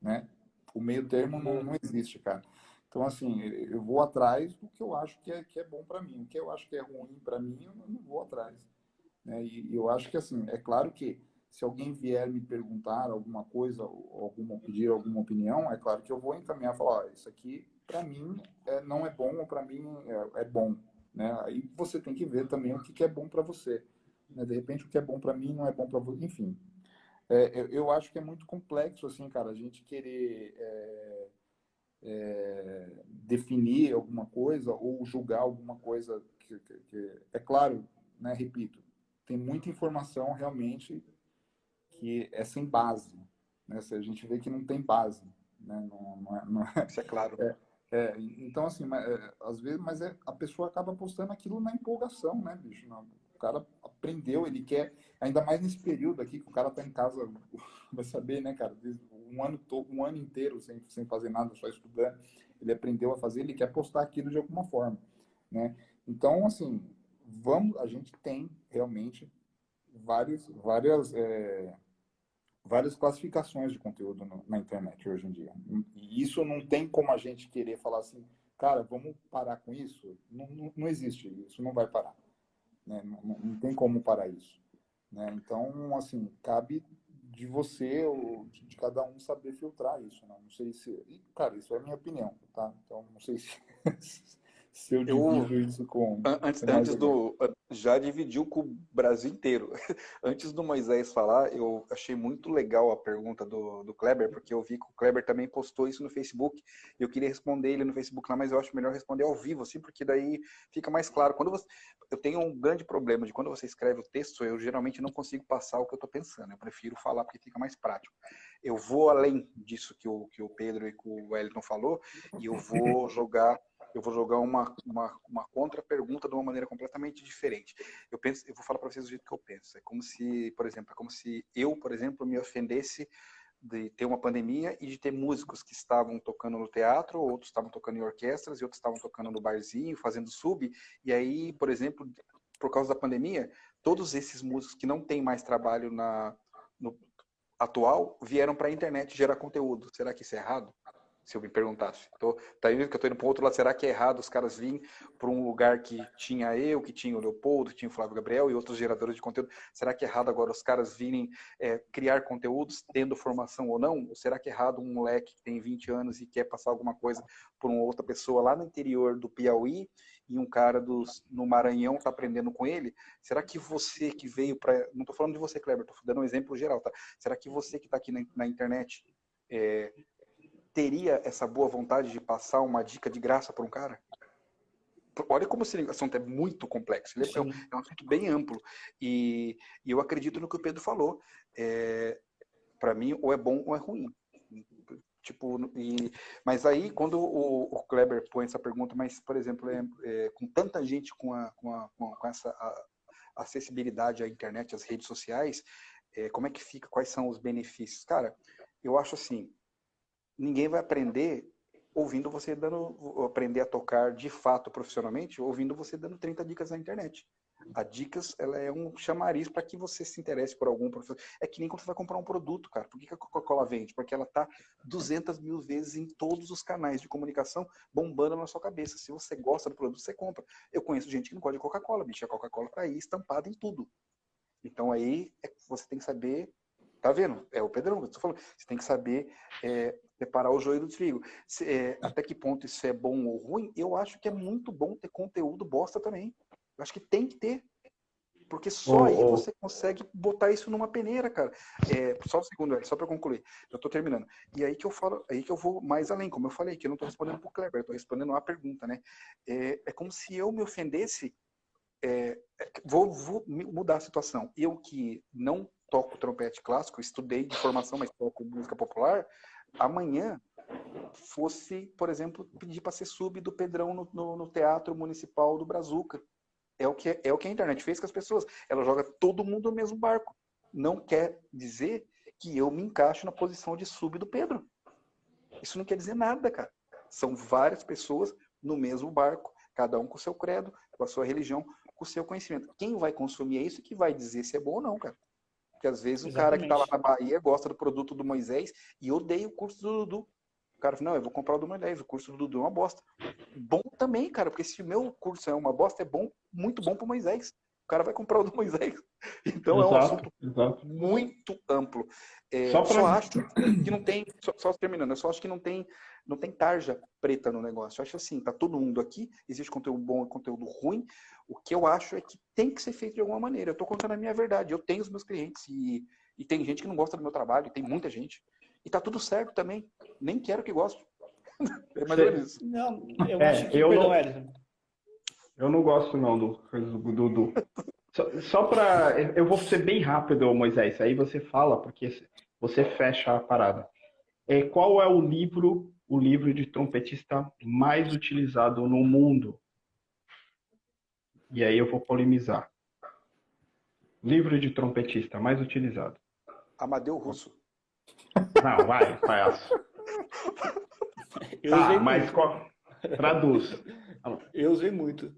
né? O meio termo não, não existe, cara. Então, assim, eu vou atrás do que eu acho que é, que é bom para mim. O que eu acho que é ruim para mim, eu não vou atrás. Né? E eu acho que, assim, é claro que se alguém vier me perguntar alguma coisa, ou alguma, pedir alguma opinião, é claro que eu vou encaminhar e falar, isso aqui para mim é, não é bom ou para mim é, é, bom. Né? Aí você tem que ver também o que, que é bom para você. Né? De repente o que é bom para mim não é bom para você. Enfim, é, eu, eu, acho que é muito complexo assim, cara, a gente querer é, é, definir alguma coisa ou julgar alguma coisa que, que, que é claro, né? Repito, tem muita informação realmente que é sem base. Né? Se a gente vê que não tem base. Né? Não, não é, não é, Isso é claro. É, é, então, assim, mas, é, às vezes, mas é, a pessoa acaba postando aquilo na empolgação, né, bicho? Não, o cara aprendeu, ele quer, ainda mais nesse período aqui que o cara tá em casa, vai saber, né, cara, um ano, todo, um ano inteiro sem, sem fazer nada, só estudando, ele aprendeu a fazer, ele quer postar aquilo de alguma forma, né? Então, assim, vamos, a gente tem realmente vários, várias, é, várias classificações de conteúdo no, na internet hoje em dia. E isso não tem como a gente querer falar assim, cara, vamos parar com isso. Não, não, não existe, isso não vai parar. Né? Não, não, tem como parar isso. Né? Então, assim, cabe de você ou de, cada um saber filtrar isso. Né? Não sei se. E, cara, isso é a minha opinião, tá? Então, não sei se. se eu divido eu, isso com. Antes, antes do. Já dividiu com o Brasil inteiro. antes do Moisés falar, eu achei muito legal a pergunta do, do Kleber, porque eu vi que o Kleber também postou isso no Facebook. E eu queria responder ele no Facebook lá, mas eu acho melhor responder ao vivo, assim, porque daí fica mais claro. Quando você, eu tenho um grande problema de quando você escreve o texto, eu geralmente não consigo passar o que eu estou pensando. Eu prefiro falar porque fica mais prático. Eu vou além disso que o, que o Pedro e que o Wellington falou, e eu vou jogar eu vou jogar uma, uma, uma contra-pergunta de uma maneira completamente diferente. Eu penso, eu vou falar para vocês do jeito que eu penso. É como se, por exemplo, é como se eu, por exemplo, me ofendesse de ter uma pandemia e de ter músicos que estavam tocando no teatro, outros estavam tocando em orquestras e outros estavam tocando no barzinho, fazendo sub. E aí, por exemplo, por causa da pandemia, todos esses músicos que não têm mais trabalho na no atual vieram para a internet gerar conteúdo. Será que isso é errado? Se eu me perguntasse. Tô, tá indo que eu tô indo para outro lado, será que é errado os caras virem para um lugar que tinha eu, que tinha o Leopoldo, que tinha o Flávio Gabriel e outros geradores de conteúdo? Será que é errado agora os caras virem é, criar conteúdos tendo formação ou não? Ou será que é errado um moleque que tem 20 anos e quer passar alguma coisa por uma outra pessoa lá no interior do Piauí e um cara dos, no Maranhão está aprendendo com ele? Será que você que veio para. Não estou falando de você, Kleber, estou dando um exemplo geral, tá? Será que você que está aqui na, na internet é, teria essa boa vontade de passar uma dica de graça para um cara? Olha como esse assunto é muito complexo. Ele é, um, é um assunto bem amplo. E, e, eu acredito no que o Pedro falou. É, para mim, ou é bom ou é ruim. Tipo, e, mas aí, quando o, o, Kleber põe essa pergunta, mas, por exemplo, é, é, com tanta gente com, a, com, a, com essa a, acessibilidade à internet, às redes sociais, é, como é que fica? Quais são os benefícios? Cara, eu acho assim, ninguém vai aprender ouvindo você dando, aprender a tocar de fato profissionalmente, ouvindo você dando 30 dicas na internet. A dicas, ela é um chamariz para que você se interesse por algum professor. É que nem quando você vai comprar um produto, cara. Por que a Coca-Cola vende? Porque ela tá 200 mil vezes em todos os canais de comunicação bombando na sua cabeça. Se você gosta do produto, você compra. Eu conheço gente que não gosta de Coca-Cola, bicho. A Coca-Cola tá aí estampada em tudo. Então aí é, você tem que saber Tá vendo? É o Pedrão que eu tô falando. Você tem que saber é, separar o joio do trigo. Se, é, até que ponto isso é bom ou ruim? Eu acho que é muito bom ter conteúdo bosta também. Eu acho que tem que ter. Porque só oh, aí oh. você consegue botar isso numa peneira, cara. É, só um segundo, só para concluir. Eu estou terminando. E aí que eu falo, aí que eu vou mais além, como eu falei, que eu não estou respondendo pro Kleber, eu tô respondendo uma pergunta, né? É, é como se eu me ofendesse. É, é vou, vou mudar a situação. Eu que não toco trompete clássico, estudei de formação, mas toco música popular, amanhã fosse, por exemplo, pedir para ser sub do Pedrão no, no, no, Teatro Municipal do Brazuca. É o, que, é o que a internet fez com as pessoas. Ela joga todo mundo no mesmo barco. Não quer dizer que eu me encaixo na posição de sub do Pedro. Isso não quer dizer nada, cara. São várias pessoas no mesmo barco, cada um com o seu credo, com a sua religião, com o seu conhecimento. Quem vai consumir é isso que vai dizer se é bom ou não, cara. Porque às vezes o cara que está lá na Bahia gosta do produto do Moisés e odeia o curso do Dudu. O cara fala, não, eu vou comprar o do Moisés, o curso do Dudu é uma bosta. Bom também, cara, porque se o meu curso é uma bosta, é bom, muito bom para o Moisés. O cara vai comprar o do Moisés. Então exato, é um assunto exato. muito amplo. É, só, pra... só acho que não tem, só, só, terminando, eu só acho que não tem, não tem tarja preta no negócio. Eu acho assim, tá todo mundo aqui, existe conteúdo bom e conteúdo ruim. O que eu acho é que tem que ser feito de alguma maneira. Eu estou contando a minha verdade. Eu tenho os meus clientes e, e tem gente que não gosta do meu trabalho, tem muita gente. E tá tudo certo também. Nem quero que goste. é mais ou menos isso. Não, eu é, acho que eu não, eu não gosto não do do Dudu. Só, só para eu vou ser bem rápido, Moisés. Aí você fala porque você fecha a parada. É, qual é o livro, o livro de trompetista mais utilizado no mundo? E aí eu vou polemizar. Livro de trompetista mais utilizado. Amadeu Russo. Não, vai, palhaço. Eu tá, mas qual... traduz. Eu usei muito.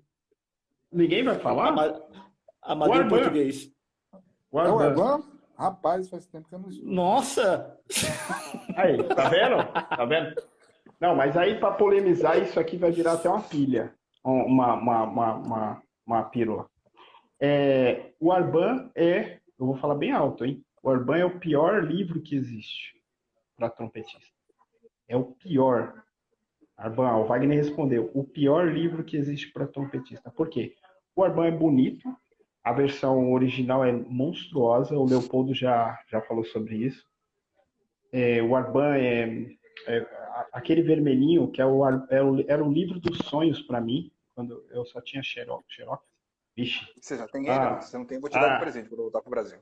Ninguém vai falar? Ama... Amadeu português. Guarda. Não, Rapaz, faz tempo que eu não estudo. Nossa! Aí, tá vendo? Tá vendo? Não, mas aí para polemizar, isso aqui vai virar até uma pilha. Uma, uma, uma, uma, uma pílula. É, o Arban é, eu vou falar bem alto, hein? O Arban é o pior livro que existe para trompetista. É o pior. Arban, o Wagner respondeu, o pior livro que existe para trompetista. Por quê? O Arban é bonito, a versão original é monstruosa, o Leopoldo já, já falou sobre isso. É, o Arban é, é, aquele vermelhinho que é o, é o, era o livro dos sonhos para mim, quando eu só tinha Xerox. Xerox. Vixe. Você já tem ele, ah, você não tem, vou te dar ah, de presente quando eu voltar pro Brasil.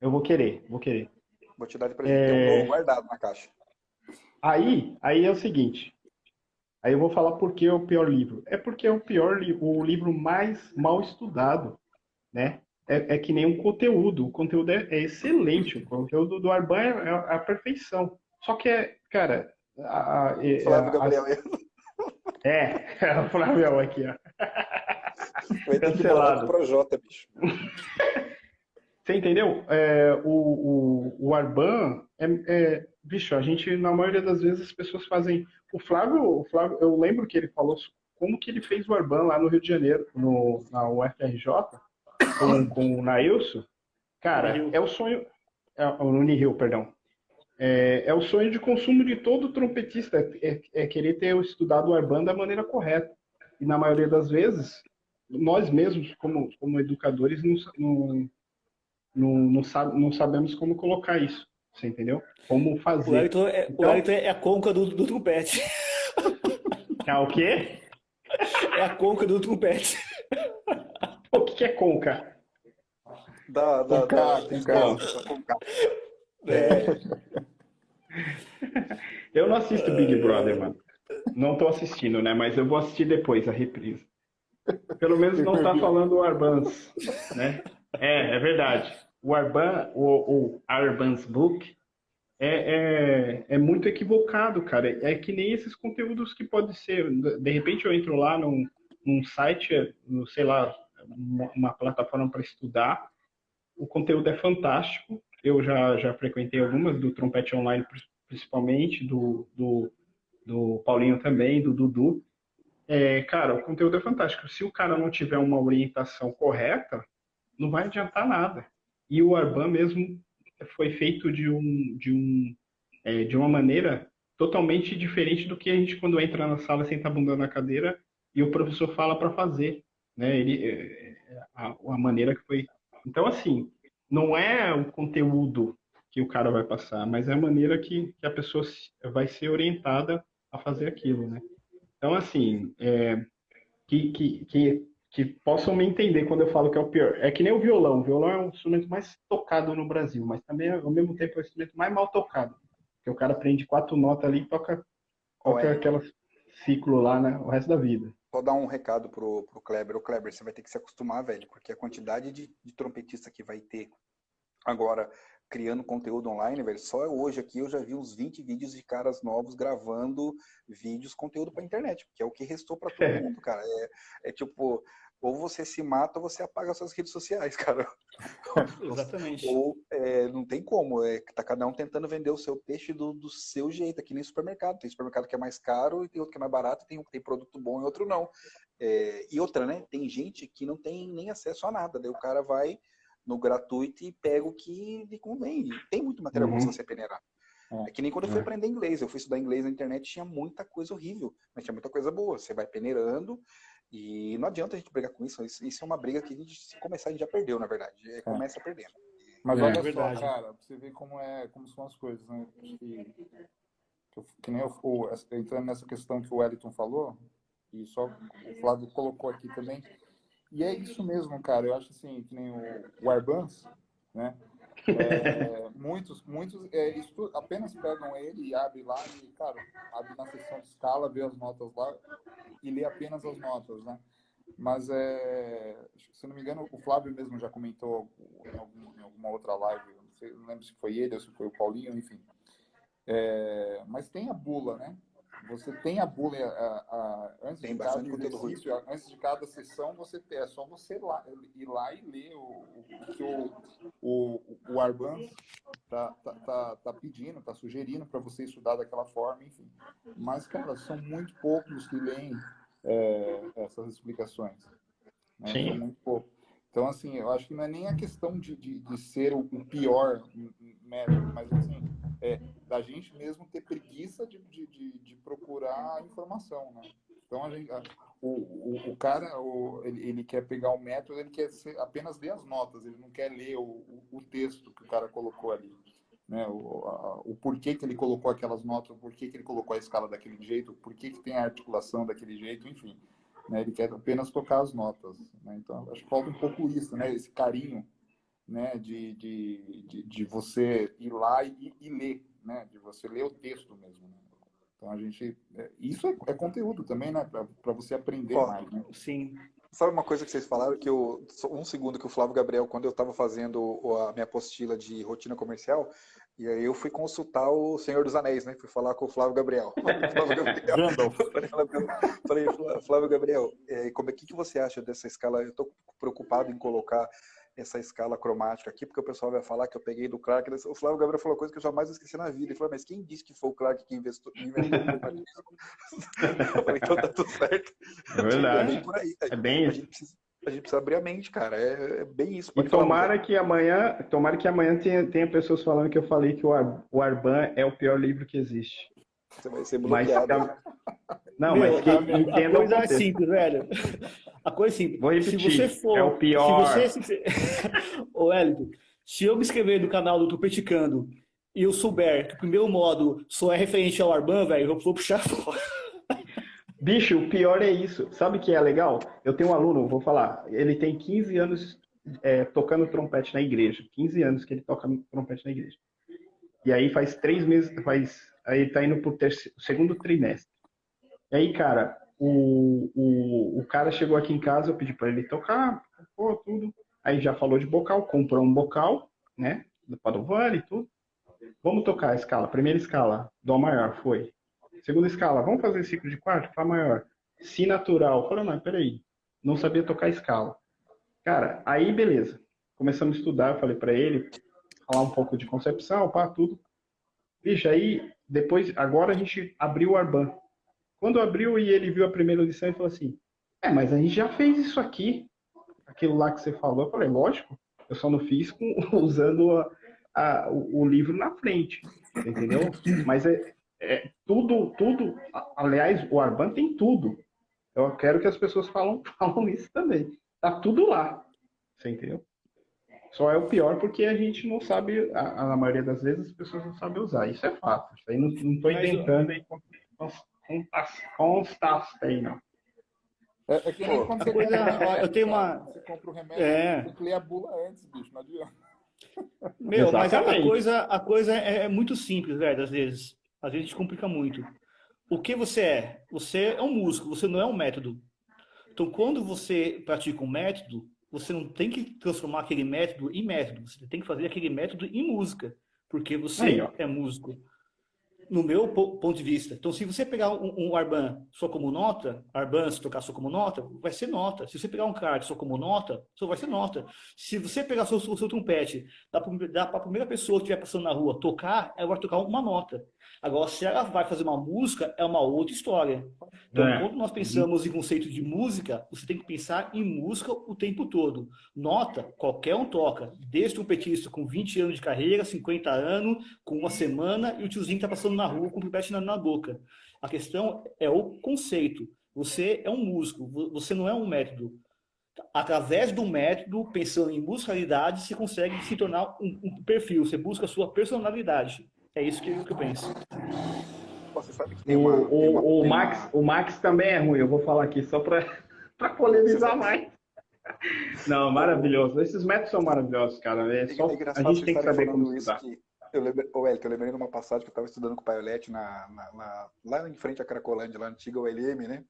Eu vou querer, vou querer. Vou te dar de presente, é... eu guardado na caixa. Aí, aí é o seguinte. Aí eu vou falar por que é o pior livro. É porque é o pior o livro mais mal estudado, né? É, é que nem um conteúdo. O conteúdo é, é excelente. O conteúdo do Arban é, é a perfeição. Só que é, cara, a, a, Flávio Gabriel. É, é o Flávio aqui, ó. Vai ter Cancelado. pro Jota, bicho. Você entendeu? É, o, o, o Arban é, é, bicho, a gente, na maioria das vezes, as pessoas fazem. O Flávio, o Flávio, eu lembro que ele falou como que ele fez o Arban lá no Rio de Janeiro, no, na UFRJ, com, com o Nailson. Cara, é o sonho. É, no Nihil, perdão. É, é, o sonho de consumo de todo trompetista, é, é, querer ter estudado o Arban da maneira correta. E na maioria das vezes, nós mesmos, como, como educadores, não, não, não, não, sabe, não sabemos como colocar isso. Você entendeu? Como fazer. O Wellington é, então, o é a conca do, do trompete. É o quê? É a conca do trompete. O que é conca? Da, da, conca, da, conca. É. Eu não assisto Big Brother, mano. Não tô assistindo, né? Mas eu vou assistir depois a reprise. Pelo menos não tá falando o Arbans, né? É, é verdade. O Arban, o, o Arban's Book, é, é, é, muito equivocado, cara. É que nem esses conteúdos que pode ser. De repente eu entro lá num, num site, no, sei lá, uma, plataforma para estudar. O conteúdo é fantástico. Eu já, já frequentei algumas do Trompete Online, principalmente, do, do, do Paulinho também, do Dudu. É, cara, o conteúdo é fantástico. Se o cara não tiver uma orientação correta, não vai adiantar nada. E o Arban mesmo foi feito de, um, de, um, é, de uma maneira totalmente diferente do que a gente, quando entra na sala, senta a bunda na cadeira e o professor fala para fazer. Né? Ele, é, a, a, maneira que foi Então, assim, não é o conteúdo que o cara vai passar, mas é a maneira que, que a pessoa vai ser orientada a fazer aquilo, né? Então, assim, é, que, que, que, que possam me entender quando eu falo que é o pior. É que nem o violão. O violão é um instrumento mais tocado no Brasil, mas também, ao mesmo tempo, é o instrumento mais mal tocado. Porque o cara aprende quatro notas ali e toca, toca aquela ciclo lá, né, o resto da vida. Vou dar um recado pro, pro Kleber. O Kleber, você vai ter que se acostumar, velho, porque a quantidade de, de trompetista que vai ter agora criando conteúdo online, velho, só hoje aqui eu já vi uns 20 vídeos de caras novos gravando vídeos, conteúdo pra internet, que é o que restou para todo é. mundo, cara. É, é tipo, ou você se mata ou você apaga suas redes sociais, cara. Exatamente. Ou é, não tem como, é, tá cada um tentando vender o seu peixe do, do seu jeito, aqui nem supermercado. Tem supermercado que é mais caro e tem outro que é mais barato, tem um que tem produto bom e outro não. É, e outra, né? Tem gente que não tem nem acesso a nada, daí o cara vai no gratuito e pega o que lhe convém. Tem muito material uhum. pra você peneirar. É. é que nem quando eu fui é. aprender inglês. Eu fui estudar inglês na internet, tinha muita coisa horrível, mas tinha muita coisa boa. Você vai peneirando e não adianta a gente brigar com isso. Isso, é uma briga que a gente, se começar, a gente já perdeu, na verdade. É, começa perdendo. Mas olha é só, cara, pra você ver como, é, como são as coisas, né? Que, que, que nem eu, entrando nessa questão que o Wellington falou, e só o Flávio colocou aqui também, e é isso mesmo, cara. Eu acho assim, que nem o, o Arbans, né? É, muitos, muitos é, apenas pegam ele e abrem lá e, cara, abre na seção de escala, vê as notas lá e lê apenas as notas, né? Mas, é, se não me engano, o Flávio mesmo já comentou em, algum, em alguma outra live, não, sei, não, lembro se foi ele ou se foi o Paulinho, enfim. É, mas tem a bula, né? Você tem a bula a, a, antes tem de cada exercício, antes de cada sessão, você tem, é só você lá, ir lá e ler o, o que o, o, o Arban tá, tá, tá, tá pedindo, tá sugerindo para você estudar daquela forma, enfim. Mas, cara, são muito poucos que leem é, essas explicações. Né? Sim. São muito poucos. Então, assim, eu acho que não é nem a questão de, de, de ser o, pior método, mas, assim, é da gente mesmo ter preguiça de, de, de procurar informação, né? Então, a gente, a, o, o, o, cara, o, ele, ele, quer pegar o método, ele quer ser, apenas ler as notas, ele não quer ler o, o texto que o cara colocou ali. Né? O, a, o porquê que ele colocou aquelas notas, o porquê que ele colocou a escala daquele jeito, o porquê que tem a articulação daquele jeito, enfim. Né? Ele quer apenas tocar as notas. Né? Então, acho que falta um pouco isso, né? Esse carinho, né? De, de, de, de você ir lá e, e, ler, né? De você ler o texto mesmo. Né? Então, a gente... É, isso é, é, conteúdo também, né? Para você aprender Ó, mais, né? Sim. Sabe uma coisa que vocês falaram que eu, um segundo que o Flávio Gabriel, quando eu estava fazendo a minha apostila de rotina comercial, e aí eu fui consultar o Senhor dos Anéis, né? Fui falar com o Flávio Gabriel. Flávio Gabriel. falei, Flávio Gabriel, é, como é que, que você acha dessa escala? Eu estou preocupado em colocar essa escala cromática aqui, porque o pessoal vai falar que eu peguei do Clark. O Flávio Gabriel falou coisa que eu jamais esqueci na vida. Ele falou, mas quem disse que foi o Clark que investou, inventou o cromatismo? eu falei, então tá tudo certo. É verdade. É, é bem isso a gente precisa abrir a mente, cara. É, é bem isso. e tomara que amanhã, tomara que amanhã tenha, tenha pessoas falando que eu falei que o, Ar, o Arban é o pior livro que existe. Você vai ser bloqueado. Mas, não, Meu, mas que entenda a coisa é simples, velho. A coisa é simples. Vou repetir. Se você for, é o pior. Se você, se, Ô, Hélio, se eu me inscrever no canal do Tupeticando e eu souber que o primeiro modo só é referente ao Arban, velho, eu vou puxar fora. Bicho, o pior é isso. Sabe o que é legal? Eu tenho um aluno, vou falar, ele tem 15 anos é, tocando trompete na igreja. 15 anos que ele toca trompete na igreja. E aí faz três meses, faz, aí tá indo pro terceiro, segundo trimestre. E aí, cara, o, o, o cara chegou aqui em casa, eu pedi para ele tocar, pô, tudo. Aí já falou de bocal, comprou um bocal, né? Do Padovani e tudo. Vamos tocar a escala. Primeira escala, Dó maior, foi. Segunda escala, vamos fazer ciclo de quarto? Fá maior. Si natural. Falei, não, peraí. Não sabia tocar escala. Cara, aí beleza. Começamos a estudar, eu falei para ele, falar um pouco de concepção, pá, tudo. Bicho, aí depois, agora a gente abriu o Arban. Quando abriu e ele viu a primeira lição, ele falou assim: É, mas a gente já fez isso aqui, aquilo lá que você falou. Eu falei: Lógico, eu só não fiz com, usando a, a, o, o, livro na frente, entendeu? Mas é, é, tudo, tudo. Aliás, o Arban tem tudo. Eu quero que as pessoas falam, falam isso também. Tá tudo lá. Você entendeu? Só é o pior porque a gente não sabe, a, a maioria das vezes as pessoas não sabem usar. Isso é fato. Isso aí não, estou inventando e constatei, não. É, é que nem quando você coisa, compra, eu tenho uma. Você compra o remédio, é. tem que ler a bula antes, bicho, não adianta. Meu, mas a coisa, a coisa é, é muito simples, velho, às vezes. Às vezes a gente complica muito. O que você é? Você é um músico, você não é um método. Então, quando você pratica um método, você não tem que transformar aquele método em método. Você tem que fazer aquele método em música, porque você Aí, é músico no meu ponto de vista. Então, se você pegar um, um Arban só como nota, Arban se tocar só como nota, vai ser nota. Se você pegar um card só como nota, só vai ser nota. Se você pegar o seu, o seu trompete, dá para a primeira pessoa que estiver passando na rua tocar, ela vai tocar uma nota. Agora, se ela vai fazer uma música, é uma outra história. Então, é. quando nós pensamos em conceito de música, você tem que pensar em música o tempo todo. Nota, qualquer um toca. Desde um petista com 20 anos de carreira, 50 anos, com uma semana, e o tiozinho está passando na rua com o pipete na, na boca. A questão é o conceito. Você é um músico, você não é um método através do método, pensando em musicalidade, você consegue se tornar um, um, perfil, você busca a sua personalidade. É isso que, que eu penso. Você sabe que tem uma, o, tem uma, o, tem Max, uma... o Max também é ruim, eu vou falar aqui só para polemizar mais. Não, maravilhoso. Esses métodos são maravilhosos, cara. É só, é a gente tem que saber como estudar. Que eu lembrei, oh, eu lembrei de uma passagem que eu estava estudando com o Paiolete na, na, na, lá em frente à Cracolândia, lá na antiga ULM, né?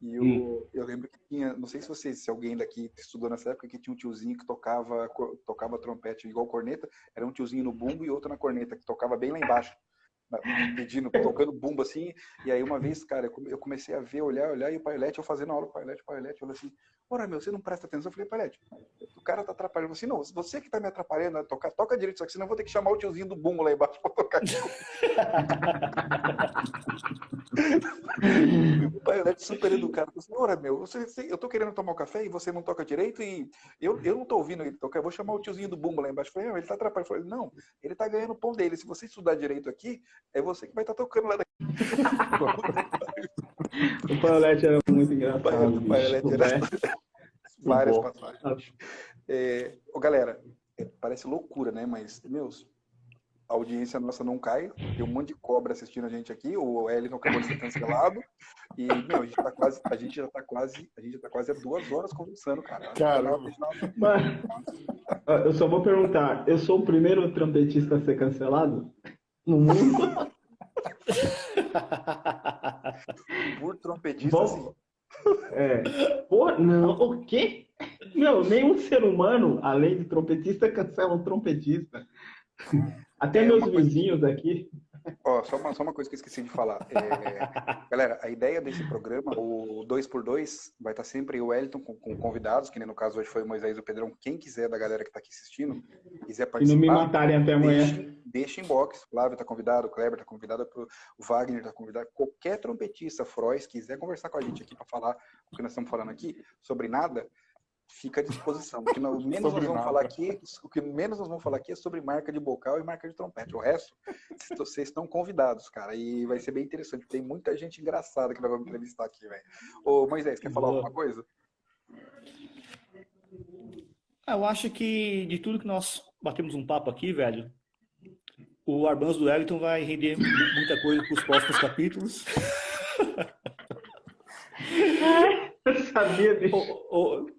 E eu, hum. eu lembro que tinha, não sei se você, se alguém daqui estudou nessa época, que tinha um tiozinho que tocava, tocava trompete igual corneta, era um tiozinho no bumbo e outro na corneta, que tocava bem lá embaixo, pedindo, tocando bumbo assim. E aí uma vez, cara, eu comecei a ver, olhar, olhar, e o Pailete, eu fazendo aula o Pailete, o Pailete, eu assim, ora meu, você não presta atenção? Eu falei, Pailete, o cara tá atrapalhando. assim, não, você que tá me atrapalhando a tocar, toca direito, só que senão eu vou ter que chamar o tiozinho do bumbo lá embaixo pra tocar. o Pailete super educado, assim, ora meu, você, eu tô querendo tomar um café e você não toca direito e eu, eu não tô ouvindo ele tocar, eu vou chamar o tiozinho do bumbo lá embaixo. Eu falei, não, ele tá atrapalhando. Eu falei, não, ele tá ganhando o pão dele, se você estudar direito aqui, é você que vai estar tá tocando lá daqui. o Paulette era muito engraçado. O Paulette era várias passagens. É, oh, galera, é, parece loucura, né? Mas, meus, a audiência nossa não cai. Tem um monte de cobra assistindo a gente aqui. O Elton acabou de ser cancelado. E, meu, a gente tá quase, a gente já tá quase, a gente já tá quase há duas horas conversando, cara. Caramba. eu só vou perguntar, eu sou o primeiro trompetista a ser cancelado no mundo? Por trompetista, Bom, sim. É. Pô, não, o quê? Meu, nenhum ser humano, além de trompetista, cancela um trompetista. Até é, meus vizinhos coisa... aqui. Ó, só uma, só uma coisa que eu esqueci de falar. É, galera, a ideia desse programa, o 2x2, vai estar sempre o Wellington com, com, convidados, que nem no caso hoje foi o Moisés e o Pedrão. Quem quiser da galera que está aqui assistindo, quiser participar. E não me matarem até amanhã. Deixa, deixa inbox. O Flávio está convidado, o Kleber está convidado, o Wagner está convidado. Qualquer trompetista, Frois, quiser conversar com a gente aqui para falar o que nós estamos falando aqui sobre nada, fica à disposição. O que nós menos nós vamos falar aqui, o que menos nós vamos falar aqui é sobre marca de bocal e marca de trompete. O resto, vocês estão convidados, cara. E vai ser bem interessante. Tem muita gente engraçada que nós vamos entrevistar aqui, velho. Ô, Moisés, quer falar Boa. alguma coisa? Ah, eu acho que de tudo que nós batemos um papo aqui, velho, o Arbans do Wellington vai render muita coisa para os próximos capítulos. Eu sabia disso.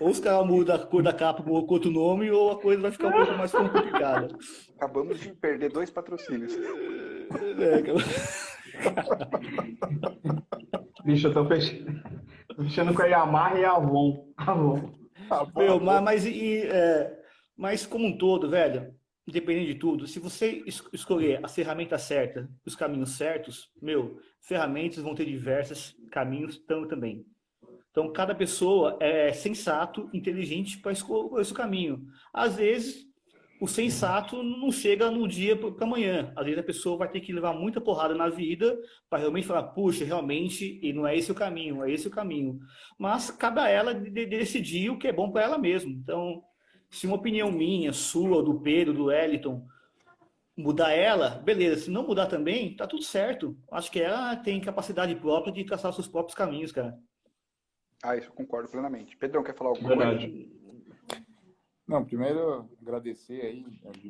Ou os caras mudam a cor da capa com outro nome, ou a coisa vai ficar um pouco mais complicada. Acabamos de perder dois patrocínios. É, Bicho, eu tô fechando, fechando com a Yamaha e a Avon. Avon. Meu, mas, mas, e, é, mas como um todo, velho, independente de tudo, se você escolher a ferramenta certa, os caminhos certos, meu, ferramentas vão ter diversos caminhos também. Então, cada pessoa é sensato, inteligente para escolher esse caminho. Às vezes, o sensato não chega no dia para amanhã. Às vezes, a pessoa vai ter que levar muita porrada na vida para realmente falar, puxa, realmente, e não é esse o caminho, é esse o caminho. Mas cabe a ela de, de decidir o que é bom para ela mesma. Então, se uma opinião minha, sua, do Pedro, do Wellington, mudar ela, beleza. Se não mudar também, tá tudo certo. Acho que ela tem capacidade própria de traçar seus próprios caminhos, cara. Ah, isso eu concordo plenamente. Pedrão, quer falar alguma Verdade. coisa? Não, primeiro agradecer aí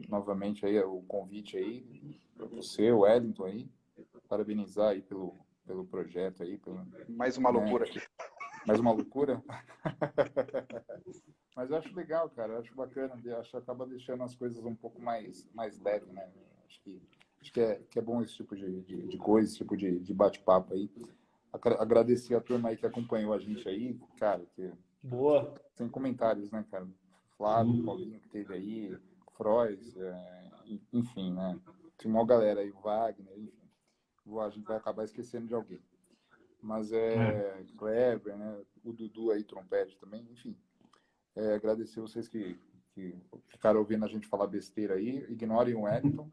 novamente aí o convite aí para você, o Wellington aí, parabenizar aí pelo, pelo projeto aí, pelo, mais uma né, loucura aqui. Mais uma loucura? Mas eu acho legal, cara, eu acho bacana, eu acho que acaba deixando as coisas um pouco mais mais leve, né? Acho que acho que é, que é bom esse tipo de, de, de coisa, esse tipo de, de bate-papo aí. Agradecer a turma aí que acompanhou a gente aí, cara, que Boa. Sem comentários, né, cara? Flávio, hum. Paulinho que teve aí, Frois, é, enfim, né? Tem uma galera aí, o Wagner, enfim. A gente vai acabar esquecendo de alguém. Mas é, é. Kleber, né? O Dudu aí, trompete também, enfim. É, agradecer vocês que, que ficaram ouvindo a gente falar besteira aí. Ignorem o Wellington,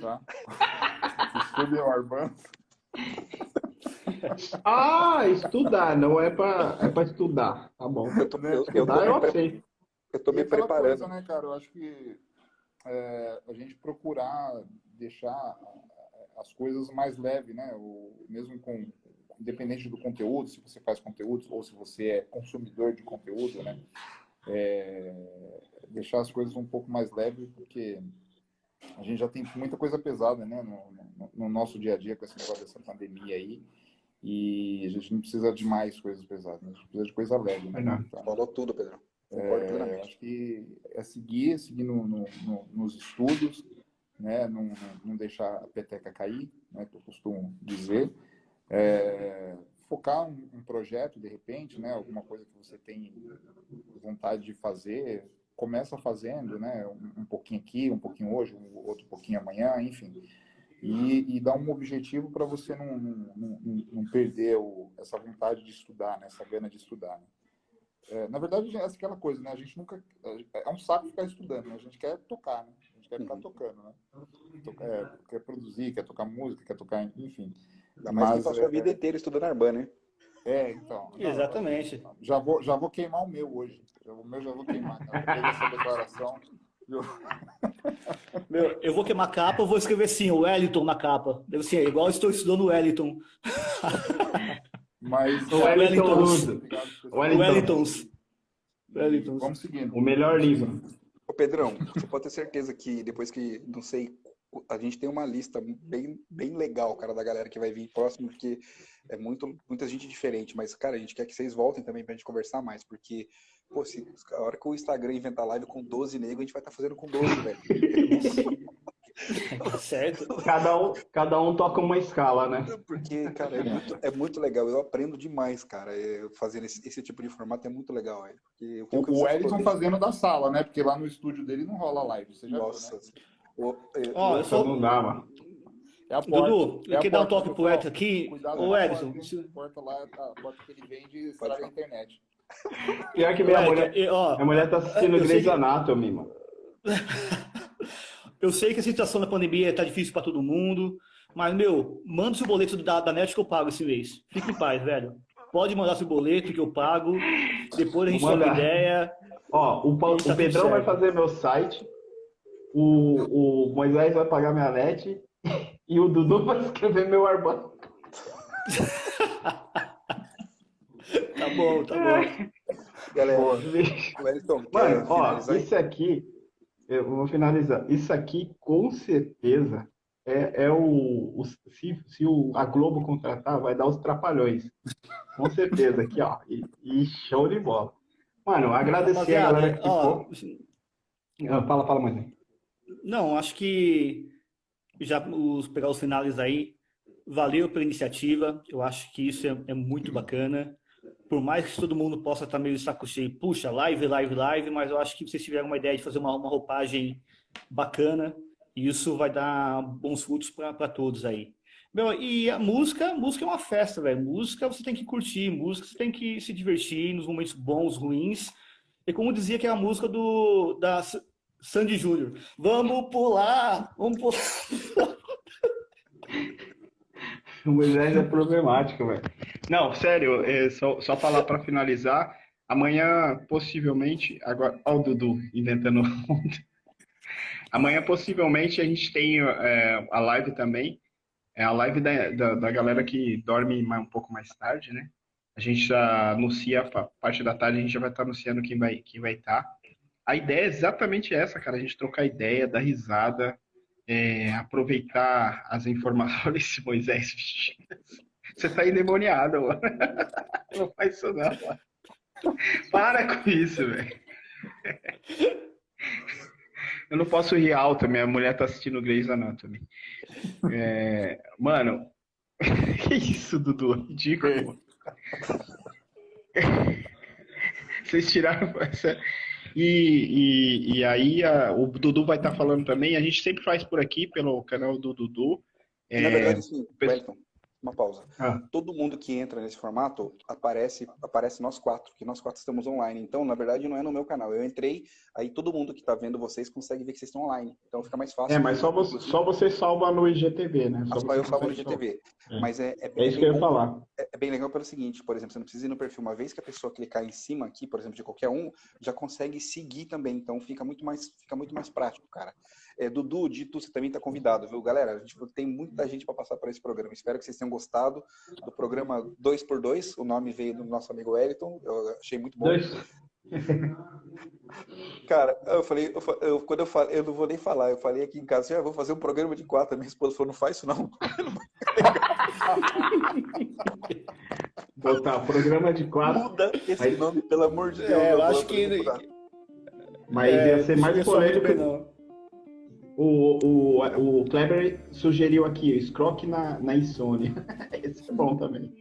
tá? Estudem o Armando. Ah, estudar, não é para é para estudar. Tá bom. Eu tô, eu, estudar, eu, eu, eu, eu tô me preparando. Coisa, né, cara? Eu acho que é, a gente procurar deixar as coisas mais leves, né? O, mesmo com independente do conteúdo, se você faz conteúdo ou se você é consumidor de conteúdo, né? É, deixar as coisas um pouco mais leves, porque a gente já tem muita coisa pesada, né? No, no, no nosso dia a dia com esse negócio dessa pandemia aí. E a gente não precisa de mais coisas pesadas, a gente precisa de coisa leve. Né? Então, Falou tudo, Pedro. É, acho que é seguir, seguir no, no, no, nos estudos, né? não, não deixar a peteca cair, né? que eu costumo dizer. É, focar um, um, projeto, de repente, né? alguma coisa que você tem vontade de fazer, começa fazendo, né? um, um pouquinho aqui, um pouquinho hoje, um outro pouquinho amanhã, enfim e, e dar um objetivo para você não, não, não, não perder o, essa vontade de estudar, né? essa gana de estudar. Né? É, na verdade, é aquela coisa, né? A gente nunca. É um saco ficar estudando, né? A gente quer tocar, né? A gente quer ficar tocando, né? É, quer produzir, quer tocar música, quer tocar, enfim. Mas, que passou a vida é, inteira estudando Arban, né? É, então. Não, Exatamente. Já vou, já vou queimar o meu hoje. O meu já vou queimar. Né? Eu essa declaração. Meu, eu vou queimar a capa, eu vou escrever assim, o Wellington na capa. Deve ser igual estou estudando o Wellington. Mas o Wellington. Wellingtons. Wellingtons. Vamos seguindo. O melhor livro. Ô Pedrão, você pode ter certeza que depois que, não sei, a gente tem uma lista bem, bem legal, cara, da galera que vai vir próximo, porque é muito, muita gente diferente. Mas, cara, a gente quer que vocês voltem também pra gente conversar mais, porque Pô, se, a hora que o Instagram inventar live com 12 negros, a gente vai estar tá fazendo com 12, velho. certo. Cada um, cada um toca uma escala, né? Porque, cara, é muito, é muito legal. Eu aprendo demais, cara. É, fazendo esse, esse, tipo de formato é muito legal. Velho. Porque, o, o, Wellington fazendo da sala, né? Porque lá no estúdio dele não rola live. Você já Nossa. Viu, né? O, eu, oh, eu só... não dá, mano. É a porta. Dudu, é eu dar um toque pro Edson aqui. Ô, Edson. A porta lá, a porta que ele vende estraga a internet. Pior que minha Ué, mulher. Eu, ó, minha mulher tá assistindo Grey's que... Anatomy, mano. eu sei que a situação da pandemia tá difícil para todo mundo, mas, meu, manda seu boleto da, da net que eu pago esse mês. Fique em paz, velho. Pode mandar seu boleto que eu pago. Depois a gente tem uma ideia. Ó, o, o tá Pedrão vai fazer meu site, o, o Moisés vai pagar minha net e o Dudu vai escrever meu armário. Tá bom, tá bom. Galera, Wellington, Mano, ó, isso aqui, eu vou finalizar. Isso aqui, com certeza, é, é o, o, se, se o, a Globo contratar, vai dar os trapalhões. Com certeza, aqui, ó. E, e show de bola. Mano, agradecer a galera que ó, ah, Fala, fala, mãe. Não, acho que já os, pegar os finais aí, valeu pela iniciativa. Eu acho que isso é, é muito bacana por mais que todo mundo possa estar meio saco cheio, puxa, live, live, live, mas eu acho que vocês tiveram uma ideia de fazer uma, uma roupagem bacana e isso vai dar bons frutos para todos aí. Meu, e a música, música é uma festa, velho. Música você tem que curtir, música você tem que se divertir nos momentos bons, ruins. E como dizia que é a música do da Sandy Júnior, vamos pular, vamos pular. O Moisés é problemático, velho. Não, sério, é só, só falar para finalizar. Amanhã, possivelmente, agora, ó, o Dudu inventando. Amanhã, possivelmente, a gente tem é, a live também. É a live da, da, da, galera que dorme um pouco mais tarde, né? A gente já anuncia, a parte da tarde, a gente já vai estar anunciando quem vai quem vai estar. a ideia é exatamente essa, cara. A gente trocar ideia, dar risada, é, aproveitar as informações. Esse Moisés Você tá endemoniado, mano. Não faz isso não, mano. Para com isso, velho. Eu não posso rir alto, minha mulher tá assistindo Grey's Anatomy. É, mano, que isso, Dudu? Ridículo. Vocês tiraram essa. E, e, e aí a, o Dudu vai estar tá falando também. A gente sempre faz por aqui, pelo canal do Dudu. É, Na verdade, sim, Wellington, uma pausa. Ah. Todo mundo que entra nesse formato aparece aparece nós quatro, que nós quatro estamos online. Então, na verdade, não é no meu canal. Eu entrei, aí todo mundo que está vendo vocês consegue ver que vocês estão online. Então fica mais fácil. É, mas só você, só você salva no IGTV, né? Só, só eu salvo no IGTV. É. Mas é, é, é isso que eu ia falar. É, é, bem legal pelo seguinte, por exemplo, você não precisa ir no perfil. Uma vez que a pessoa clicar em cima aqui, por exemplo, de qualquer um, já consegue seguir também. Então fica muito mais, fica muito mais prático, cara. É, Dudu, Dito, você também está convidado, viu, galera? A gente tem muita gente para passar por esse programa. Espero que vocês tenham gostado do programa 2x2. O nome veio do nosso amigo Wellington. Eu achei muito bom. Dois. Cara, eu falei, eu, eu, quando eu falei, eu não vou nem falar, eu falei aqui em casa, assim, ah, vou fazer um programa de quatro. Minha esposa falou, não faz isso não. Botar programa de quatro. Muda esse Mas... nome, pelo amor de Deus. É, eu acho que. Mas é, ia ser mais polêmico. O, o, o Kleber sugeriu aqui, escroque na, na insônia. Esse é bom também.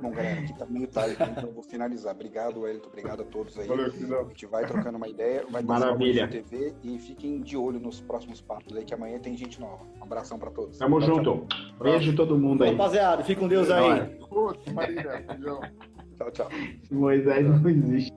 Bom, galera, aqui tá meio tarde, então eu vou finalizar. Obrigado, Wellington. Obrigado a todos aí. Valeu, a gente vai trocando uma ideia, vai Maravilha. TV e fiquem de olho nos próximos papos aí, que amanhã tem gente nova. Um abração pra todos. Tamo tchau, junto. Tchau. Beijo todo mundo aí. Rapaziada, fica com Deus aí. Tchau, tchau. Moisés não existe.